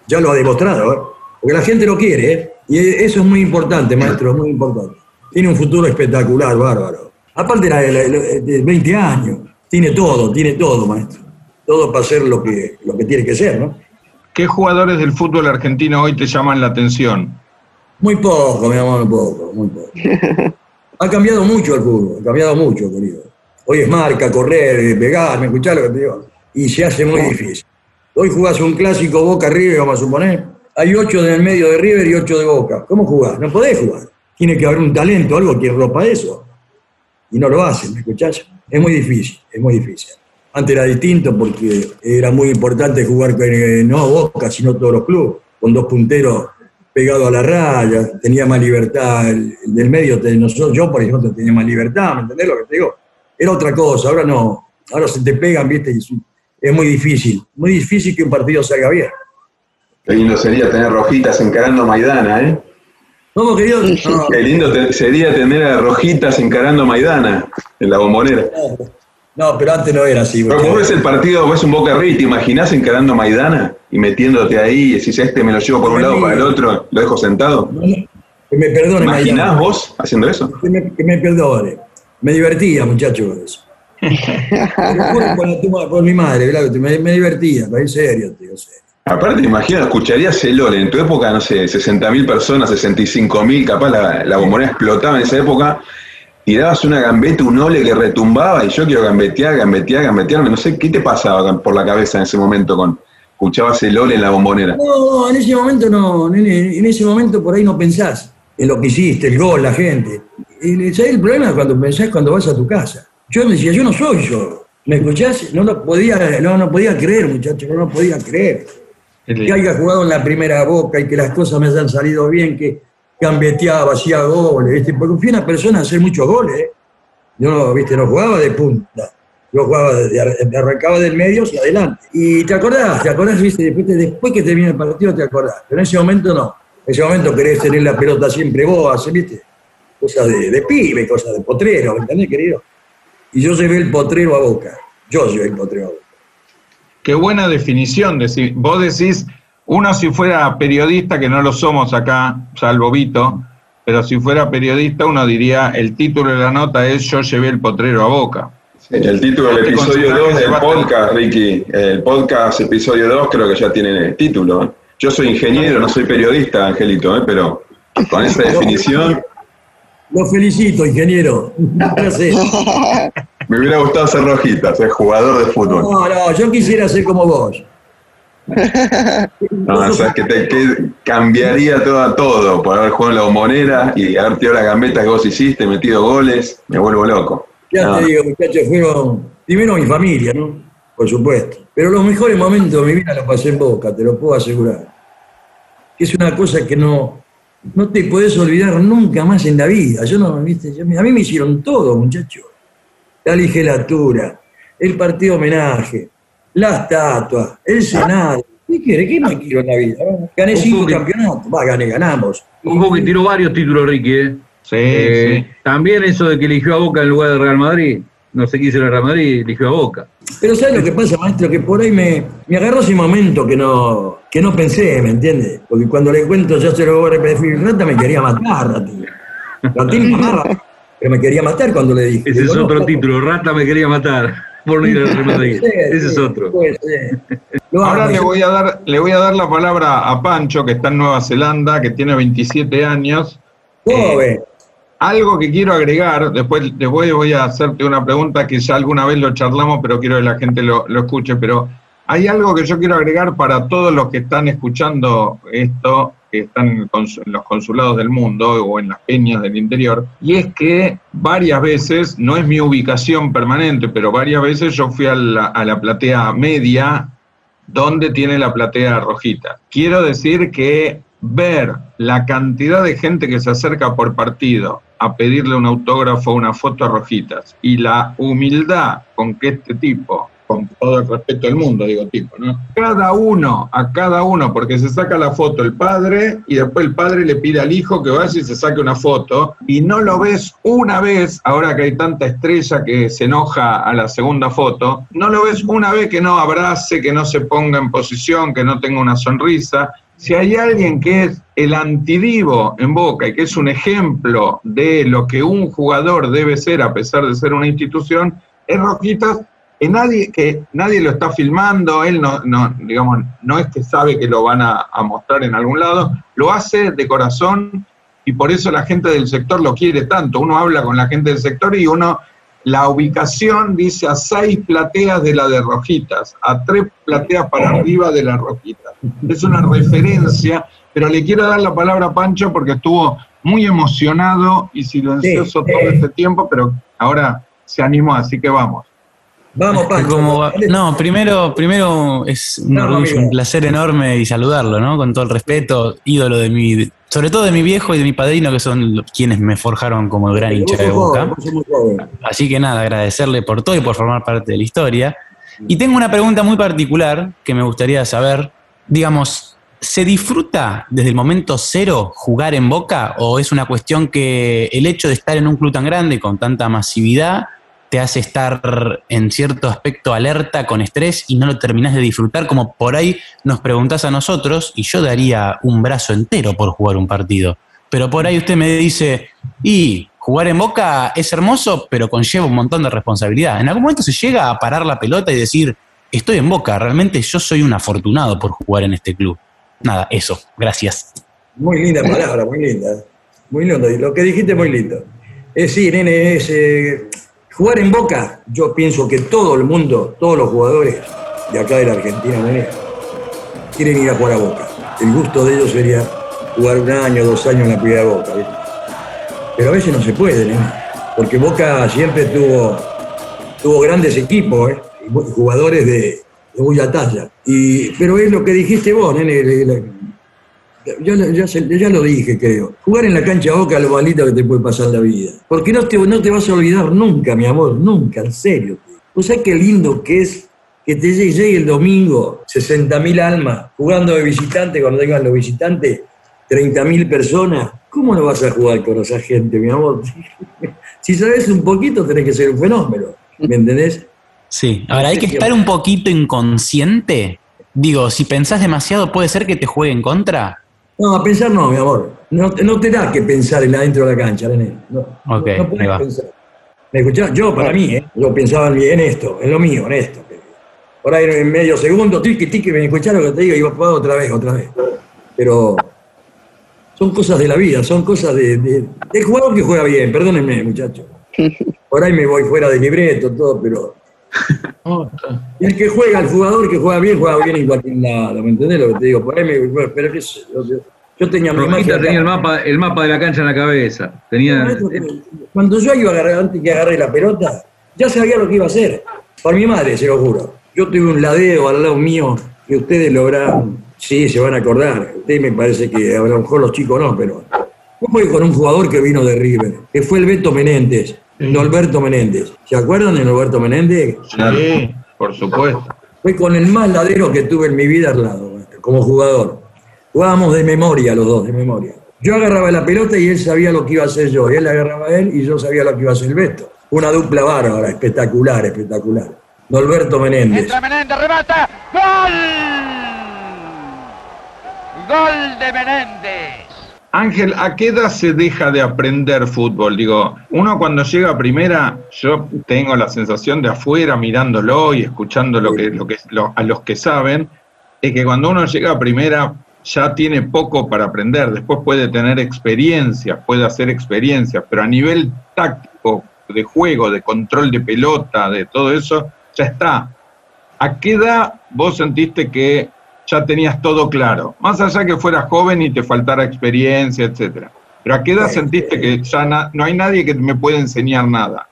Ya lo ha demostrado, ¿eh? Porque la gente lo quiere, ¿eh? Y eso es muy importante, maestro, es muy importante. Tiene un futuro espectacular, bárbaro. Aparte de 20 años, tiene todo, tiene todo, maestro. Todo para ser lo que, lo que tiene que ser, ¿no? ¿Qué jugadores del fútbol argentino hoy te llaman la atención? Muy poco, mi amor, muy poco, muy poco. Ha cambiado mucho el fútbol, ha cambiado mucho, querido. Hoy es marca, correr, eh, pegar, ¿me escuchás lo que te digo? Y se hace muy difícil. Hoy jugás un clásico Boca River, vamos a suponer. Hay ocho del medio de River y ocho de Boca. ¿Cómo jugás? No podés jugar. Tiene que haber un talento, algo que ropa eso. Y no lo hacen, ¿me escuchás? Es muy difícil, es muy difícil. Antes era distinto porque era muy importante jugar con, eh, no Boca, sino todos los clubes, con dos punteros pegados a la raya, tenía más libertad, el, el del medio, nosotros, yo por ejemplo tenía más libertad, ¿me entendés lo que te digo? Era otra cosa, ahora no, ahora se te pegan, viste, y es, es muy difícil, muy difícil que un partido salga bien. Qué lindo sería tener rojitas encarando a Maidana, ¿eh? ¿Cómo, querido? No, Qué lindo te- sería tener a rojitas encarando a Maidana en la bombonera. No, pero antes no era así. Pero vos ves el partido, ves un Boca River, ¿te imaginás encarando a Maidana y metiéndote ahí y decís, este me lo llevo por un lado para el otro, lo dejo sentado? Que me ¿Te perdone, imaginás Maidana. vos haciendo eso? Que me, que me perdone. Me divertía, muchacho, con eso. por, por mi madre, ¿verdad? Me, me divertía, pero en serio, tío, en serio. Aparte, imagino, escucharías el LOL. En tu época, no sé, 60.000 personas, 65.000, capaz la, la bombonera explotaba en esa época. Tirabas una gambeta, un ole que retumbaba y yo quiero gambetear, gambetear, gambetearme. No sé, ¿qué te pasaba por la cabeza en ese momento con escuchabas el ole en la bombonera? No, en ese momento no, nene, en ese momento por ahí no pensás en lo que hiciste, el gol, la gente. Y ¿sabés el problema es cuando pensás cuando vas a tu casa? Yo me decía, yo no soy yo. ¿Me escuchás? No lo podía, no, no podía creer, muchacho, no lo podía creer. Que haya jugado en la primera boca y que las cosas me hayan salido bien, que gambeteaba, hacía goles, ¿viste? porque fui una persona a hacer muchos goles. ¿eh? Yo no, ¿viste? no jugaba de punta, yo jugaba de- arrancaba del medio hacia adelante. Y te acordás, te acordás, ¿viste? Después, después que termina el partido te acordás, pero en ese momento no. En ese momento querés tener la pelota siempre vos, ¿viste? Cosas de, de pibe, cosas de potrero, ¿me entendés, querido? Y yo llevé el potrero a boca. Yo llevé el potrero a boca. Qué buena definición. Vos decís, uno si fuera periodista, que no lo somos acá, salvo Vito, pero si fuera periodista uno diría, el título de la nota es Yo llevé el potrero a boca. El título del Este episodio concepto 2 se del podcast, Ricky, el podcast episodio 2 creo que ya tiene el título. Yo soy ingeniero, no soy periodista, Angelito, ¿eh? pero con esa definición Lo felicito, ingeniero. Me hubiera gustado ser rojitas, ser jugador de fútbol. No, no, yo quisiera ser como vos. No, sabes que te que cambiaría todo, todo por haber jugado en la bombonera y haber tirado la gambeta que vos hiciste, metido goles, me vuelvo loco. Ya No. te digo, muchachos, fueron primero mi familia, ¿no? Por supuesto. Pero los mejores momentos de mi vida los pasé en Boca, te lo puedo asegurar. Que es una cosa que no, no te podés olvidar nunca más en la vida. Yo no, viste, Yo- a mí me hicieron todo, muchachos. La legislatura, el partido homenaje, la estatua, el Senado. ¿Qué quiere? ¿Qué más quiero en la vida? Gané cinco campeonatos. Va, gané, ganamos. Ojo que tiró varios títulos, Ricky. ¿eh? Sí, Eh, También eso de que eligió a Boca en lugar de Real Madrid. No sé qué hizo el Real Madrid, eligió a Boca. Pero ¿sabes lo que pasa, maestro? Que por ahí me, me agarró ese momento que no, que no pensé, ¿me entiende? Porque cuando le cuento, ya se lo voy a repetir, Rata me quería matar, Ratín. Ratín me amarra, pero me quería matar cuando le dije. Ese Digo, es otro título. Rata me quería matar por no ir al Real Madrid. Sí, Ese es otro. puede ser. Lo Ahora le voy, a dar, le voy a dar la palabra a Pancho, que está en Nueva Zelanda, que tiene 27 años. Joven. Algo que quiero agregar, después, después voy a hacerte una pregunta que ya alguna vez lo charlamos, pero quiero que la gente lo, lo escuche. Pero hay algo que yo quiero agregar para todos los que están escuchando esto, que están en los consulados del mundo o en las peñas del interior, y es que varias veces, no es mi ubicación permanente, pero varias veces yo fui a la, a la platea media donde tiene la platea rojita. Quiero decir que ver la cantidad de gente que se acerca por partido a pedirle un autógrafo, una foto a rojitas, y la humildad con que este tipo, con todo el respeto del mundo, digo tipo, ¿no? Cada uno, a cada uno, porque se saca la foto el padre y después el padre le pide al hijo que vaya y se saque una foto y no lo ves una vez, ahora que hay tanta estrella que se enoja a la segunda foto, no lo ves una vez que no abrace, que no se ponga en posición, que no tenga una sonrisa. Si hay alguien que es el antidivo en Boca y que es un ejemplo de lo que un jugador debe ser a pesar de ser una institución, es Rojitas que nadie, que nadie lo está filmando, él no, no, digamos, no es que sabe que lo van a, a mostrar en algún lado, lo hace de corazón y por eso la gente del sector lo quiere tanto. Uno habla con la gente del sector y uno, la ubicación dice a seis plateas de la de Rojitas, a tres plateas para arriba de la Rojitas. Es una referencia, pero le quiero dar la palabra a Pancho porque estuvo muy emocionado y silencioso Sí, todo eh. este tiempo, pero ahora se animó, así que vamos. Vamos, Pancho. Va- no, primero, primero es un No, orgullo, amigo. un placer enorme y saludarlo, ¿no? Con todo el respeto, ídolo de mi, sobre todo de mi viejo y de mi padrino, que son quienes me forjaron como el gran hincha de Boca. Así que nada, agradecerle por todo y por formar parte de la historia. Y tengo una pregunta muy particular que me gustaría saber. Digamos, ¿se disfruta desde el momento cero jugar en Boca o es una cuestión que el hecho de estar en un club tan grande con tanta masividad te hace estar en cierto aspecto alerta, con estrés y no lo terminás de disfrutar como por ahí nos preguntás a nosotros y yo daría un brazo entero por jugar un partido? Pero por ahí usted me dice, y jugar en Boca es hermoso, pero conlleva un montón de responsabilidad. En algún momento se llega a parar la pelota y decir, estoy en Boca, realmente yo soy un afortunado por jugar en este club. Nada, eso, gracias. Muy linda palabra, muy linda. Muy lindo. Lo que dijiste muy lindo. Es sí, nene, es eh, jugar en Boca. Yo pienso que todo el mundo, todos los jugadores de acá de la Argentina, quieren ir a jugar a Boca. El gusto de ellos sería jugar un año, dos años en la primera Boca. ¿viste? Pero a veces no se puede, nene, porque Boca siempre tuvo, tuvo grandes equipos, ¿eh? jugadores de, de talla. Y, pero es lo que dijiste vos, nene. Le- ya, ya lo dije, creo. Jugar en la cancha Boca lo más lindo que te puede pasar la vida. Porque no te, no te vas a olvidar nunca, mi amor, nunca, en serio. ¿Vos sabés qué lindo que es que te llegue, el domingo 60.000 almas jugando de visitante cuando vengan los visitantes 30.000 personas, ¿cómo no vas a jugar con esa gente, mi amor? si sabes un poquito, tenés que ser un fenómeno, ¿me entendés? Sí, ahora hay que estar un poquito inconsciente. Digo, si pensás demasiado, ¿puede ser que te juegue en contra? No, a pensar no, mi amor. No, no te da que pensar en adentro de la cancha, René. No, Ok, no va. pensar. ¿Me escuchás? Yo, para mí, ¿eh? yo pensaba en esto, en lo mío, en esto. Por ahí en medio segundo, tiqui, tiqui, me escuchás lo que te digo y vas otra vez, otra vez. Pero son cosas de la vida, son cosas de, de, del jugador que juega bien, perdónenme, muchachos. Por ahí me voy fuera de libreto, todo, pero. El que juega, el jugador que juega bien, juega bien en cualquier lado, ¿me entendés lo que te digo? Por ahí me. bueno, Pero qué sé yo, yo- yo tenía mi tenía el mapa, el mapa de la cancha en la cabeza. Tenía. Cuando yo iba a agarrar, antes que agarré la pelota, ya sabía lo que iba a hacer. Por mi madre, se lo juro. Yo tuve un ladeo al lado mío que ustedes lo habrán, sí, se van a acordar. Ustedes me parece que a lo mejor los chicos no, pero. Yo fui con un jugador que vino de River, que fue el Beto Menéndez, Norberto Menéndez. ¿Se acuerdan de Norberto Menéndez? Sí, por supuesto. Fue con el más ladero que tuve en mi vida al lado, maestro, como jugador. Jugábamos de memoria los dos, de memoria. Yo agarraba la pelota y él sabía lo que iba a hacer yo. Y él agarraba a él y yo sabía lo que iba a hacer el Beto. Una dupla bárbara, espectacular, espectacular. Norberto Menéndez. Entra Menéndez, remata. ¡Gol! Gol de Menéndez. Ángel, ¿a qué edad se deja de aprender fútbol? Digo, uno cuando llega a primera, yo tengo la sensación de afuera mirándolo y escuchando lo que, lo que, lo- a los que saben, es que cuando uno llega a primera ya tiene poco para aprender, después puede tener experiencias, puede hacer experiencias, pero a nivel táctico, de juego, de control de pelota, de todo eso, ya está. ¿A qué edad vos sentiste que ya tenías todo claro? Más allá que fueras joven y te faltara experiencia, etcétera. Pero ¿a qué edad sentiste que ya na- no hay nadie que me pueda enseñar nada?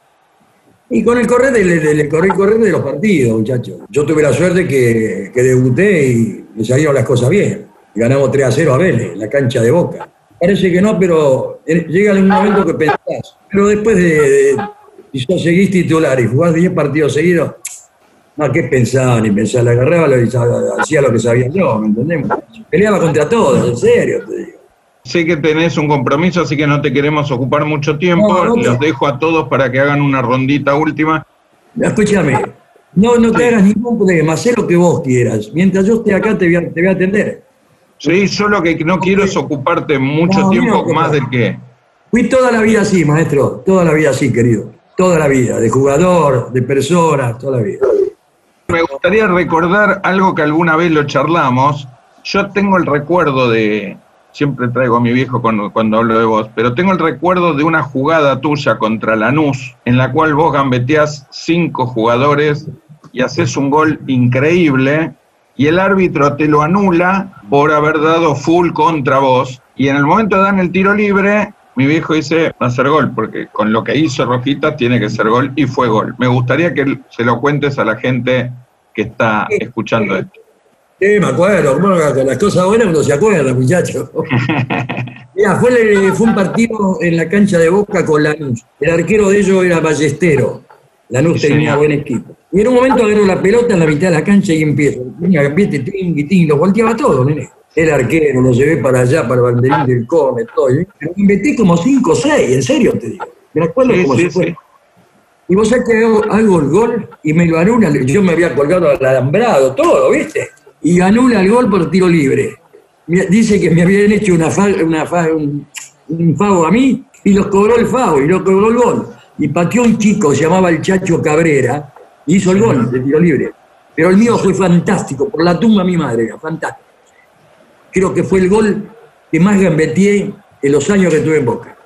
Y con el correr del, del- el correr, correr de los partidos, muchachos. Yo tuve la suerte que, que debuté y me salieron las cosas bien. Ganamos 3 a 0 a Vélez, en la cancha de Boca. Parece que no, pero eh, llega un momento que pensás. Pero después de, de- si sos seguís titular y jugás 10 partidos seguidos, no, ¿qué pensaba? Ni pensaba, la agarraba lo- hacía lo que sabía yo, ¿me entendés? Peleaba contra todos, en serio te digo. Sé que tenés un compromiso, así que no te queremos ocupar mucho tiempo. No, no te- Los dejo a todos para que hagan una rondita última. Escúchame, no, no te hagas ningún problema, haz lo que vos quieras. Mientras yo esté acá te voy a, te voy a atender. Sí, yo lo que no quiero es ocuparte mucho No, tiempo no, más del que. Fui toda la vida así, maestro, toda la vida así, querido. Toda la vida, de jugador, de persona, toda la vida. Me gustaría recordar algo que alguna vez lo charlamos. Yo tengo el recuerdo de, siempre traigo a mi viejo cuando, hablo de vos, pero tengo el recuerdo de una jugada tuya contra Lanús, en la cual vos gambeteás cinco jugadores y haces un gol increíble, y el árbitro te lo anula por haber dado full contra vos, y en el momento de dar el tiro libre, mi viejo dice, va a ser gol, porque con lo que hizo Rojita tiene que ser gol, y fue gol. Me gustaría que se lo cuentes a la gente que está escuchando esto. Sí, me acuerdo, bueno, con las cosas buenas uno se acuerda, muchacho. Mira, fue, el- fue un partido en la cancha de Boca con Lanús. El arquero de ellos era Ballestero. Lanús Sí, tenía señor. buen equipo. Y en un momento agarró la pelota en la mitad de la cancha y empiezo. Tenía viste, ting, ting, lo volteaba todo, nene. El arquero, lo llevé para allá, para el banderín del come, todo. ¿eh? Pero me metí como 5 o 6, en serio te digo. Me acuerdo Sí, como sí, si fuera. Y vos sabés que hago, el gol y me lo anula. Yo me había colgado al alambrado, todo, ¿viste? Y anula el gol por tiro libre. Dice que me habían hecho una fa- una un, un favo a mí y los cobró el favo y lo cobró el gol. Y pateó un chico, se llamaba el Chacho Cabrera, y hizo el gol de tiro libre. Pero el mío fue fantástico, por la tumba de mi madre, era fantástico. Creo que fue el gol que más gambeteé en los años que estuve en Boca.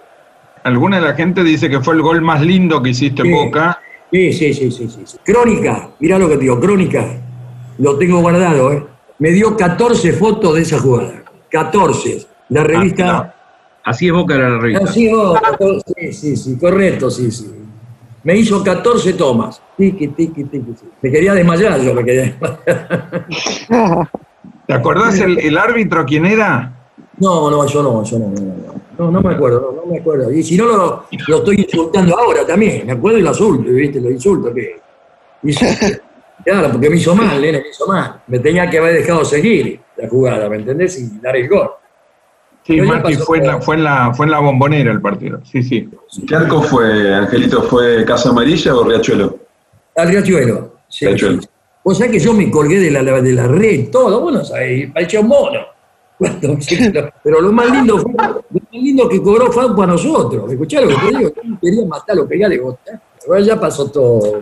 Alguna de la gente dice que fue el gol más lindo que hiciste en Sí. Boca. Sí, sí, sí, sí, sí. Crónica, mirá lo que te digo, crónica. Lo tengo guardado, ¿eh? Me dio 14 fotos de esa jugada. 14. La revista. Así es Boca era la revista. Así oh, 14, sí, sí, sí, correcto, sí, sí. Me hizo 14 tomas. Tiqui, tiqui, sí. Me quería desmayar, yo me quería desmayar. ¿Te acordás el, el árbitro quién era? No, no, yo no, yo no, no, no. Me acuerdo, no, no me acuerdo. Y si no, lo, lo estoy insultando ahora también. Me acuerdo y lo insulto, ¿viste? Lo insulto. Que, claro, porque me hizo mal, nene, me hizo mal. Me tenía que haber dejado seguir la jugada, ¿me entendés? Y dar el gol. Sí, pasó fue en, la, fue, en la, fue en la bombonera el partido. Sí, sí. ¿Qué arco fue, Angelito? ¿Fue Casa Amarilla o Riachuelo? Al Riachuelo. Sí, Riachuelo. sí. Vos sabés que yo me colgué de la, de la red, todo, vos no sabés, parecía un mono. Pero, lo más lindo fue, lo más lindo que cobró Fausto a nosotros. ¿Escuchá lo que te digo? Quería matarlo, pegarle gota. Pero ya pasó todo.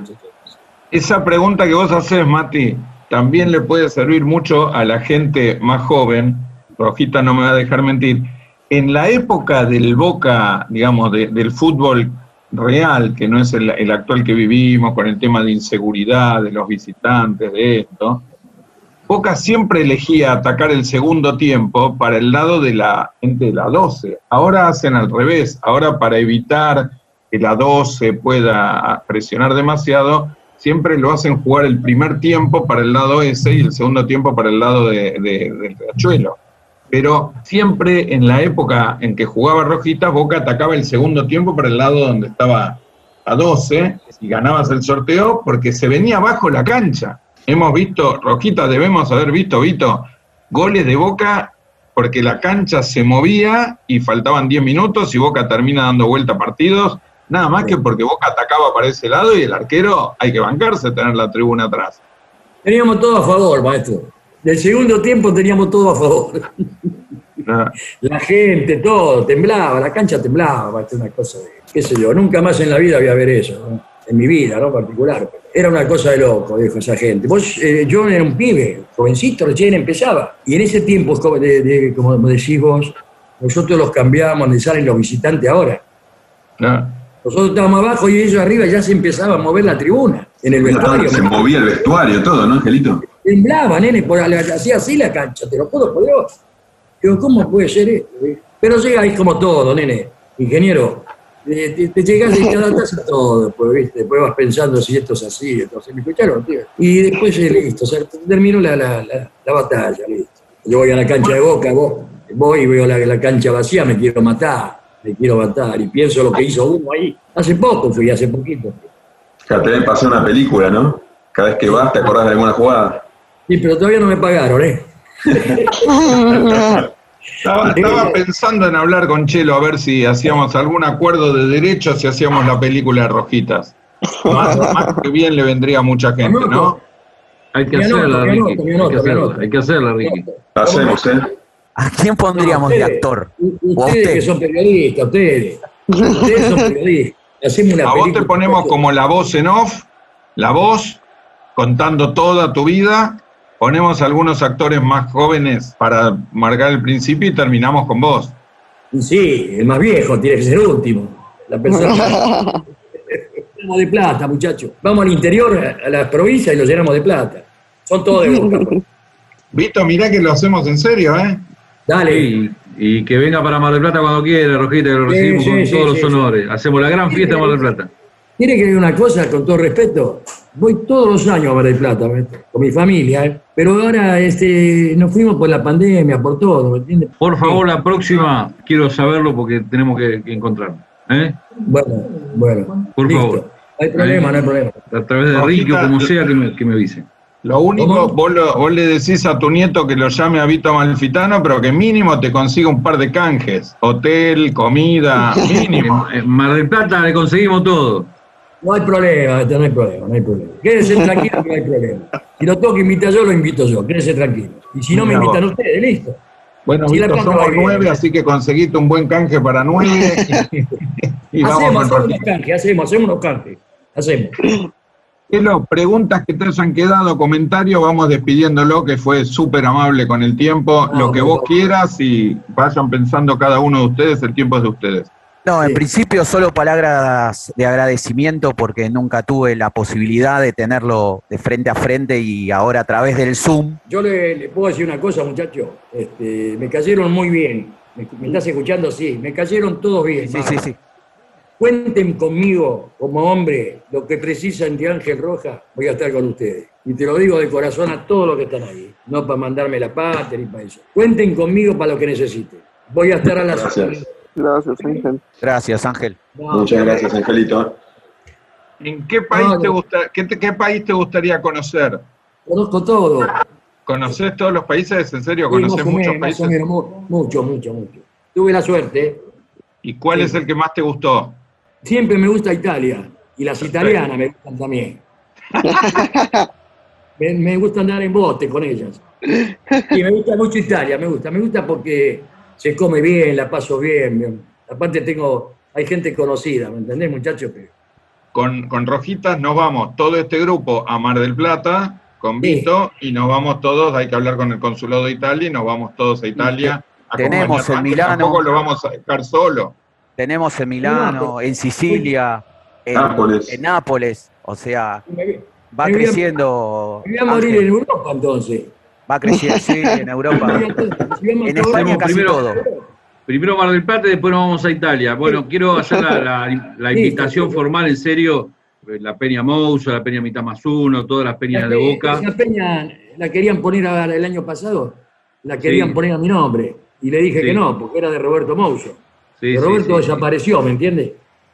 Esa pregunta que vos haces, Mati, también le puede servir mucho a la gente más joven. Rojita no me va a dejar mentir. En la época del Boca, digamos, de- del fútbol real, que no es el actual que vivimos, con el tema de inseguridad, de los visitantes, de esto, Boca siempre elegía atacar el segundo tiempo para el lado de la gente de la 12. Ahora hacen al revés. Ahora para evitar que la 12 pueda presionar demasiado, siempre lo hacen jugar el primer tiempo para el lado ese y el segundo tiempo para el lado de, de- del Riachuelo. Pero siempre en la época en que jugaba Rojita, Boca atacaba el segundo tiempo para el lado donde estaba a 12 y ganabas el sorteo porque se venía abajo la cancha. Hemos visto, Rojita, debemos haber visto, Vito, goles de Boca porque la cancha se movía y faltaban 10 minutos y Boca termina dando vuelta a partidos, nada más que porque Boca atacaba para ese lado y el arquero hay que bancarse tener la tribuna atrás. Teníamos todo a favor, maestro. Del segundo tiempo teníamos todo a favor. Ah, La gente, todo, temblaba, la cancha temblaba, maestro, una cosa de, qué sé yo, nunca más en la vida voy a ver eso, ¿no? En mi vida, ¿no? Particular. Era una cosa de loco, dijo esa gente. Vos, eh, yo era un pibe, jovencito, recién empezaba. Y en ese tiempo, como, de- de- como decís vos, nosotros los cambiábamos donde salen los visitantes ahora. ah. Nosotros estábamos abajo y ellos arriba ya se empezaba a mover la tribuna, en el vestuario. Se movía el vestuario, todo, ¿no, Angelito? Temblaba, nene, por, hacía así la cancha, te lo puedo por Dios. Digo, ¿cómo puede ser esto? Pero llegáis como todo, nene. Ingeniero, eh, te, te llegás y te adaptás a todo, pues, ¿viste? Después vas pensando si esto es así, esto es así. ¿Me escucharon, tío? Y después, eh, listo, o sea, terminó la, la, la, la batalla, listo. Yo voy a la cancha de Boca, vos, voy y veo la, la cancha vacía, me quiero matar, me quiero matar. Y pienso lo que hizo uno ahí. Hace poco fui, hace poquito. Ya te pasar una película, ¿no? Cada vez que vas te acordás de alguna jugada. Sí, pero todavía no me pagaron, ¿eh? Estaba, estaba pensando en hablar con Chelo a ver si hacíamos algún acuerdo de derechos si hacíamos la película de Rojitas. Más, más que bien le vendría a mucha gente, ¿no? Hay que hacerla, Ricky. Hay que hacerla, hay que hacerla, Ricky. Hacemos, ¿eh? ¿A quién pondríamos de actor? ¿O a Ustedes usted? que son periodistas, ustedes. Ustedes son periodistas. Hacemos una A vos te ponemos como la voz en off, la voz, contando toda tu vida. Ponemos algunos actores más jóvenes para marcar el principio y terminamos con vos. Sí, el más viejo tiene que ser el último. La persona. Llenamos de plata, muchachos. Vamos al interior, a, las provincias y los llenamos de plata. Son todos de boca. Vito, mirá que lo hacemos en serio, ¿eh? Dale. Y, y que venga para Mar del Plata cuando quiera, Rojita, que lo recibimos sí, con sí, todos los sí, honores. Hacemos la gran fiesta de Mar del Plata. Tiene que ver una cosa, con todo respeto. Voy todos los años a Mar del Plata, con mi familia, ¿eh? pero ahora este, nos fuimos por la pandemia, por todo, ¿me entiendes? Por favor, la próxima quiero saberlo porque tenemos que, que encontrarnos. ¿eh? Bueno, bueno. Por listo. favor. No hay problema, no hay problema. A través de Ricky o como sea que me, que me avise. Lo único, vos, lo- vos le decís a tu nieto que lo llame a Vito Malfitano, pero que mínimo te consiga un par de canjes. Hotel, comida, mínimo. En Mar del Plata le conseguimos todo. No hay problema, no hay problema, no hay problema. Quédense tranquilos que no hay problema. Si lo tengo que invitar yo, lo invito yo, quédense tranquilos. Y si no me vos. invitan ustedes, listo. Bueno, Si Vito, somos bien. nueve, así que conseguiste un buen canje para nueve. y, y hacemos, hacemos unos canjes, hacemos, hacemos unos canjes. Hacemos. Chelo, preguntas que te hayan quedado, comentarios, vamos despidiéndolo, que fue súper amable con el tiempo. No, Lo que vos quieras y vayan pensando cada uno de ustedes, el tiempo es de ustedes. No, en Sí. principio solo palabras de agradecimiento porque nunca tuve la posibilidad de tenerlo de frente a frente y ahora a través del Zoom. Yo le, le puedo decir una cosa, muchachos. Este, me cayeron muy bien. ¿Me, me estás escuchando? Sí, me cayeron todos bien. Sí, sí, sí. Cuenten conmigo como hombre, lo que precisan de Ángel Roja, voy a estar con ustedes. Y te lo digo de corazón a todos los que están ahí, no para mandarme la pata ni para eso. Cuenten conmigo para lo que necesiten. Voy a estar a las Gracias. Gracias, Ángel. Gracias, Ángel. No, Muchas gracias, Angelito. ¿En qué país, No, te, gusta, qué, te- qué país te gustaría conocer? Conozco todo. ¿Conoces todos los países? ¿En serio? ¿Conoces muchos países? menos, mu- mucho, mucho, mucho. tuve la suerte. ¿Y cuál es el que más te gustó? Siempre me gusta Italia. Y las italianas me gustan también. me, me gusta andar en bote con ellas. Y me gusta mucho Italia, me gusta. Me gusta porque se come bien, la paso bien. bien. Aparte tengo, hay gente conocida, ¿me entendés, muchachos? Que- Con, con Rojitas nos vamos todo este grupo a Mar del Plata con Vito y nos vamos todos, hay que hablar con el consulado de Italia y nos vamos todos a Italia. a Tenemos en Milano. Tampoco lo vamos a dejar solo. Tenemos en Milano, en Sicilia, en Nápoles. en Nápoles. O sea, Me, va Me voy a- creciendo. me voy a morir Ángel, en Europa entonces. Va creciendo, sí, en Europa. A- En España casi primero- todo. Primero Mar del Plata y después nos vamos a Italia. Bueno, quiero hacer la, la- la invitación formal, en serio, eh, la Peña Mouso, la Peña Mitad más uno, todas las peñas de Boca. Esa peña la querían poner a- el año pasado, la querían Sí. poner a mi nombre. Y le dije Sí. que no, porque era de Roberto Mouso. Sí, Pero sí, Roberto desapareció, ¿me entiendes?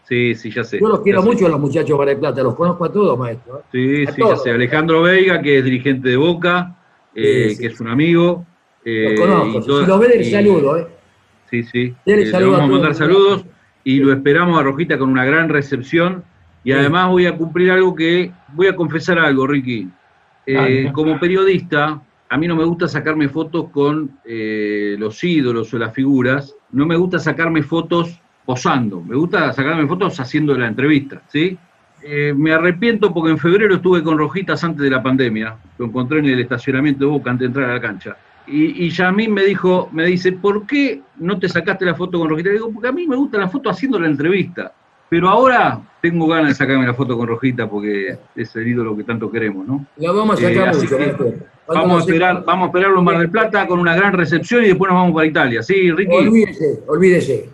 Sí, sí, ya sé. Yo los quiero sé. mucho a los muchachos de Mar del Plata, los conozco a todos, maestro. ¿eh? Sí, A sí, ya sé. Alejandro Veiga, que es dirigente de Boca, eh, Sí, sí. que es un amigo. eh, Los conozco. si los ve del y- saludo, ¿eh? Sí, sí. Dele Eh, le vamos a mandar saludos y lo esperamos a Rojita con una gran recepción. Y además voy a cumplir algo que. Voy a confesar algo, Ricky. Eh, como periodista, a mí no me gusta sacarme fotos con eh, los ídolos o las figuras. No me gusta sacarme fotos posando. Me gusta sacarme fotos haciendo la entrevista, ¿sí? Eh, me arrepiento porque en febrero estuve con Rojitas antes de la pandemia. Lo encontré en el estacionamiento de Boca antes de entrar a la cancha. Y, y Yamín me dijo, me dice, ¿por qué no te sacaste la foto con Rojita? Le digo, porque a mí me gusta la foto haciendo la entrevista. Pero ahora tengo ganas de sacarme la foto con Rojita porque es el ídolo que tanto queremos, ¿no? La vamos a Eh, sacar así mucho, que Vamos a esperar, vamos a esperarlo en Mar del Plata con una gran recepción y después nos vamos para Italia. ¿Sí, Ricky? Olvídese, olvídese.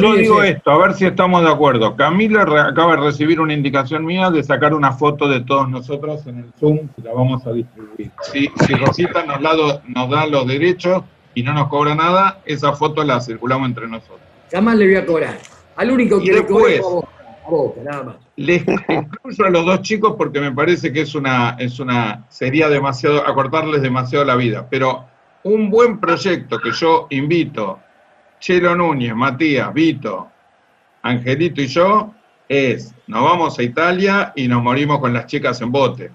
Yo digo esto, a ver si estamos de acuerdo. Camila re- acaba de recibir una indicación mía de sacar una foto de todos nosotros en el Zoom y la vamos a distribuir. Si, si Rosita nos, da nos da los derechos y no nos cobra nada, esa foto la circulamos entre nosotros. Jamás le voy a cobrar. Al único que le después- Boca, a Boca, nada más. Les incluyo a los dos chicos porque me parece que es una, es una, sería demasiado, acortarles demasiado la vida. Pero un buen proyecto que yo invito, Chelo Núñez, Matías, Vito, Angelito y yo, es, nos vamos a Italia y nos morimos con las chicas en bote.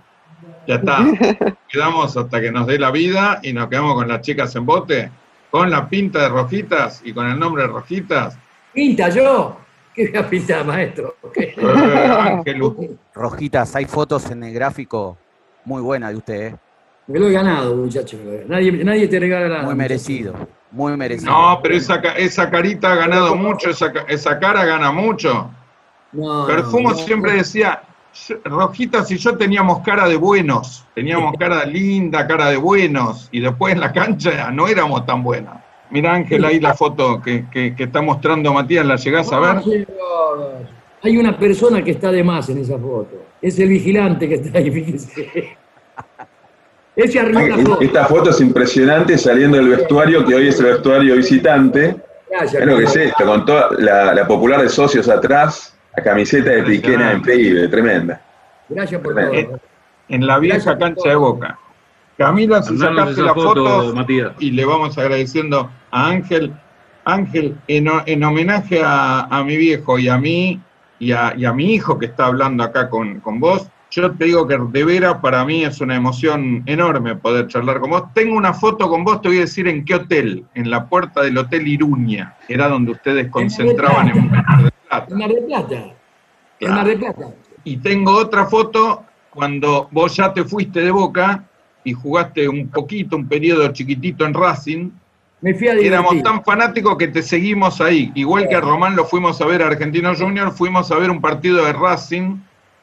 Ya está. Quedamos hasta que nos dé la vida y nos quedamos con las chicas en bote, con la pinta de rojitas y con el nombre de rojitas. ¿Pinta yo? ¿Qué voy a pintar, maestro? ¿Qué? Eh, Ángel, Rojitas, hay fotos en el gráfico muy buenas de usted, ¿eh? Me lo he ganado, muchachos. Nadie, nadie te regala nada. muy muchacho. Muy merecido. No, pero esa, esa carita ha ganado mucho, esa, esa cara gana mucho. No, Perfumo no, siempre decía, Rojitas y yo teníamos cara de buenos, teníamos cara linda, cara de buenos, y después en la cancha no éramos tan buenas. Mira Ángel, ahí la foto que, que- que está mostrando Matías, ¿la llegás a ver? Hay una persona que está de más en esa foto. Es el vigilante que está ahí, fíjese. Ese foto. Esta foto es impresionante saliendo del vestuario, que hoy es el vestuario visitante. Gracias, Es lo que es esto, con toda la, la popular de socios atrás, la camiseta de Piquena increíble, tremenda. Gracias por Tremendo. todo. En la vieja cancha de Boca. Camila, si sacaste la foto, foto, Matías. y le vamos agradeciendo a Ángel. Ángel, en, ho- en homenaje a, a mi viejo y a mí y a, y a mi hijo que está hablando acá con, con vos, yo te digo que de veras para mí es una emoción enorme poder charlar con vos. Tengo una foto con vos, te voy a decir en qué hotel, en la puerta del Hotel Iruña, que era donde ustedes concentraban en Mar del Plata. En Mar del Plata. En. Mar del Plata. Y tengo otra foto cuando vos ya te fuiste de Boca y jugaste un poquito, un periodo chiquitito en Racing. Me fui a Éramos tan fanáticos que te seguimos ahí. Igual que a Román lo fuimos a ver a Argentino Junior, fuimos a ver un partido de Racing,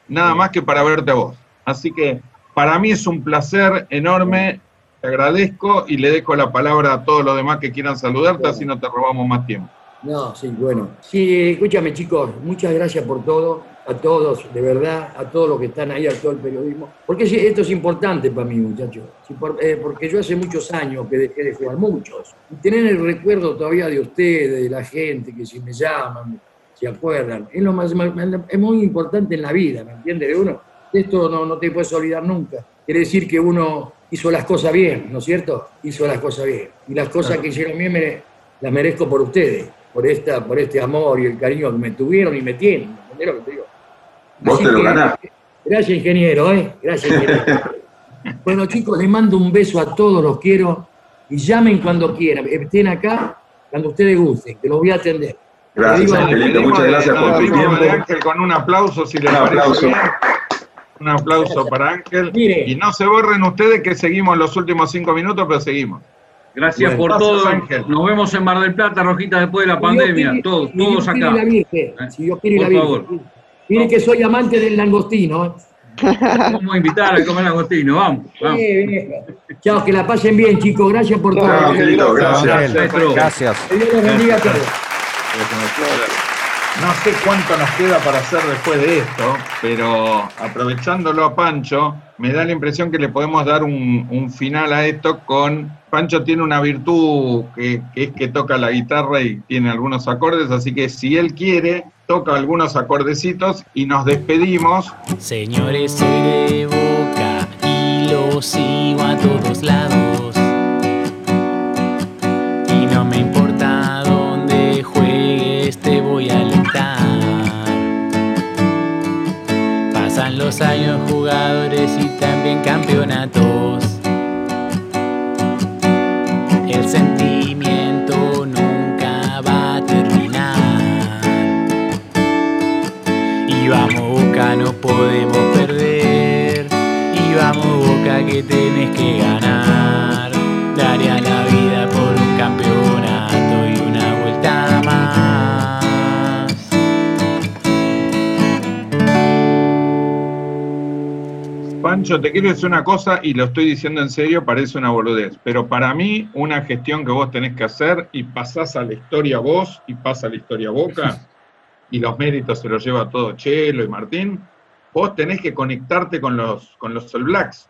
nada más que para verte a vos. Así que para mí es un placer enorme. Te agradezco y le dejo la palabra a todos los demás que quieran saludarte, así no te robamos más tiempo. No, sí, bueno. Sí, escúchame, chicos, muchas gracias por todo, a todos, de verdad, a todos los que están ahí, a todo el periodismo. Porque esto es importante para mí, muchachos. Eh, porque yo hace muchos años que dejé de jugar, muchos. Y tener el recuerdo todavía de ustedes, de la gente, que si me llaman, se acuerdan, es lo más, es muy importante en la vida, ¿me entiendes? De uno, de esto no, no te puedes olvidar nunca. Quiere decir que uno hizo las cosas bien, ¿no es cierto? Hizo las cosas bien. Y las cosas Claro. que hicieron bien me, las merezco por ustedes, por, esta, por este amor y el cariño que me tuvieron y me tienen. ¿entendés lo que te digo? Vos Así te lo que, ganás. Gracias, ingeniero, ¿eh? Gracias, ingeniero. bueno, chicos, les mando un beso a todos, los quiero. Y llamen cuando quieran. Estén acá cuando ustedes gusten, que los voy a atender. Gracias, Angelito. Muchas gracias por tu Despedimos de tiempo. Ángel con un aplauso, si les Un parece aplauso. bien. Un aplauso para Ángel. Mire. Y no se borren ustedes que seguimos los últimos cinco minutos, pero seguimos. Gracias Bueno, por gracias, todo. Ángel. Nos vemos en Mar del Plata, Rojita, después de la Si pandemia. Quiere- Todos, si Dios todos acá. la Virgen, si Dios quiere Por la Virgen. favor. Miren que soy amante del langostino. ¿eh? Vamos a invitar a comer agostino. Vamos. vamos. Eh. Chao, que la pasen bien, chicos. Gracias por todo. Chao, Angelito. Gracias. Maestro. Gracias. Que Dios los bendiga a todos. No sé cuánto nos queda para hacer después de esto, pero aprovechándolo a Pancho, me da la impresión que le podemos dar un, un final a esto con... Pancho tiene una virtud que, que es que toca la guitarra y tiene algunos acordes, así que si él quiere, toca algunos acordecitos y nos despedimos. Señores, soy de boca y lo sigo a todos lados. Años, jugadores y también campeonatos. El sentimiento nunca va a terminar. Y vamos Boca, no podemos perder. Y vamos Boca que tenés que ganar. Pancho, te quiero decir una cosa y lo estoy diciendo en serio, parece una boludez, pero para mí una gestión que vos tenés que hacer y pasás a la historia vos y pasa a la historia Boca y los méritos se los lleva todo Chelo y Martín, vos tenés que conectarte con los, con los All Blacks.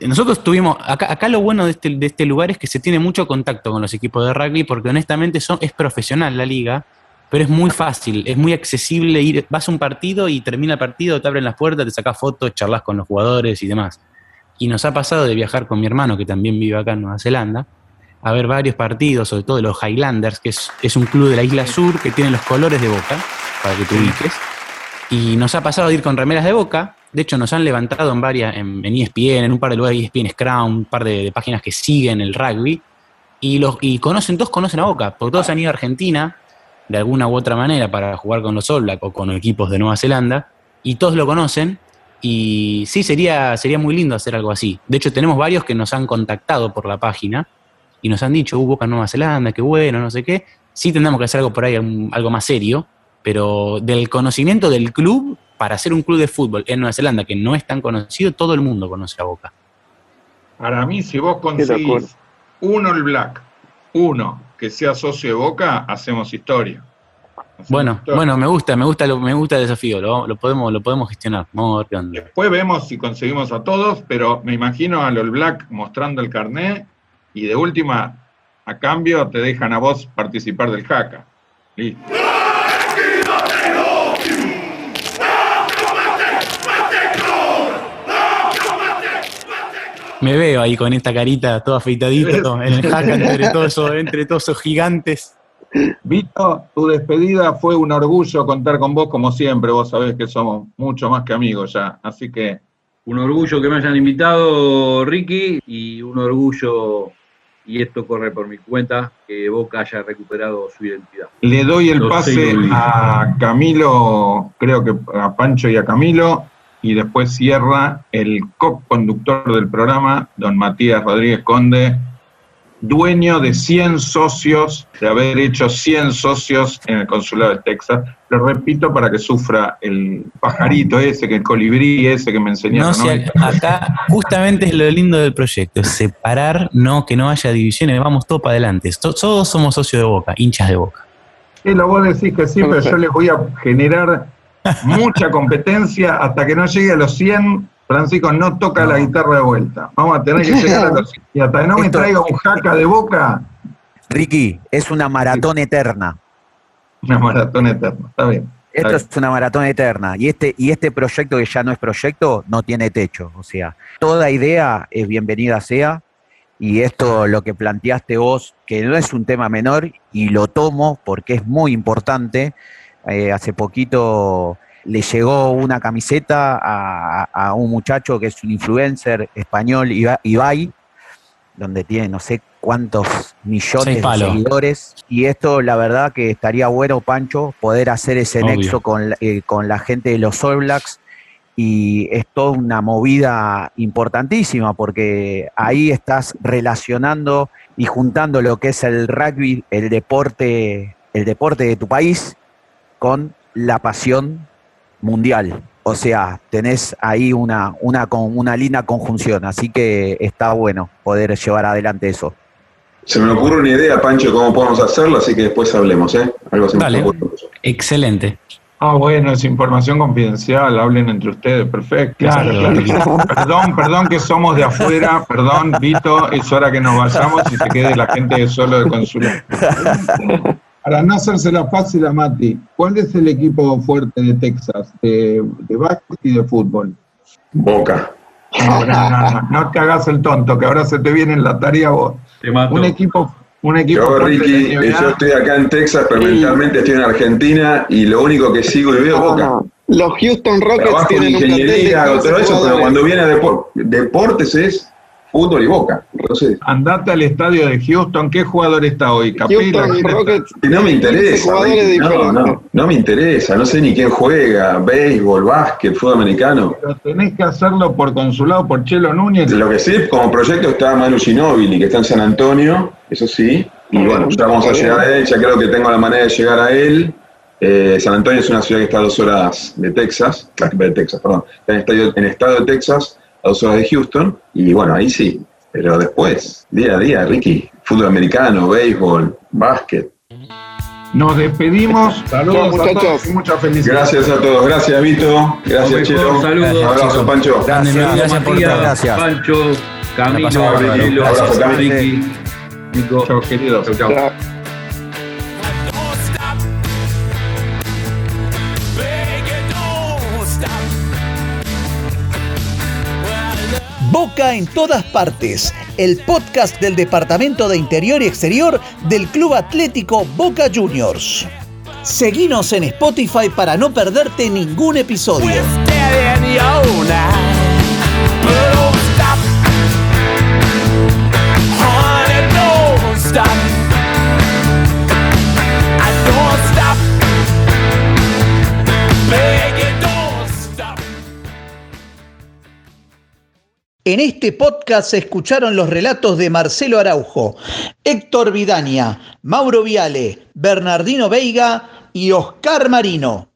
Nosotros tuvimos, acá, acá lo bueno de este, de este lugar es que se tiene mucho contacto con los equipos de rugby porque honestamente son, es profesional la liga, pero es muy fácil, es muy accesible ir, vas a un partido y termina el partido, te abren las puertas, te sacas fotos, charlas con los jugadores y demás. Y nos ha pasado de viajar con mi hermano, que también vive acá en Nueva Zelanda, a ver varios partidos, sobre todo de los Highlanders, que es, es un club de la isla sur que tiene los colores de boca, para que te ubiques. Y nos ha pasado de ir con remeras de boca. De hecho, nos han levantado en varias, en, en ESPN, en un par de lugares, E ESPN Scrum, un par de, de páginas que siguen el rugby. Y, los, y conocen, todos conocen a Boca, porque todos han ido a Argentina de alguna u otra manera para jugar con los All Black o con equipos de Nueva Zelanda. Y todos lo conocen. Y sí, sería, sería muy lindo hacer algo así. De hecho, tenemos varios que nos han contactado por la página y nos han dicho, uh, Boca en Nueva Zelanda, qué bueno, no sé qué. Sí tendremos que hacer algo por ahí, algo más serio, pero del conocimiento del club, para hacer un club de fútbol en Nueva Zelanda que no es tan conocido, todo el mundo conoce a Boca. Para mí, si vos conseguís un All Black, uno que sea socio de Boca, hacemos historia. Hacemos Bueno, historia. bueno, me gusta, me gusta, lo- me gusta el desafío, lo, lo podemos, lo podemos gestionar. Vamos a ver qué onda. Después vemos si conseguimos a todos, pero me imagino al All Black mostrando el carnet y de última, a cambio, te dejan a vos participar del jaca. Listo. Me veo ahí con esta carita todo afeitadito, en el jaca entre todos esos, entre todos esos gigantes. Vito, tu despedida fue un orgullo contar con vos como siempre. Vos sabés que somos mucho más que amigos ya. Así que Un orgullo que me hayan invitado, Ricky, y un orgullo, y esto corre por mi cuenta, que Boca haya recuperado su identidad. le doy el pase a Camilo, creo que a Pancho y a Camilo, y después cierra el co-conductor del programa, don Matías Rodríguez Conde, dueño de 100 socios, de haber hecho 100 socios en el consulado de Texas. Lo repito para que sufra el pajarito ese, que el colibrí ese que me enseñaron. No acá justamente es lo lindo del proyecto, es separar, no que no haya divisiones, vamos todos para adelante. To- Todos somos socios de Boca, hinchas de Boca. Sí, lo vos decís que sí, pero yo les voy a generar mucha competencia hasta que no llegue a los 100. Francisco no toca la guitarra de vuelta. Vamos a tener que llegar a los 100. Y hasta que no me Esto- traiga un jaca de boca, Ricky, es una maratón eterna. una maratón eterna. Está bien. Esto es una maratón eterna. Y este, y este proyecto que ya no es proyecto, no tiene techo. O sea, toda idea es bienvenida sea. Y esto, lo que planteaste vos, que no es un tema menor, y lo tomo porque es muy importante. Eh, hace poquito le llegó una camiseta a, a un muchacho que es un influencer español, Iba- Ibai, donde tiene no sé cuántos millones de seguidores. Y esto, la verdad, que estaría bueno, Pancho, poder hacer ese Obvio. nexo con, la- eh, con la gente de los All Blacks. Y es toda una movida importantísima porque ahí estás relacionando y juntando lo que es el rugby, el deporte, el deporte de tu país, con la pasión mundial. O sea, tenés ahí una, una, con- una linda conjunción, así que está bueno poder llevar adelante eso. Se me ocurre una idea, Pancho, cómo podemos hacerlo, así que después hablemos, ¿eh? Algo se me Dale. ocurre. Excelente. Ah, bueno, es información confidencial, hablen entre ustedes, perfecto. Claro, Claro, Perdón, perdón que somos de afuera, perdón, Vito, es hora que nos vayamos y se quede la gente solo de consular. Para no hacérsela fácil a Mati, ¿cuál es el equipo fuerte de Texas, de, de básquet y de fútbol? Boca. No, no, no, no, no te hagas el tonto, que ahora se te viene en la tarea vos. Te mato. Un equipo, un equipo Yo, fuerte Ricky, yo estoy acá en Texas, pero mentalmente estoy en Argentina y lo único que sigo y veo es Boca. Los Houston Rockets Trabajo en tienen un ingeniería, 15 todo eso, pero cuando viene a depor- deportes es fútbol y Boca. Entonces, Andate al estadio de Houston, ¿qué jugador está hoy? Capela, no me tiene 15 interesa. no, diferentes. no, no me interesa. No sé ni quién juega, béisbol, básquet, fútbol americano. Pero tenés que hacerlo por consulado, por Chelo Núñez. Lo que sí, como proyecto está Manu Ginóbili, que está en San Antonio, eso sí. Y bueno, ya vamos a llegar a él, ya creo que tengo la manera de llegar a él. Eh, San Antonio es una ciudad que está a dos horas de Texas, de Texas, perdón, está en, estadio, en estado de Texas, a dos horas de Houston, y bueno, ahí sí. Pero después, día a día, Ricky, fútbol americano, béisbol, básquet. Nos despedimos. Saludos Chao, a todos y muchas felicidades. Gracias a todos, gracias Vito, gracias Chelo, saludos. abrazo Pancho. Gracias, Gracias, por Matías, gracias. Pancho, Camilo. Gabrielo, Abrazo. Ricky, Nico. Chao, queridos. Chau. Chao. Boca en todas partes, el podcast del Departamento de Interior y Exterior del Club Atlético Boca Juniors. Seguinos en Spotify para no perderte ningún episodio. En este podcast se escucharon los relatos de Marcelo Araujo, Héctor Vidaña, Mauro Viale, Bernardino Veiga y Oscar Marino.